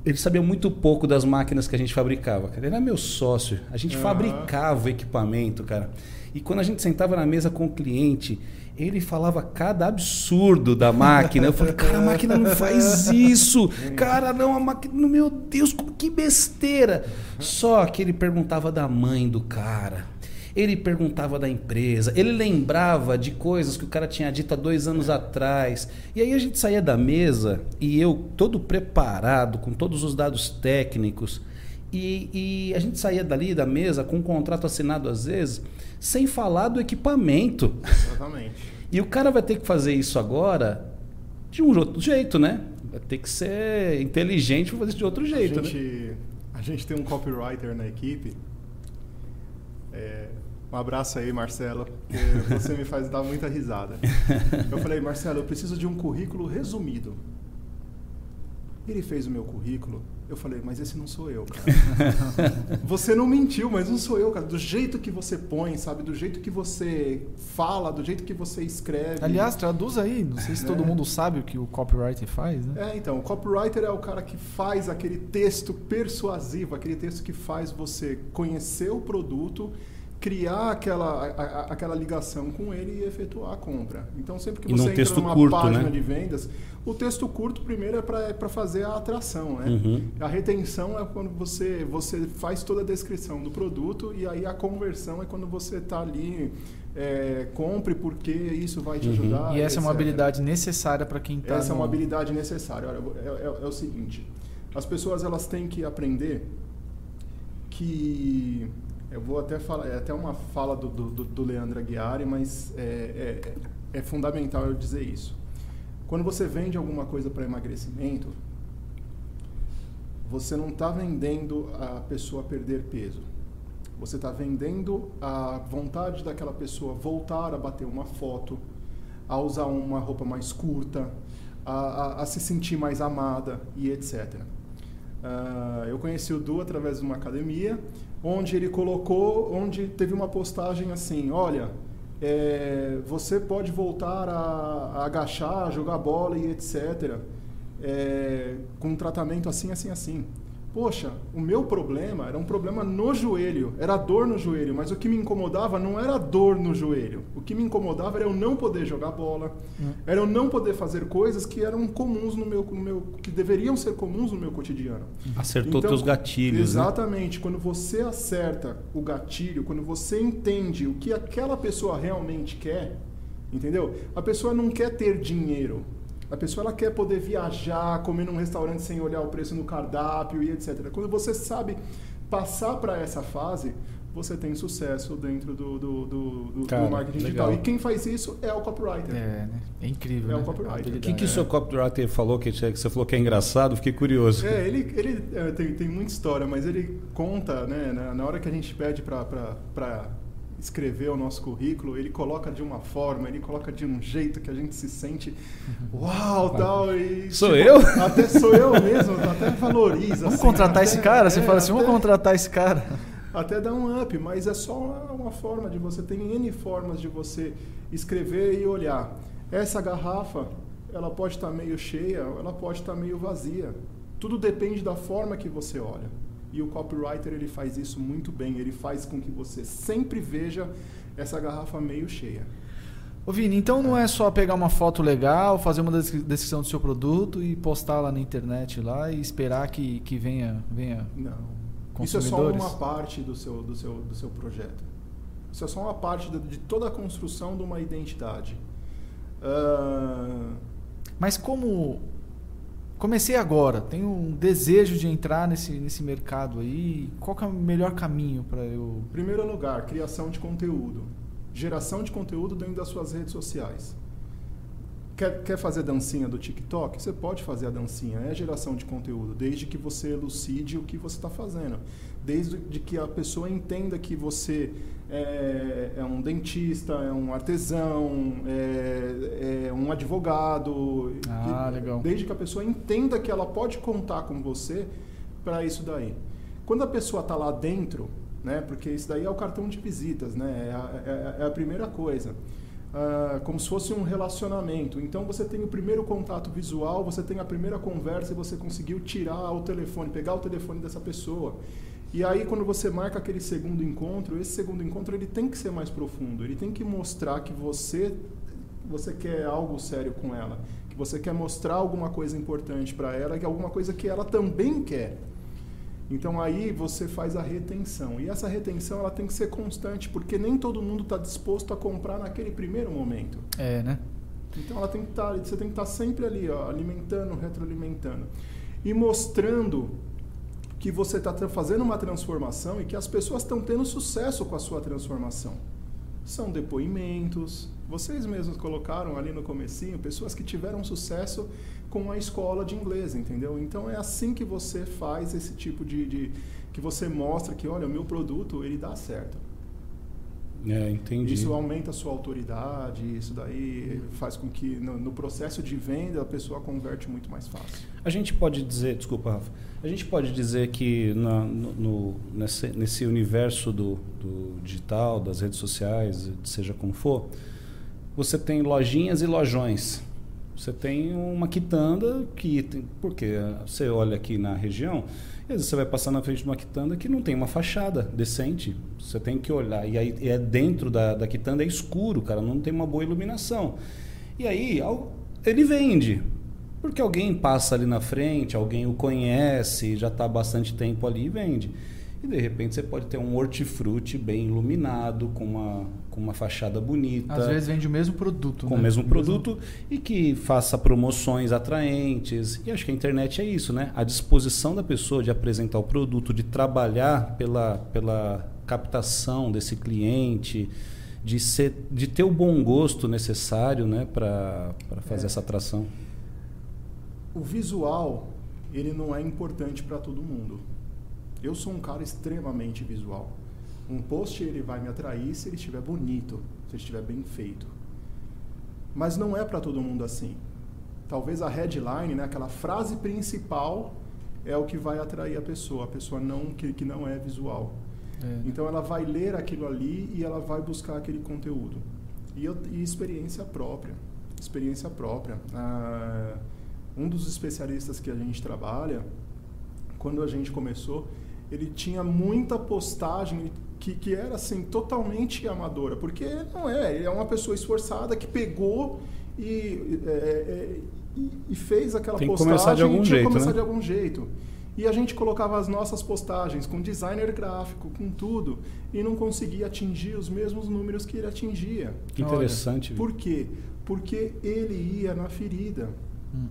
ele sabia muito pouco das máquinas que a gente fabricava, cara. Ele era meu sócio. A gente Aham. fabricava o equipamento, cara. E quando a gente sentava na mesa com o cliente, ele falava cada absurdo da máquina. Eu falei, cara, a máquina não faz isso. Cara, não, a máquina. Meu Deus, que besteira. Só que ele perguntava da mãe do cara. Ele perguntava da empresa, ele lembrava de coisas que o cara tinha dito há dois anos atrás. E aí a gente saía da mesa e eu todo preparado, com todos os dados técnicos. E, e a gente saía dali da mesa com um contrato assinado às vezes, sem falar do equipamento. Exatamente. *laughs* E o cara vai ter que fazer isso agora de um outro jeito, né? Vai ter que ser inteligente para fazer isso de outro jeito, a, né? gente, a gente tem um copywriter na equipe. É, um abraço aí, Marcelo, porque você me faz dar muita risada. *laughs* Eu falei, Marcelo, eu preciso de um currículo resumido. Ele fez o meu currículo. Eu falei, mas esse não sou eu, cara. *laughs* você não mentiu, mas não sou eu, cara. Do jeito que você põe, sabe? Do jeito que você fala, do jeito que você escreve. Aliás, traduz aí. Não sei se todo É. mundo sabe o que o copyright faz, né? É, então, o copywriter é o cara que faz aquele texto persuasivo, aquele texto que faz você conhecer o produto, criar aquela, a- a- aquela ligação com ele e efetuar a compra. Então, sempre que E você entra numa curto, página né? de vendas, O texto curto, primeiro, é para é fazer a atração. Né? Uhum. A retenção é quando você, você faz toda a descrição do produto e aí a conversão é quando você está ali, é, compre porque isso vai te Uhum. ajudar. E essa é uma etc. habilidade necessária para quem está. Essa é uma habilidade necessária. Olha, é, é- é o seguinte: as pessoas elas têm que aprender que eu vou até falar, é até uma fala do, do, do- Leandro Aguiari, mas é, é, é fundamental eu dizer isso. Quando você vende alguma coisa para emagrecimento, você não está vendendo a pessoa perder peso. Você está vendendo a vontade daquela pessoa voltar a bater uma foto, a usar uma roupa mais curta, a, a- a se sentir mais amada e etc. Ah, eu conheci o Du através de uma academia, onde ele colocou, onde teve uma postagem assim, olha, é, você pode voltar a, a agachar, jogar bola e etc. é, com um tratamento assim, assim, assim. Poxa, o meu problema era um problema no joelho, era dor no joelho, mas o que me incomodava não era dor no joelho. O que me incomodava era eu não poder jogar bola, era eu não poder fazer coisas que eram comuns no meu, no meu que deveriam ser comuns no meu cotidiano. Acertou Então, teus gatilhos, né? Exatamente. Quando você acerta o gatilho, quando você entende o que aquela pessoa realmente quer, entendeu? A pessoa não quer ter dinheiro. A pessoa ela quer poder viajar, comer num restaurante sem olhar o preço no cardápio e etc. Quando você sabe passar para essa fase, você tem sucesso dentro do, do, do, do- do Cara, marketing legal. digital. E quem faz isso é o copywriter. É, né? É incrível. É né? um copywriter. O que, que o seu copywriter falou que, que você falou que é engraçado? Fiquei curioso. É, ele, ele é, tem, tem muita história, mas ele conta, né, na, na hora que a gente pede para escrever o nosso currículo, ele coloca de uma forma, ele coloca de um jeito que a gente se sente uau, tal, e... Sou tipo, eu? Até sou eu mesmo, até valoriza. Vamos assim, contratar até- esse cara? Você é, fala assim, vamos até- contratar esse cara. até dá um up, mas é só uma, uma forma de você tem N formas de você escrever e olhar. Essa garrafa, ela pode estar meio cheia, ou ela pode estar meio vazia. Tudo depende da forma que você olha. E o copywriter ele faz isso muito bem, ele faz com que você sempre veja essa garrafa meio cheia. Ô Vini, então não é só pegar uma foto legal, fazer uma descri- descrição do seu produto e postar lá na internet lá e esperar que, que venha, venha Não. Isso é só uma parte do seu, do seu, do seu projeto. Isso é só uma parte de, de toda a construção de uma identidade. Ah, Mas como comecei agora, tenho um desejo de entrar nesse, nesse mercado aí, qual é o melhor caminho para eu... Primeiro lugar, criação de conteúdo. Geração de conteúdo dentro das suas redes sociais. Quer, quer fazer dancinha do TikTok? Você pode fazer a dancinha. É geração de conteúdo, desde que você elucide o que você está fazendo. Desde de que a pessoa entenda que você é, é um dentista, é um artesão, é, é um advogado. Ah, Que- legal. Desde que a pessoa entenda que ela pode contar com você para isso daí. Quando a pessoa está lá dentro, né, porque isso daí é o cartão de visitas, né, é, a, é- é a primeira coisa. Ah, como se fosse um relacionamento. Então você tem o primeiro contato visual, você tem a primeira conversa e você conseguiu tirar o telefone, pegar o telefone dessa pessoa. E aí quando você marca aquele segundo encontro, esse segundo encontro ele tem que ser mais profundo, ele tem que mostrar que você você quer algo sério com ela, que você quer mostrar alguma coisa importante para ela, que alguma coisa que ela também quer. Então aí você faz a retenção. E essa retenção ela tem que ser constante, porque nem todo mundo está disposto a comprar naquele primeiro momento. É, né? Então ela tem que estar, você tem que estar sempre ali, ó, alimentando, retroalimentando. E mostrando que você está fazendo uma transformação e que as pessoas estão tendo sucesso com a sua transformação. São depoimentos, vocês mesmos colocaram ali no comecinho, pessoas que tiveram sucesso com a escola de inglês, entendeu? Então é assim que você faz esse tipo de, de que você mostra que, olha, o meu produto, ele dá certo. É, entendi. Isso aumenta a sua autoridade, isso daí faz com que no, no processo de venda a pessoa converte muito mais fácil. A gente pode dizer, desculpa, Rafa, a gente pode dizer que na, no, nesse, nesse universo do, do digital, das redes sociais, seja como for, você tem lojinhas e lojões. Você tem uma quitanda que. Tem, porque você olha aqui na região, e às vezes você vai passar na frente de uma quitanda que não tem uma fachada decente. Você tem que olhar. E aí é dentro da, da quitanda é escuro, cara, não tem uma boa iluminação. E aí ele vende. Porque alguém passa ali na frente, alguém o conhece, já está há bastante tempo ali e vende. E de repente você pode ter um hortifruti bem iluminado, com uma, com uma fachada bonita. Às vezes vende o mesmo produto. Com né? o mesmo produto e que faça promoções atraentes. E acho que a internet é isso, né? A disposição da pessoa de apresentar o produto, de trabalhar pela, pela captação desse cliente, de, ser, de ter o bom gosto necessário né? para fazer é. essa atração. O visual, ele não é importante para todo mundo. Eu sou um cara extremamente visual. Um post ele vai me atrair se ele estiver bonito, se ele estiver bem feito. Mas não é para todo mundo assim. Talvez a headline, né, aquela frase principal, é o que vai atrair a pessoa, a pessoa não que, que não é visual. É. Então ela vai ler aquilo ali e ela vai buscar aquele conteúdo. E, eu, e experiência própria, experiência própria. Ah, um dos especialistas que a gente trabalha, quando a gente começou, ele tinha muita postagem que, que era assim totalmente amadora, porque não é, ele é uma pessoa esforçada que pegou e, é, é, e, e fez aquela Tem que postagem começar de algum tinha jeito, que começar né? de algum jeito. E a gente colocava as nossas postagens com designer gráfico, com tudo, e não conseguia atingir os mesmos números que ele atingia. Que interessante. Olha, por quê? Porque ele ia na ferida. Hum.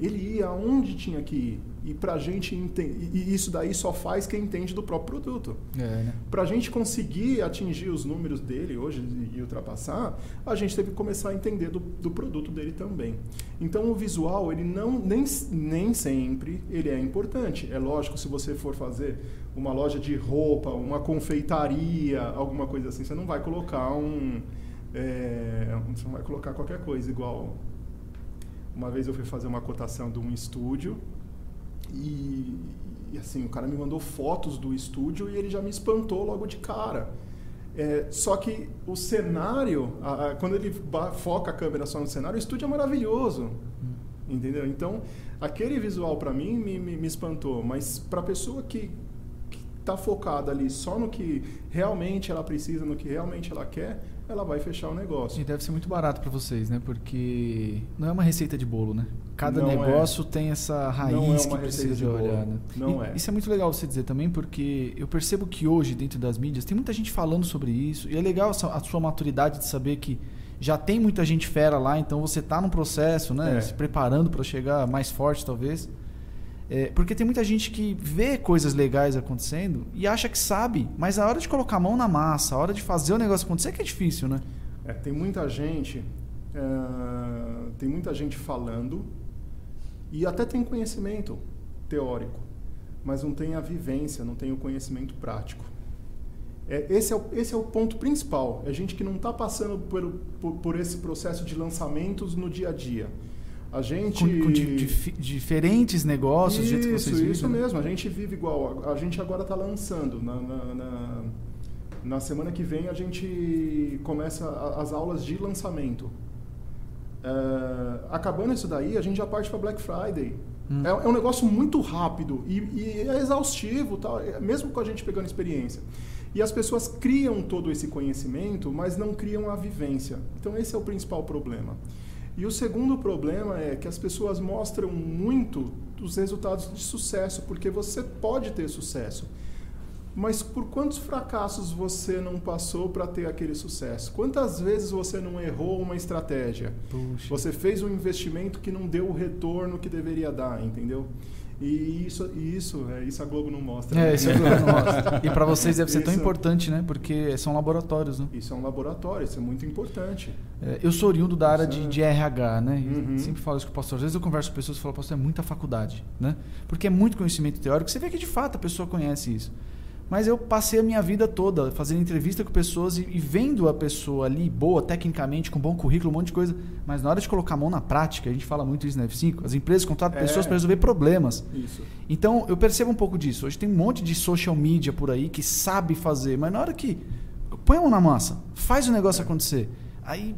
Ele ia aonde tinha que ir. E pra gente entender. E isso daí só faz quem entende do próprio produto. É, né? Pra gente conseguir atingir os números dele hoje e ultrapassar, a gente teve que começar a entender do, do produto dele também. Então o visual, ele não nem, nem sempre ele é importante. É lógico, se você for fazer uma loja de roupa, uma confeitaria, alguma coisa assim, você não vai colocar um. É, você não vai colocar qualquer coisa igual. Uma vez eu fui fazer uma cotação de um estúdio e, e, assim, o cara me mandou fotos do estúdio e ele já me espantou logo de cara. É, só que o cenário, a, a, quando ele foca a câmera só no cenário, o estúdio é maravilhoso. Hum. Entendeu? Então, aquele visual para mim me, me, me, espantou, mas para pessoa que está focada ali só no que realmente ela precisa, no que realmente ela quer, ela vai fechar o negócio. E deve ser muito barato para vocês, né? Porque não é uma receita de bolo, né? Cada não negócio é. tem essa raiz é que precisa de olhar. Né? Não e, é. Isso é muito legal você dizer também, porque eu percebo que hoje, dentro das mídias, tem muita gente falando sobre isso. E é legal a sua maturidade de saber que já tem muita gente fera lá, então você está no processo, né? É. Se preparando para chegar mais forte, talvez. É, porque tem muita gente que vê coisas legais acontecendo e acha que sabe, mas a hora de colocar a mão na massa, a hora de fazer o negócio acontecer que é difícil, né? É, tem muita gente, é, tem muita gente falando e até tem conhecimento teórico, mas não tem a vivência, não tem o conhecimento prático. É, esse, é o, esse é o ponto principal. É gente que não está passando por, por, por esse processo de lançamentos no dia a dia a gente. Com, com dif, diferentes negócios, isso, do jeito que vocês Isso vivem. mesmo, a gente vive igual. A, gente agora está lançando. Na, na, na, na, semana que vem a gente começa as aulas de lançamento. É, acabando isso daí, a gente já parte para Black Friday. Hum. É, é, um negócio muito rápido e, e é exaustivo, tal, é, mesmo com a gente pegando experiência. E as pessoas criam todo esse conhecimento, mas não criam a vivência. Então, esse é o principal problema. E o segundo problema é que as pessoas mostram muito os resultados de sucesso, porque você pode ter sucesso. Mas por quantos fracassos você não passou para ter aquele sucesso? Quantas vezes você não errou uma estratégia? Puxa. Você fez um investimento que não deu o retorno que deveria dar, entendeu? E isso, isso, é, isso a Globo não mostra. É, né? isso a Globo não mostra. *laughs* E para vocês deve ser isso, tão importante, né? Porque são laboratórios, né? Isso é um laboratório, isso é muito importante. É, eu sou oriundo da área de, de, RH, né? Uhum. Sempre falo isso com o pastor. Às vezes eu converso com pessoas e falo, pastor, é muita faculdade, né? Porque é muito conhecimento teórico. Você vê que de fato a pessoa conhece isso. Mas eu passei a minha vida toda fazendo entrevista com pessoas e, e, vendo a pessoa ali, boa tecnicamente, com bom currículo, um monte de coisa. Mas na hora de colocar a mão na prática, a gente fala muito isso na F5, as empresas contratam é. pessoas para resolver problemas. Isso. Então eu percebo um pouco disso. Hoje tem um monte de social media por aí que sabe fazer, mas na hora que põe a mão na massa, faz o negócio é. acontecer. Aí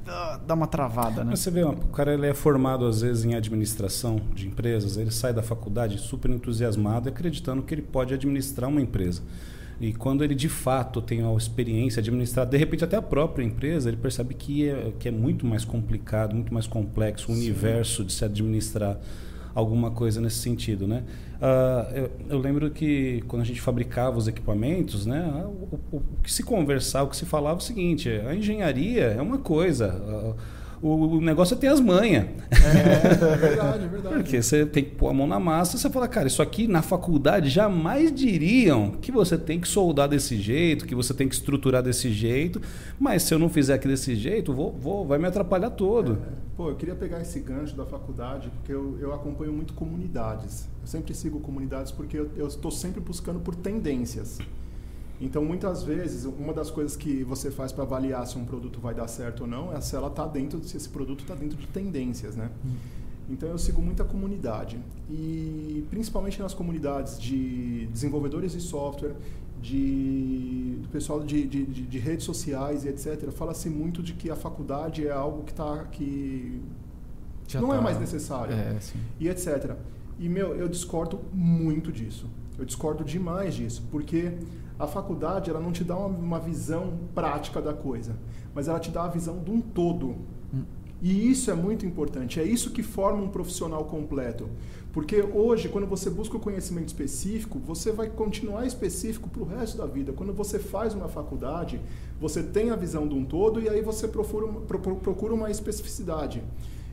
dá uma travada, né? Você vê, o cara ele é formado às vezes em administração de empresas, ele sai da faculdade super entusiasmado, acreditando que ele pode administrar uma empresa. E quando ele de fato tem a experiência de administrar, de repente até a própria empresa, ele percebe que é, que é muito mais complicado, muito mais complexo o Sim. universo de se administrar alguma coisa nesse sentido, né? Uh, eu, eu, lembro que quando a gente fabricava os equipamentos, né, o, o, o, que se conversava, o que se falava é o seguinte: a engenharia é uma coisa. Uh, o, negócio é ter as manhas. É, é verdade, é verdade. *laughs* Porque você tem que pôr a mão na massa, você fala, cara, isso aqui na faculdade jamais diriam que você tem que soldar desse jeito, que você tem que estruturar desse jeito, mas se eu não fizer aqui desse jeito, vou, vou, vai me atrapalhar todo. É, pô, eu queria pegar esse gancho da faculdade, porque eu, eu acompanho muito comunidades. Eu sempre sigo comunidades porque eu estou sempre buscando por tendências. Então, muitas vezes, uma das coisas que você faz para avaliar se um produto vai dar certo ou não é se ela tá dentro, se esse produto está dentro de tendências, né? Hum. Então, eu sigo muita comunidade e principalmente nas comunidades de desenvolvedores de software, de do pessoal de, de, de, de redes sociais e etc. Fala-se muito de que a faculdade é algo que tá que Já não é tá. é mais necessário é, e etc. E meu, eu discordo muito disso. Eu discordo demais disso, porque a faculdade ela não te dá uma, uma, visão prática da coisa, mas ela te dá a visão de um todo. E isso é muito importante. É isso que forma um profissional completo. Porque hoje, quando você busca o conhecimento específico, você vai continuar específico para o resto da vida. Quando você faz uma faculdade, você tem a visão de um todo e aí você procura, procura uma especificidade.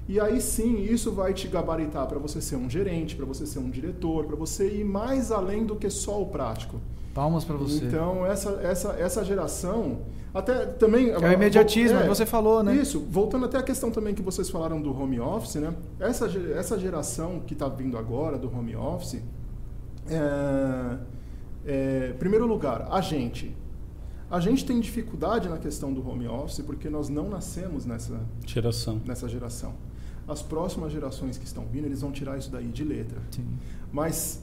E aí sim, isso vai te gabaritar para você ser um gerente, para você ser um diretor, para você ir mais além do que só o prático. Palmas para você. Então, essa, essa, essa geração. Até também. É o imediatismo é, que você falou, né? Isso. Voltando até a questão também que vocês falaram do home office, né? Essa, essa geração que está vindo agora do home office. É, é, primeiro lugar, a gente. A gente tem dificuldade na questão do home office porque nós não nascemos nessa geração. Nessa geração. As próximas gerações que estão vindo, eles vão tirar isso daí de letra. Sim. Mas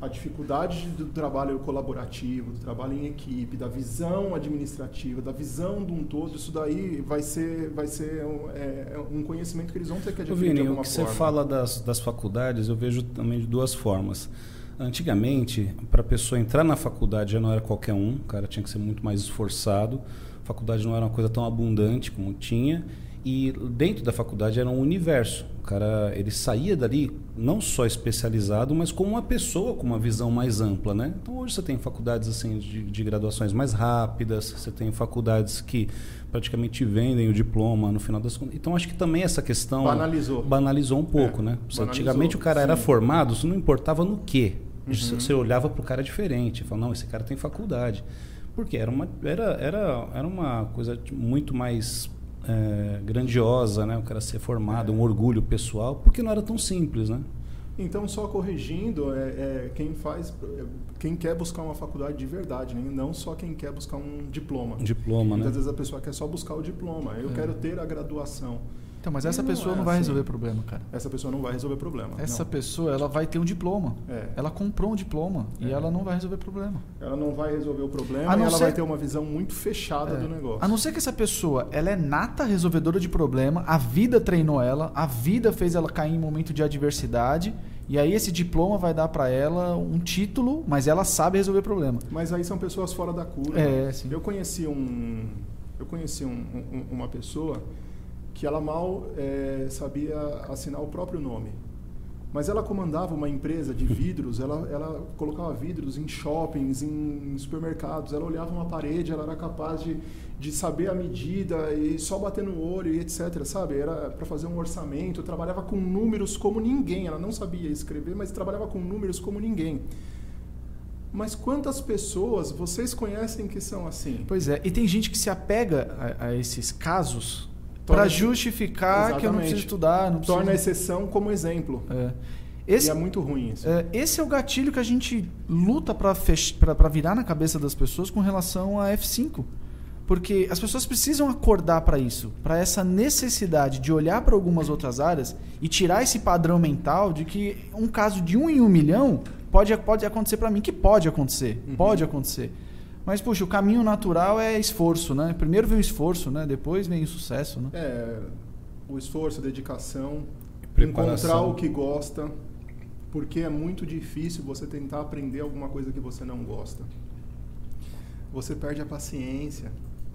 a dificuldade do trabalho colaborativo, do trabalho em equipe, da visão administrativa, da visão de um todo, isso daí vai ser, vai ser um, é, é um conhecimento que eles vão ter que adquirir Vini, de alguma o que forma. você fala das, das faculdades, eu vejo também de duas formas. Antigamente, para a pessoa entrar na faculdade já não era qualquer um, o cara tinha que ser muito mais esforçado. A faculdade não era uma coisa tão abundante como tinha e dentro da faculdade era um universo. O cara ele saía dali não só especializado, mas como uma pessoa com uma visão mais ampla, né? Então hoje você tem faculdades assim de, de graduações mais rápidas, você tem faculdades que praticamente vendem o diploma no final das contas. Então acho que também essa questão banalizou, banalizou um pouco, é, né? Antigamente o cara sim. era formado, isso não importava no quê. Uhum. Você olhava para o cara diferente, falava, não, esse cara tem faculdade. Porque era uma, era, era, era uma coisa muito mais é, grandiosa, né? O cara ser formado, é. um orgulho pessoal, porque não era tão simples, né? Então, só corrigindo, é, é, quem faz, quem quer buscar uma faculdade de verdade, né? não só quem quer buscar um diploma. Diploma, Muitas né? vezes a pessoa quer só buscar o diploma. Eu é. quero ter a graduação. Então, mas essa pessoa não, é não vai assim. resolver problema, cara. Essa pessoa não vai resolver problema. Essa não. pessoa, ela vai ter um diploma. É. Ela comprou um diploma é. e ela não vai resolver problema. Ela não vai resolver o problema e ela ser... vai ter uma visão muito fechada é. do negócio. A não ser que essa pessoa, ela é nata resolvedora de problema, a vida treinou ela, a vida fez ela cair em momento de adversidade e aí esse diploma vai dar para ela um título, mas ela sabe resolver problema. Mas aí são pessoas fora da cura. É, né? sim. Eu conheci um, eu conheci um, um, uma pessoa que ela mal é, sabia assinar o próprio nome. Mas ela comandava uma empresa de vidros, ela, ela colocava vidros em shoppings, em supermercados, ela olhava uma parede, ela era capaz de, de saber a medida e só bater no olho e etc, sabe? Era para fazer um orçamento, trabalhava com números como ninguém, ela não sabia escrever, mas trabalhava com números como ninguém. Mas quantas pessoas vocês conhecem que são assim? Pois é, e tem gente que se apega a, a esses casos para justificar Exatamente. que eu não preciso estudar. Não preciso... Torna a exceção como exemplo. É. Esse, e é muito ruim isso. É, esse é o gatilho que a gente luta para virar na cabeça das pessoas com relação a F5. Porque as pessoas precisam acordar para isso, para essa necessidade de olhar para algumas outras áreas e tirar esse padrão mental de que um caso de um em um milhão pode, pode acontecer para mim, que pode acontecer. Uhum. Pode acontecer. Mas, puxa, o caminho natural é esforço, né? Primeiro vem o esforço, né? Depois vem o sucesso, né? É, o esforço, a dedicação, encontrar o que gosta, porque é muito difícil você tentar aprender alguma coisa que você não gosta. Você perde a paciência.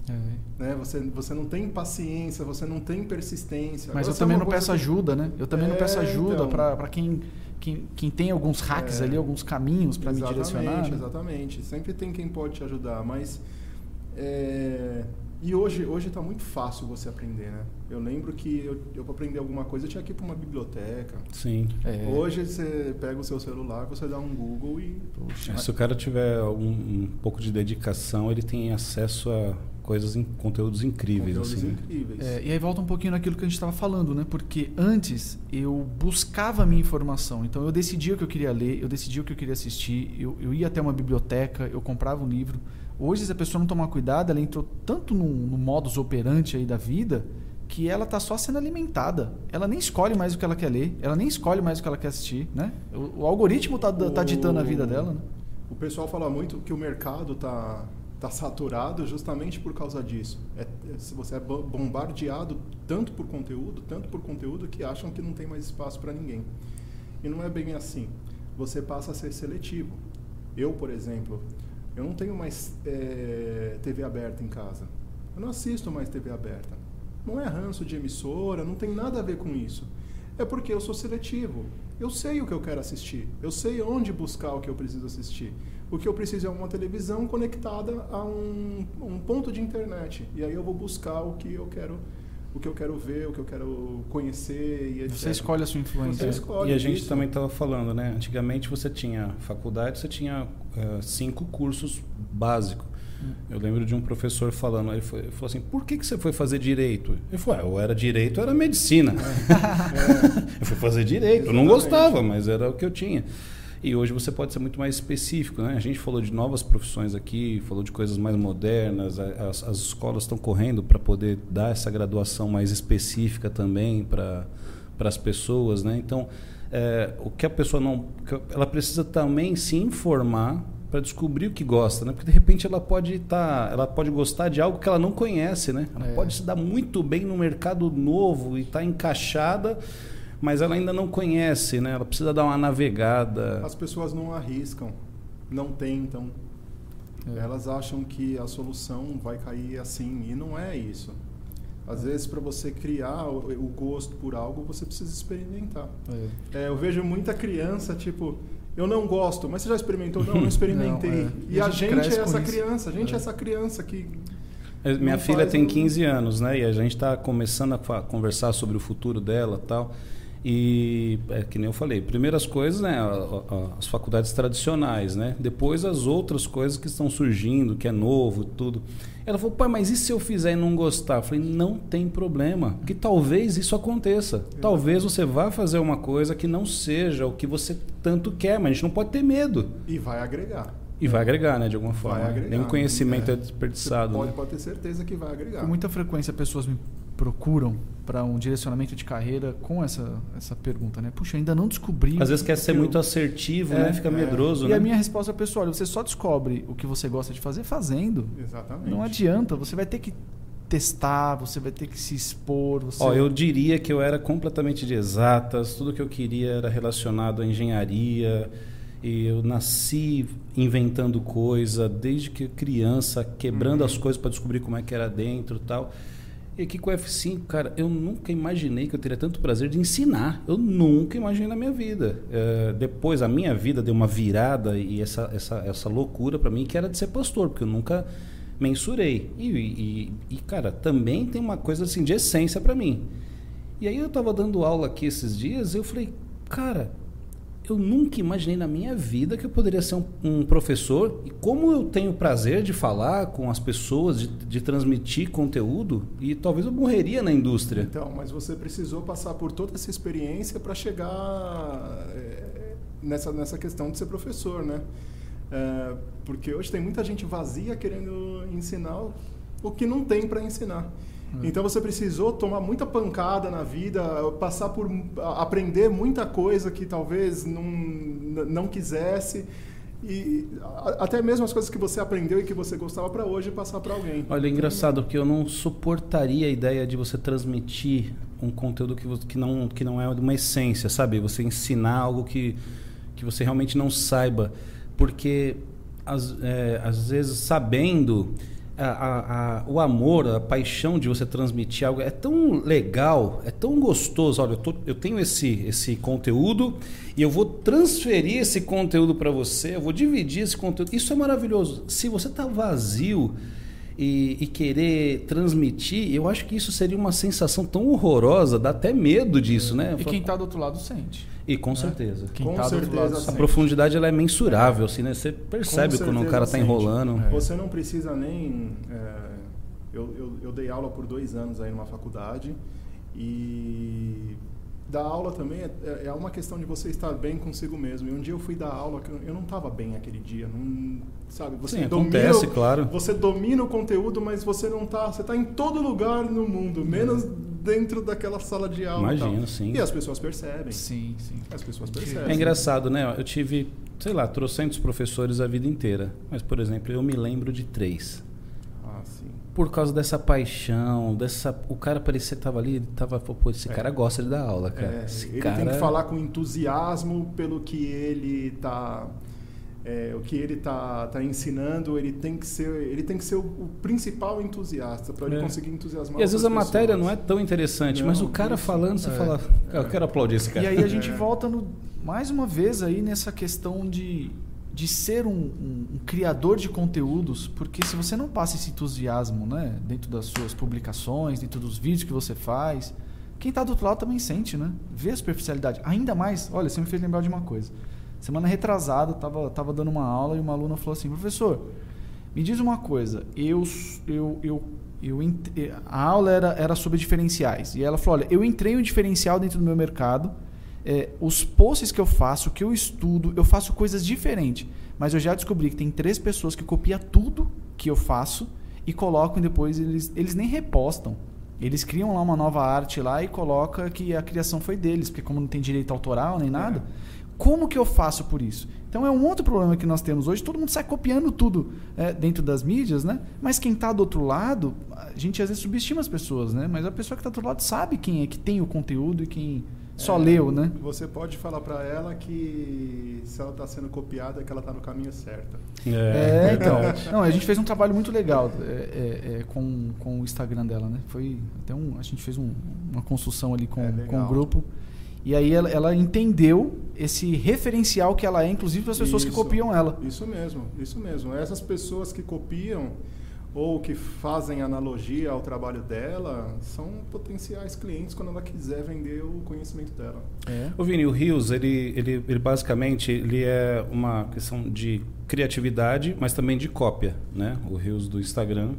É. Né? Você, você não tem paciência, você não tem persistência. Mas Agora, eu também não peço que... ajuda, né? Eu também é, não peço ajuda então... para quem, quem, quem tem alguns hacks é. ali, alguns caminhos para me direcionar. Né? Exatamente, sempre tem quem pode te ajudar, mas... É... E hoje hoje está muito fácil você aprender, né? Eu lembro que eu, eu para aprender alguma coisa eu tinha que ir para uma biblioteca. Sim. É. Hoje você pega o seu celular, você dá um Google e. Poxa, se o cara tiver algum, um pouco de dedicação, ele tem acesso a coisas, conteúdos incríveis. Conteúdos assim, incríveis. É, e aí volta um pouquinho naquilo que a gente estava falando, né? Porque antes eu buscava a minha informação. Então eu decidia o que eu queria ler, eu decidia o que eu queria assistir, eu, eu ia até uma biblioteca, eu comprava um livro. Hoje, se a pessoa não tomar cuidado, ela entrou tanto no, no modus operandi aí da vida que ela está só sendo alimentada. Ela nem escolhe mais o que ela quer ler, ela nem escolhe mais o que ela quer assistir, né? O, o algoritmo está tá ditando a vida dela, né? O pessoal fala muito que o mercado está tá saturado justamente por causa disso. É, é, você é bombardeado tanto por conteúdo, tanto por conteúdo que acham que não tem mais espaço para ninguém. E não é bem assim. Você passa a ser seletivo. Eu, por exemplo, eu não tenho mais é, TV aberta em casa. Eu não assisto mais TV aberta. Não é ranço de emissora, não tem nada a ver com isso. É porque eu sou seletivo. Eu sei o que eu quero assistir. Eu sei onde buscar o que eu preciso assistir. O que eu preciso é uma televisão conectada a um, um ponto de internet. E aí eu vou buscar o que eu quero o que eu quero ver, o que eu quero conhecer e etc. Você escolhe a sua influência. Você escolhe e a gente isso. também estava falando, né? Antigamente você tinha faculdade, você tinha uh, cinco cursos básicos. Hum. Eu lembro de um professor falando, ele, foi, ele falou assim, por que, que você foi fazer direito? Ele falou, ah, ou era direito ou era medicina. *laughs* É. *laughs* eu fui fazer direito, Exatamente. eu não gostava, mas era o que eu tinha. E hoje você pode ser muito mais específico. Né? A gente falou de novas profissões aqui, falou de coisas mais modernas. As, as escolas estão correndo para poder dar essa graduação mais específica também para as pessoas. Né? Então, é, o que a pessoa não. Ela precisa também se informar para descobrir o que gosta, né? Porque de repente ela pode estar, tá, ela pode gostar de algo que ela não conhece, né? Ela é. pode se dar muito bem no mercado novo e estar tá encaixada, mas ela ainda não conhece, né? Ela precisa dar uma navegada. As pessoas não arriscam, não tentam. É. Elas acham que a solução vai cair assim e não é isso. Às é. vezes, para você criar o, o, gosto por algo, você precisa experimentar. É. é. eu vejo muita criança, tipo, eu não gosto, mas você já experimentou? Não, não experimentei. *laughs* Não, é. e, a, a gente, gente é essa criança, a gente é. essa criança que minha filha tem 15 anos, né? E a gente está começando a conversar sobre o futuro dela tal. E é que nem eu falei, primeiras coisas, né, as faculdades tradicionais, né? Depois as outras coisas que estão surgindo, que é novo, tudo. Ela falou, pai, mas e se eu fizer e não gostar? Eu falei, não tem problema, que talvez isso aconteça. Talvez você vá fazer uma coisa que não seja o que você tanto quer, mas a gente não pode ter medo. E vai agregar. E vai agregar, né, de alguma forma. Vai agregar. Nenhum conhecimento é, é desperdiçado. Você pode, né? pode ter certeza que vai agregar. Com muita frequência pessoas me procuram para um direcionamento de carreira com essa, essa pergunta, né? Puxa, ainda não descobri. Às vezes quer ser eu... muito assertivo, é, né? Fica é. medroso, e né? a minha resposta é pessoal, você só descobre o que você gosta de fazer fazendo. Exatamente. Não adianta, você vai ter que testar, você vai ter que se expor. Você... Ó, eu diria que eu era completamente de exatas, tudo que eu queria era relacionado à engenharia. E eu nasci inventando coisa desde que criança, quebrando uhum. as coisas para descobrir como é que era dentro, tal. E aqui com o F5, cara, eu nunca imaginei que eu teria tanto prazer de ensinar. Eu nunca imaginei na minha vida. É, depois a minha vida deu uma virada e essa, essa, essa loucura para mim que era de ser pastor, porque eu nunca mensurei. E, e, e cara, também tem uma coisa assim de essência para mim. E aí eu estava dando aula aqui esses dias e eu falei, cara, eu nunca imaginei na minha vida que eu poderia ser um, um, professor. E como eu tenho prazer de falar com as pessoas, de, de, transmitir conteúdo, e talvez eu morreria na indústria. Então, mas você precisou passar por toda essa experiência para chegar é, nessa, nessa questão de ser professor, né? É, porque hoje tem muita gente vazia querendo ensinar o que não tem para ensinar. É. Então você precisou tomar muita pancada na vida, passar por aprender muita coisa que talvez não, não quisesse e até mesmo as coisas que você aprendeu e que você gostava para hoje passar para alguém. Olha, é engraçado porque eu não suportaria a ideia de você transmitir um conteúdo que, que, não, que não é de uma essência, sabe? Você ensinar algo que, que você realmente não saiba. Porque, às, é, às vezes, sabendo a, a, o amor, a paixão de você transmitir algo é tão legal, é tão gostoso. Olha, eu, tô, eu tenho esse, esse conteúdo e eu vou transferir esse conteúdo para você, eu vou dividir esse conteúdo. Isso é maravilhoso. Se você está vazio e, e, querer transmitir, eu acho que isso seria uma sensação tão horrorosa, dá até medo disso, né? E quem está do outro lado sente. E com né? certeza. Com certeza. a profundidade ela é mensurável, assim, né? Você percebe quando o cara está enrolando. É. Você não precisa nem. É, eu, eu, eu dei aula por dois anos aí numa faculdade e dar aula também é, é, é uma questão de você estar bem consigo mesmo. E um dia eu fui dar aula que eu não estava bem aquele dia, não, sabe? Você Sim, domina, acontece, claro. Você domina o conteúdo, mas você não está, você está em todo lugar no mundo, menos dentro daquela sala de aula. Imagino, sim. E as pessoas percebem. Sim, sim. As pessoas percebem. É engraçado, né? Eu tive, sei lá, trocentos professores a vida inteira, mas por exemplo, eu me lembro de três por causa dessa paixão, dessa. O cara parecia que estava ali, ele tava, pô, esse é. cara gosta de dar aula, cara. É, ele cara... tem que falar com entusiasmo pelo que ele está é, o que ele está tá ensinando, ele tem que ser, ele tem que ser o, o principal entusiasta para ele é. conseguir entusiasmar. E às vezes a pessoas. matéria não é tão interessante, não, mas o cara falando, você é, fala, eu quero aplaudir esse cara. E aí a *laughs* gente é. volta no, mais uma vez aí nessa questão de de ser um, um, um, criador de conteúdos, porque se você não passa esse entusiasmo né, dentro das suas publicações, dentro dos vídeos que você faz, quem está do outro lado também sente, né? Vê a superficialidade. Ainda mais, olha, você me fez lembrar de uma coisa. Semana retrasada, estava tava dando uma aula e uma aluna falou assim, professor, me diz uma coisa, eu, eu, eu, eu a aula era, era sobre diferenciais, e ela falou, olha, eu entrei um diferencial dentro do meu mercado, é, os posts que eu faço, que eu estudo, eu faço coisas diferentes. Mas eu já descobri que tem três pessoas que copiam tudo que eu faço e colocam e depois eles, eles nem repostam. Eles criam lá uma nova arte lá e colocam que a criação foi deles, porque como não tem direito autoral nem nada, é. como que eu faço por isso? Então é um outro problema que nós temos hoje. Todo mundo sai copiando tudo é, dentro das mídias, né? Mas quem está do outro lado, a gente às vezes subestima as pessoas, né? Mas a pessoa que está do outro lado sabe quem é que tem o conteúdo e quem só é, leu, né? Você pode falar para ela que se ela está sendo copiada, que ela está no caminho certo. É, é então. Não, a gente fez um trabalho muito legal é, é, é, com, com o Instagram dela, né? Foi até um, a gente fez um, uma construção ali com, é, com o grupo. E aí ela, ela, entendeu esse referencial que ela é, inclusive para as pessoas isso, que copiam ela. Isso mesmo, isso mesmo. Essas pessoas que copiam ou que fazem analogia ao trabalho dela são potenciais clientes quando ela quiser vender o conhecimento dela. É. O Vini, o Rios, ele, ele, ele basicamente ele é uma questão de criatividade, mas também de cópia, né? O Rios do Instagram,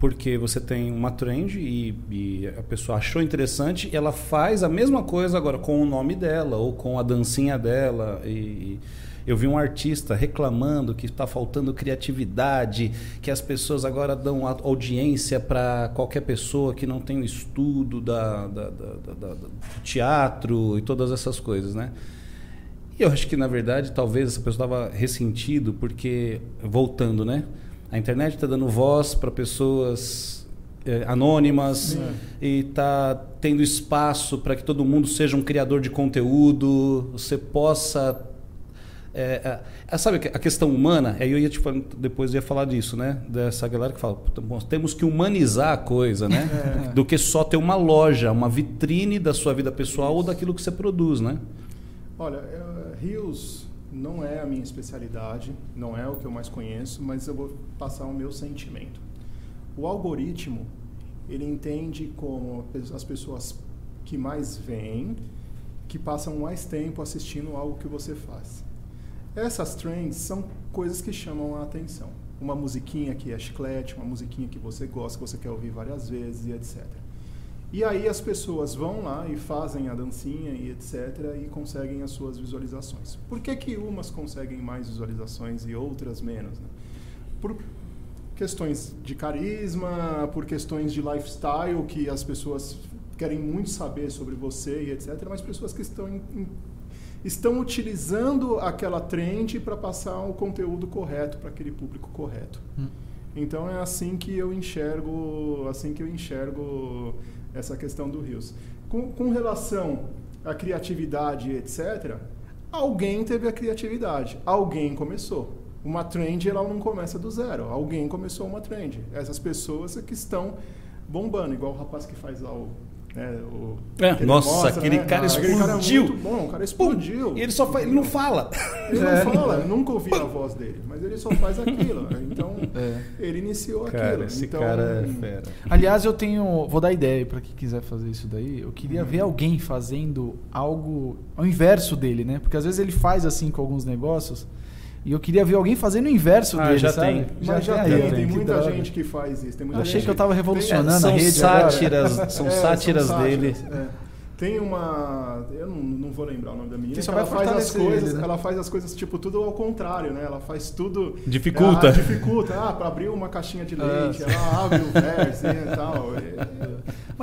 porque você tem uma trend e, e a pessoa achou interessante e ela faz a mesma coisa agora com o nome dela ou com a dancinha dela e, e eu vi um artista reclamando que está faltando criatividade, que as pessoas agora dão audiência para qualquer pessoa que não tem o estudo da, da, da, do teatro e todas essas coisas, né? E eu acho que, na verdade, talvez essa pessoa estava ressentido porque, voltando, né? A internet está dando voz para pessoas é, anônimas e está tendo espaço para que todo mundo seja um criador de conteúdo, você possa é, é, é, sabe a questão humana? Aí eu ia tipo, depois ia falar disso, né? Dessa galera que fala, temos que humanizar a coisa, né? *laughs* É. Do que só ter uma loja, uma vitrine da sua vida pessoal Isso. ou daquilo que você produz, né? Olha, uh, Rios não é a minha especialidade, não é o que eu mais conheço, mas eu vou passar o meu sentimento. O algoritmo, ele entende como as pessoas que mais vêm, que passam mais tempo assistindo algo que você faz. Essas trends são coisas que chamam a atenção. Uma musiquinha que é chiclete, uma musiquinha que você gosta, que você quer ouvir várias vezes e etc. E aí as pessoas vão lá e fazem a dancinha e etc. e conseguem as suas visualizações. Por que, que umas conseguem mais visualizações e outras menos? Né? Por questões de carisma, por questões de lifestyle, que as pessoas querem muito saber sobre você e etc. Mas pessoas que estão em, em estão utilizando aquela trend para passar o conteúdo correto para aquele público correto. Hum. Então é assim que eu enxergo, assim que eu enxergo essa questão do Rios. Com, com relação à criatividade, etc., alguém teve a criatividade, alguém começou. uma trend ela não começa do zero. Alguém começou uma trend. Essas pessoas é que estão bombando, igual o rapaz que faz lá o. né, o- É, nossa, mostra, aquele né? cara Ah, aquele cara é explodiu. muito bom, o cara explodiu. e ele só faz, ele não fala. *laughs* Ele não É. fala, eu nunca ouvi a voz dele, mas ele só faz aquilo. Então, É. ele iniciou Cara, aquilo. esse então, cara é fera. Aliás, eu tenho. Vou dar ideia para quem quiser fazer isso daí. Eu queria ver alguém fazendo algo ao inverso dele, né? Porque às vezes ele faz assim com alguns negócios. E eu queria ver alguém fazendo o inverso Ah, dele, já sabe? tem. Mas já aí, tem, tem Que muita droga. gente que faz isso. Tem muita Eu achei gente que eu tava revolucionando a são rede agora. sátiras, *laughs* são É, sátiras são dele. sátiras, é. Tem uma. Eu não, não vou lembrar o nome da menina. Que só que ela faz as coisas. ele, né? Ela faz as coisas, tipo, tudo ao contrário, né? Ela faz tudo. Dificulta. Ah, dificulta. Ah, para abrir uma caixinha de leite, ela abre o verso e tal. E-